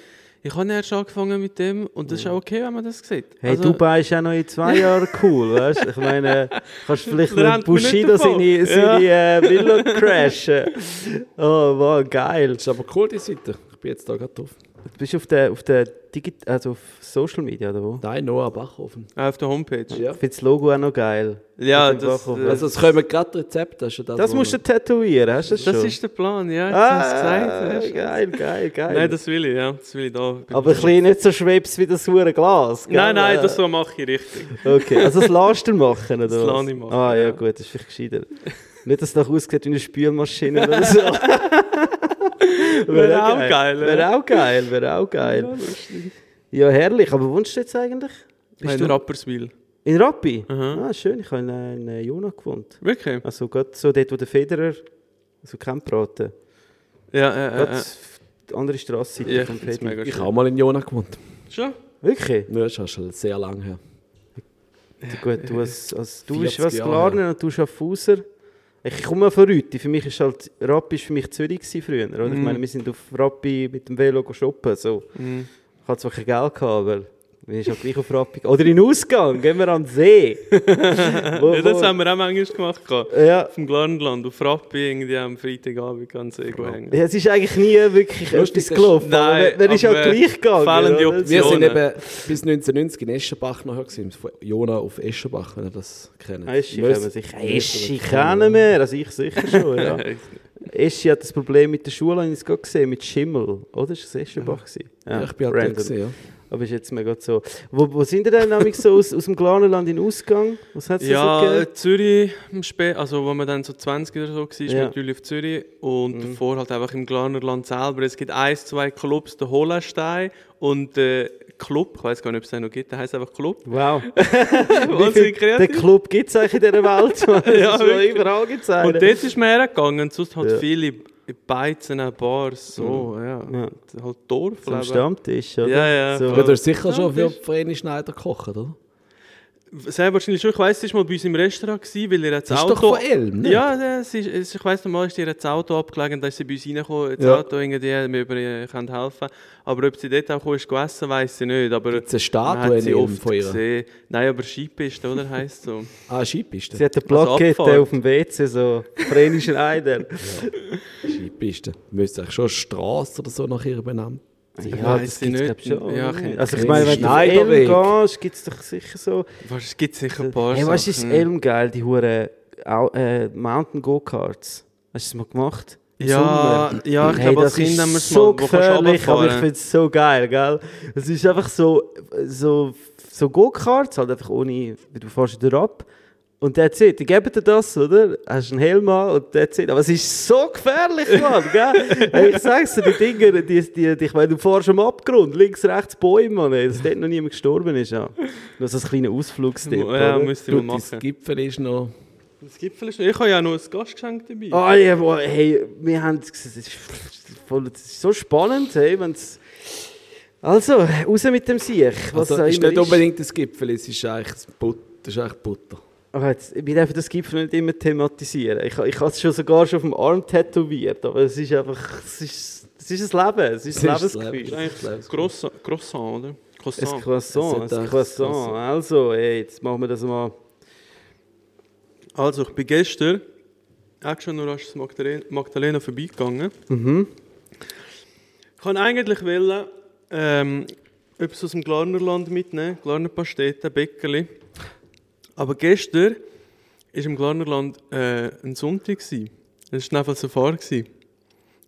ich habe erst angefangen mit dem und das ist auch okay, wenn man das sieht. Hey, also, Dubai ist auch noch in zwei <laughs> Jahren cool, weißt du? Ich meine, kannst du <laughs> vielleicht mit Bushido seine, seine äh, Villa crashen. <laughs> Oh, wow, geil. Das ist aber cool, die Seite. Ich bin jetzt da gerade drauf. Du bist auf der, auf der Digit also auf Social Media, oder wo? Nein, Noah Bachhofen. Auch auf der Homepage. Ja. Ich finde das Logo auch noch geil. Ja, das, äh, Also es kommen gerade Rezepte. Das, das, Das musst du tätowieren, hast du das, das schon? ist der Plan, ja. Jetzt hast du es ah, gesagt. geil, geil, geil. Nein, das will ich, ja. Das will ich da. Aber ein bisschen nicht so schwebs wie das hure Glas, gell? Nein, nein, Äh, das so mache ich richtig. Okay, also das lässt du machen, oder Das lasse ich machen, Ah ja, ja. gut, das ist vielleicht gescheiter. Nicht, dass es noch aussieht wie eine Spülmaschine oder so. <laughs> Wäre auch geil, ja. Wäre auch geil, wäre auch geil. Ja, herrlich. Aber wo wohnst du jetzt eigentlich? Bist in du Rapperswil. in Rappi? Aha. Ah, schön. Ich habe in, äh, in äh, Jona gewohnt. Wirklich? Also gerade so dort, wo der Federer, so Campraten. Ja, äh, äh, Gerade äh. die andere Straßenseite Ja, vom Federer. mega Ich habe auch mal in Jona gewohnt. Schon? Wirklich? Ja, das ist schon sehr lange her. Gut, du, als, als, du 40 bist was Glarner und du Schaffhauser. Ich komme von Rüti. Für mich ist halt, Rappi ist für mich Zürich früher. Oder? Ich Mhm. meine, wir sind auf Rappi mit dem Velo shoppen. So. Mhm. Ich hatte zwar kein Geld, gehabt, aber wir sind halt gleich auf Rappi. gegangen. Oder in den Ausgang, gehen wir an den See. <laughs> wo, Ja, das wo, haben wir auch manchmal gemacht. ja, Auf dem Glarnland, auf Rappi, irgendwie am Freitagabend ganz irgendwo hängen. ja, es ist eigentlich nie wirklich etwas das- gelaufen. Nein, aber wer ist halt gleich gegangen. fehlende oder? Option. Wir sind eben bis 1990 in Eschenbach nachher gewesen. Von Jona auf Eschenbach, wenn ihr das kennt. Eschi Müsst- kennen wir sicher. Eschi das kennen wir, also ich sicher schon. <laughs> Ja. Ja. Eschi hat das Problem mit der Schule, habe ich es gerade gesehen, mit Schimmel. Oder? Ist das Eschenbach? gewesen? Ja, ich bin halt random. gewesen, ja. Aber ist jetzt gerade so. Wo, wo sind ihr denn nämlich so aus, aus dem Glarnerland in Ausgang? Was hat es da so Ja, gegeben? äh, Zürich, im Spä also wo man dann so 20 oder so war, Ja. Mhm. natürlich auf Zürich und davor halt einfach im Glarnerland selber. Es gibt ein, zwei Clubs, der Hollenstein und der Club, ich weiß gar nicht, ob es den noch gibt, der heißt einfach Club. Wow. <laughs> Wahnsinnig Den kreativ. Club gibt es eigentlich in dieser Welt. <laughs> <laughs> Ja, ist schon wirklich. überall gezeigt. Und dort ist man hergegangen, sonst halt Ja. viele Beizen, Bars, so, ja. Ja. Halt Dorf. Am Stammtisch, oder? Ja, ja. So. Du hast sicher schon für Vreni Schneider gekocht, oder? Sehr wahrscheinlich schon. Ich weiss, sie war mal bei uns im Restaurant, gewesen, weil ihr das Das ist Auto... doch von Elm, ne? Ja, ja, sie ist, es- ich weiss noch mal, ist ihr das Auto abgelegen, da ist sie bei uns reingekommen, das Ja. Auto irgendwie, mir über ihr können helfen. Aber ob sie dort auch gekommen ist, gegessen, weiss ich nicht. Aber Gibt's eine Statue sie Elm oft von ihr? gesehen. Nein, aber Skipiste, oder? Heisst so. <laughs> Ah, Skipiste. Sie hat eine Also Plakette Abfahrt. auf dem WC, so Vrenischen Eider. Skipiste. Müsste eigentlich schon eine Straße oder so nach ihr Ja, weiss das ich gibt es schon. Ja, also ich meine, wenn du auf Elm gehst, gibt es doch sicher so... Es gibt sicher ein paar Hey, weißt du, ist. Elm geil, die hure Au- äh, Mountain Go-Karts. Hast du das mal gemacht? Ja, Sommer? ja, ich Hey, glaube, als das Kind ist haben wir es so mal, gefährlich, aber ich finde es so geil, gell? Es ist einfach so, so, so Go-Karts, halt einfach ohne, du fährst wieder ab Und that's it. Die geben dir das, oder? Hast einen Helm an und that's it. Aber es ist so gefährlich, Mann, gell? Ich sag's dir, die Dinger, die, die, die, ich meine, du fährst am Abgrund, links, rechts Bäume, Mann, ey, dass dort noch niemand gestorben ist, ja. Nur so ein kleiner Ausflugstipp, Ja, müsste Du, machen. das Gipfel ist noch... Das Gipfel ist Ich habe ja noch ein Gastgeschenk dabei. Ah, ja, boah, hey, wir haben, es ist, voll, das ist so spannend, hey, wenn's... Also, raus mit dem Sieg, was Also, ist nicht unbedingt das Gipfel, es ist eigentlich, das But das ist eigentlich Butter. Aber jetzt, wir dürfen das Gipfel nicht immer thematisieren. Ich, ich habe es schon sogar schon auf dem Arm tätowiert, aber es ist einfach, es ist, es ist ein Leben, es ist ein Es ist das Lebensgefühl. Leben. Das ist eigentlich ein Croissant, Croissant oder? Ein Croissant. Croissant, Es hat ein Croissant. Croissant. Also, ey, jetzt machen wir das mal. Also, ich bin gestern auch schon rasch zu Magdalena, Magdalena vorbeigegangen. Mhm. Ich wollte eigentlich wollen, ähm, etwas aus dem Glarnerland mitnehmen, Glarner Pastete, Bäckerli. Aber gestern war im Glarnerland äh, ein Sonntag. gewesen. Es war einfach Safari. gewesen.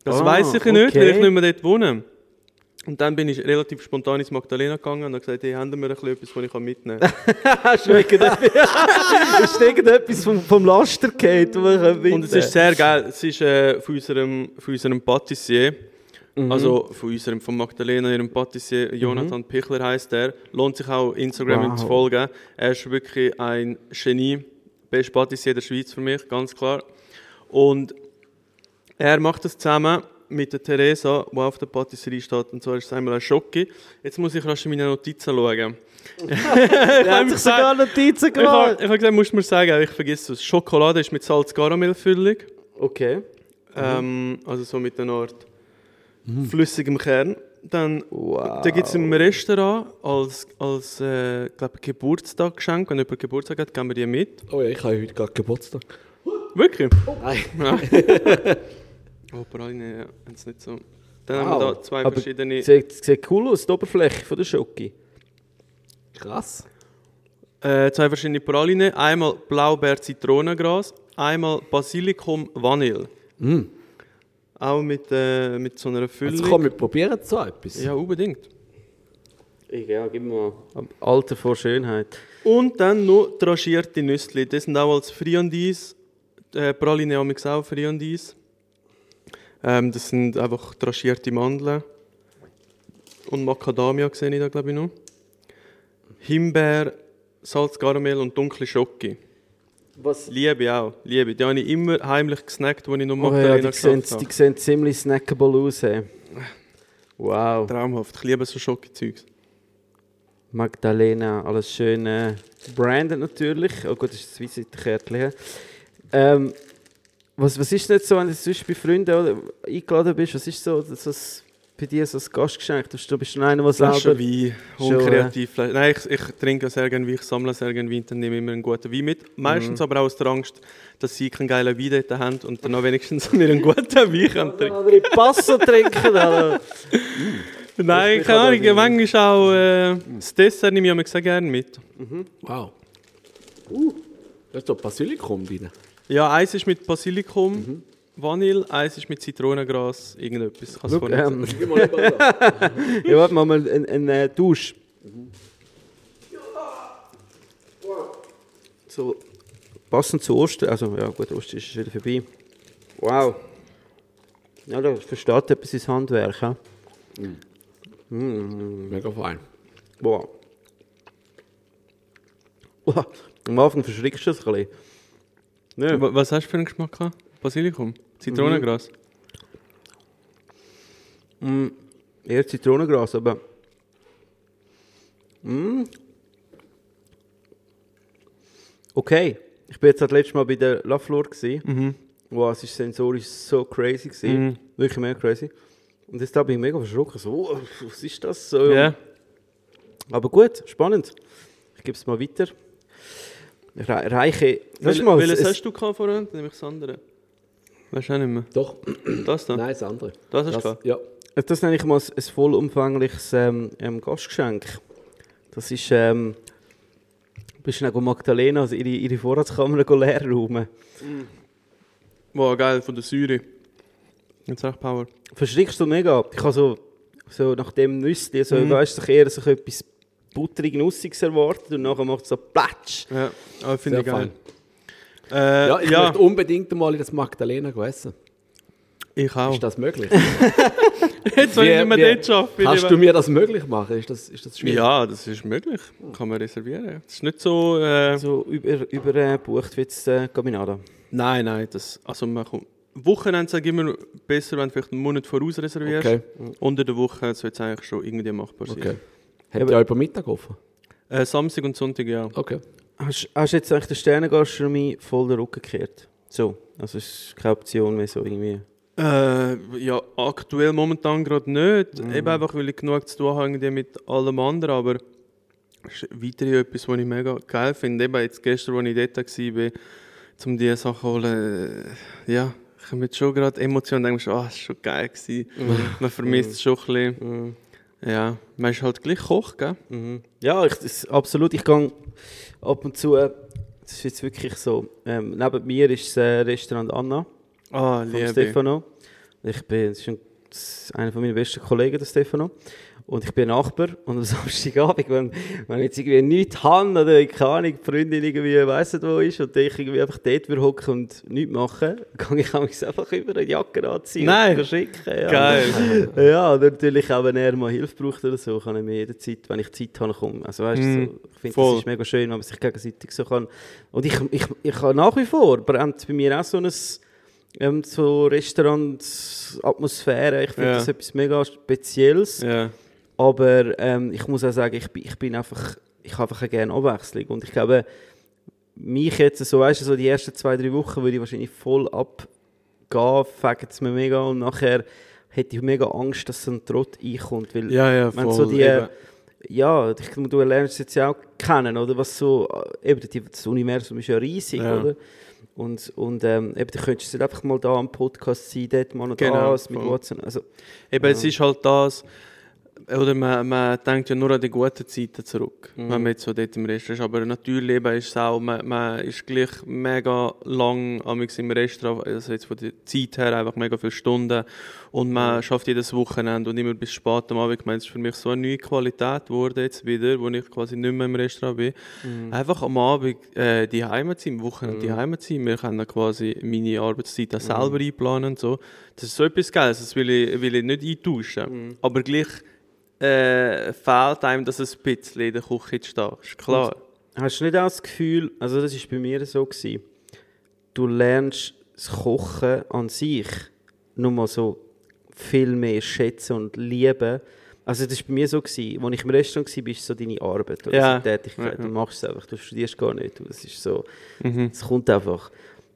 Das Ah, weiss ich nicht, weil ich okay. nicht mehr dort wohne. Und dann bin ich relativ spontan ins Magdalena gegangen und habe gesagt, hey, haben wir ein bisschen etwas, was ich mitnehmen kann? <laughs> <laughs> Ist irgendetwas vom, vom Laster gefallen, wo wir können Und es ist sehr geil. Es ist äh, von, unserem, von unserem Patissier, Mhm. also von unserem, von Magdalena, ihrem Patissier, Jonathan Pichler heißt er. Lohnt sich auch Instagram ihm zu Wow. folgen. Er ist wirklich ein Genie, beste Patissier der Schweiz für mich, ganz klar. Und er macht das zusammen mit der Theresa, die auf der Patisserie steht. Und zwar ist es einmal ein Schocke. Jetzt muss ich rasch in meine Notizen schauen. <laughs> Er hat sich sogar Notizen Ich habe gemacht. ich hab gesagt, musst du mir sagen, ich vergesse es. Schokolade ist mit Salz-Karamell-Füllung. Okay. Ähm, also so mit einer Art flüssigem Kern. Dann Wow. da gibt es im Restaurant als, als äh, glaub, Geburtstagsgeschenk, wenn jemand Geburtstag hat, geben wir die mit. Oh ja, ich habe heute gerade Geburtstag. Wirklich? Nein. <laughs> Ja. oh, Praline, ja, wenn's nicht so. Dann haben wir Wow. da zwei Aber verschiedene. Sieht, sieht cool aus, die Oberfläche von der Schoki. Krass. Äh, zwei verschiedene Praline. Einmal Blaubeer-Zitronengras, einmal Basilikum-Vanille. Mm. Auch mit, äh, mit so einer Füllung. Jetzt komm, wir probieren so etwas. ja, unbedingt. Ja, gib mir mal. Alter vor Schönheit. Und dann noch tranchierte Nüsse. Das sind auch als Friandis. Äh, Praline haben wir auch Friandis. Ähm, das sind einfach tranchierte Mandeln. Und Macadamia sehe ich da, glaube ich, noch. Himbeer, Salzkaramell und dunkle Schoki. Was? Liebe auch, Liebe. Die habe ich immer heimlich gesnackt, als ich noch Oh ja, Magdalena die, sehen, habe. die sehen ziemlich snackable aus. Hey. Wow. Traumhaft. Ich liebe so Schoki-Zeugs. Magdalena, alles schön äh, branded natürlich. Oh gut, das ist das Visitenkärtchen. Ähm, was, was ist jetzt so, wenn du sonst bei Freunden eingeladen bist, was ist so das, was bei dir so ein Gastgeschenk? Du bist schon einer, der Flasche selber... Wein, Schon, unkreativ. Flasche- Nein, ich, ich trinke sehr gerne Wein, ich sammle sehr gerne Wein, dann nehme ich immer einen guten Wein mit. Meistens aber auch aus der Angst, dass sie keinen geilen Wein dort haben und dann auch wenigstens <laughs> mir einen guten Wein können trinken Andere Passo trinken. <laughs> Nein, keine Ahnung, kann ich manchmal auch äh, das Dessert nehme ich immer sehr gerne mit. Wow. Uh, da ist doch Basilikum drin. Ja, eins ist mit Basilikum, Vanille, eins ist mit Zitronengras, irgendetwas. Ich kann es nicht ähm, <laughs> ja, warte mal, mal ein, ein, äh, Dusch. So, passend zu Ostern, also ja gut, Ostern ist wieder vorbei. Wow. Ja, da versteht etwas ins Handwerk. Ja? Mega fein. Wow. wow. Am Anfang verschrickst du das ein bisschen. Ja. Wa- Was hast du für einen Geschmack gehabt? Basilikum? Zitronengras? Mm, eher Zitronengras, aber. Mm. Okay. Ich bin jetzt das letzte Mal bei der La Flor. Mhm. Wow, es war sensorisch so crazy. Gewesen. Mhm. Wirklich mehr crazy. Und jetzt da bin ich mega verschrocken. So, oh, was ist das? So, Ja. Aber gut, spannend. Ich gebe es mal weiter. Re reiche. Weißt du mal, welches es- hast du vorhin? Dann nehme ich das andere. Weißt du auch nicht mehr? Doch. Das da? Nein, das andere. Das du gehabt? Ja. Das nenne ich mal ein vollumfängliches ähm, ähm, Gastgeschenk. Das ist, ähm, bist du dann Magdalena, also ihre, ihre Vorratskammer leer räumen. Wow, geil, von der Säure. Jetzt echt Power. Verschrickst du mega. Ich habe so, so nach dem Nüsschen, so, Mhm. weißt du, eher so etwas butterig Nussiges erwartet und nachher macht es so Platsch. Ja, aber finde Sehr ich geil. fein. Äh, Ja, ich ja, möchte unbedingt mal in das Magdalena essen. ich auch. Ist das möglich? <laughs> Jetzt soll ich nicht mehr wie- dort arbeiten. Kannst du mir das möglich machen? Ist das, ist das schwierig? Ja, das ist möglich. Kann man reservieren. Das ist nicht so... Äh, So über, über äh, bucht wie jetzt äh, Gaminada. nein, nein. Das, also man kommt, Wochenende sage ich immer besser, wenn du vielleicht einen Monat voraus reservierst. Okay, Unter der Woche soll es eigentlich schon irgendwie machbar sein. okay. Habt ihr auch über Mittag offen? Äh, Samstag und Sonntag, ja. Okay. Hast, hast du jetzt eigentlich der Sternengastronomie voll den Rücken gekehrt? So, also es ist keine Option mehr so irgendwie. Äh, ja, aktuell momentan gerade nicht. Eben einfach, weil ich genug zu tun habe mit allem anderen. Aber es ist weiterhin etwas, was ich mega geil finde. Eben jetzt gestern, als ich dort war, um diese Sachen zu holen, äh, ja, ich habe jetzt schon gerade Emotionen und denke ah, das war schon geil. Gewesen. Man vermisst es schon ein bisschen. Ja, man ist halt gleich Koch, gell? Mhm. Ja, ich, das, absolut. Ich gehe ab und zu, äh, das ist jetzt wirklich so, ähm, neben mir ist das äh, Restaurant Anna Ah, von liebe. Stefano. Ich bin, das ist, ein, das ist einer von meinen besten Kollegen, der Stefano. Und ich bin Nachbar und am <laughs> Samstagabend, wenn, wenn ich jetzt irgendwie nichts habe oder keine Ahnung, die Freundin irgendwie weiss nicht, wo ist und ich irgendwie einfach dort hocken und nichts machen, <laughs> kann ich einfach über eine Jacke anziehen Nein. und schicken. Ja. Geil. <laughs> Ja, und natürlich auch, wenn er mal Hilfe braucht oder so, kann ich mir jederzeit, wenn ich Zeit habe, kommen. Also weißt Mm, so, ich finde, das ist mega schön, wenn man sich gegenseitig so kann. Und ich, ich, ich habe nach wie vor, brennt bei mir auch so ein ähm, so Restaurant-Atmosphäre. Ich finde Ja. das etwas mega Spezielles. Ja. Aber ähm, ich muss auch sagen, ich, bin- ich bin einfach, ich habe einfach gerne Abwechslung. Und ich glaube, mich jetzt so, weißt du, so die ersten zwei, drei Wochen würde ich wahrscheinlich voll abgehen, fängt es mir mega und nachher hätte ich mega Angst, dass so ein Trott einkommt. Weil Ja, ja, voll. so die, eben. ja, ich, du lernst es jetzt ja auch kennen, oder? Was so, äh, eben, das Universum ist ja riesig, Ja. oder? Und, und ähm, eben, du könntest nicht einfach mal da am Podcast sein, dort mal noch Genau, das mit. WhatsApp. Also, Eben, es ist halt das, oder man, man denkt ja nur an die guten Zeiten zurück, wenn man jetzt so dort im Restaurant ist. Aber natürlich eben ist es auch, man, man ist gleich mega lang im Restaurant, also jetzt von der Zeit her einfach mega viele Stunden und man schafft jedes Wochenende und immer bis spät am Abend. Ich meine, es ist für mich so eine neue Qualität geworden jetzt wieder, wo ich quasi nicht mehr im Restaurant bin. Einfach am Abend äh, die Heimat sein, am Wochenende die Heimat sein. Wir können dann quasi meine Arbeitszeit auch selber einplanen und so. Das ist so etwas Geiles, das will ich, will ich nicht eintauschen. Aber gleich äh, fehlt einem das ein bisschen in der Küche zu stehen. Ist klar. Hast du nicht auch das Gefühl, also das war bei mir so, gewesen, du lernst das Kochen an sich nur mal so viel mehr schätzen und lieben. Also das war bei mir so, gewesen, als ich im Restaurant war, ist so deine Arbeit oder Ja. so Tätigkeit. Ja. Du machst es einfach, du studierst gar nicht. Das ist so, Mhm. es kommt einfach.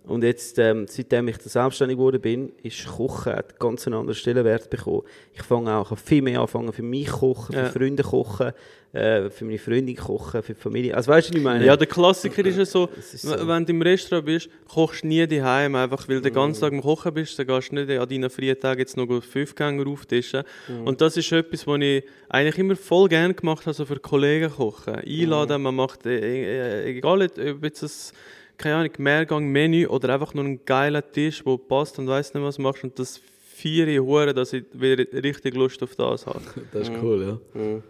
Und jetzt, ähm, seitdem ich selbstständig geworden bin, ist Kochen hat ganz einen anderen Stellenwert bekommen. Ich fange auch viel mehr anfangen für mich kochen, für Ja. Freunde kochen, äh, für meine Freundin kochen, für die Familie. Also weißt du, was ich meine? Ja, der Klassiker ist ja so, ist so. wenn du im Restaurant bist, kochst du nie daheim, einfach weil du den ganzen Tag am Kochen bist, dann gehst du nicht an deinen freien Tagen jetzt noch fünf Gänge auftischen. Und das ist etwas, was ich eigentlich immer voll gerne gemacht habe, so für Kollegen kochen. Einladen, man macht, äh, äh, egal ob jetzt das, keine Ahnung, Mehrgang-Menü oder einfach nur einen geilen Tisch, der passt und weiss nicht, was du machst und das vier Hure, dass ich wieder richtig Lust auf das habe. <laughs> Das ist cool, ja.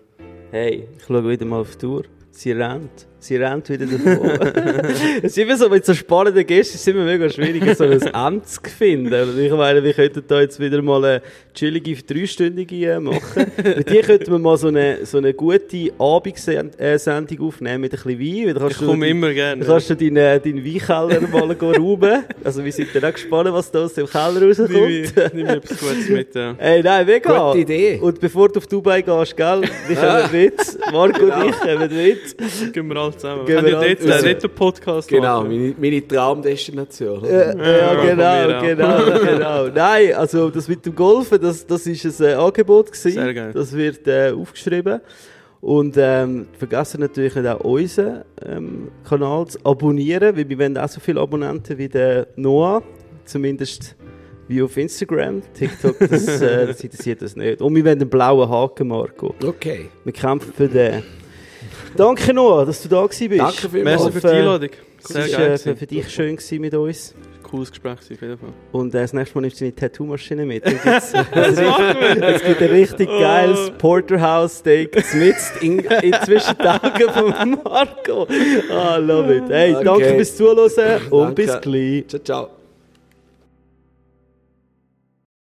Hey, ich schaue wieder mal auf die Uhr. Sie rennt. Sie rennt wieder davon. <laughs> es ist immer so, mit so spannenden Gästen ist es immer mega schwierig, so ein Ende zu finden. Und ich meine, wir könnten da jetzt wieder mal eine chillige, dreistündige äh, machen. Mit dir könnten wir mal so eine, so eine gute Abendsendung aufnehmen mit ein bisschen Wein. Dann kannst Ich komme immer gerne. Dann kannst du deinen, deinen Weinkeller mal rauben. Also wir sind dann auch gespannt, was da aus dem Keller rauskommt. nimm mir etwas Gutes mit. Ja. Ey, nein, mega. Gute Idee. Und bevor du auf Dubai gehst, gell, wir kommen mit. Marco und ich kommen mit. Gehen wir alle zusammen. Gehen wir wir alle dort, äh, zusammen. dort einen Podcast Genau, meine, meine Traumdestination. Ja, ja, Ja, genau, mir genau, genau. <laughs> Nein, also das mit dem Golfen, das, das ist ein äh, Angebot gewesen. Sehr geil. Das wird äh, aufgeschrieben. Und ähm, vergessen natürlich nicht auch unseren ähm, Kanal zu abonnieren, weil wir wollen auch so viele Abonnenten wie der Noah. Zumindest wie auf Instagram. TikTok, das, äh, das interessiert das nicht. Und wir wollen einen blauen Haken, Marco. Okay. Wir kämpfen für den. Danke Noah, dass du da gewesen bist. Danke vielmals. Merci für die Einladung. Es Sehr war geil. äh, für, für dich schön mit uns. cooles Gespräch auf jeden Fall. Und äh, das nächste Mal nimmst du deine Tattoo-Maschine mit. <laughs> <laughs> Es gibt ein richtig geiles Porterhouse-Steak mitten in, in Zwischentagen von Marco. Ah, love it. Hey, danke Okay. fürs Zuhören und Danke. bis gleich. Ciao, ciao.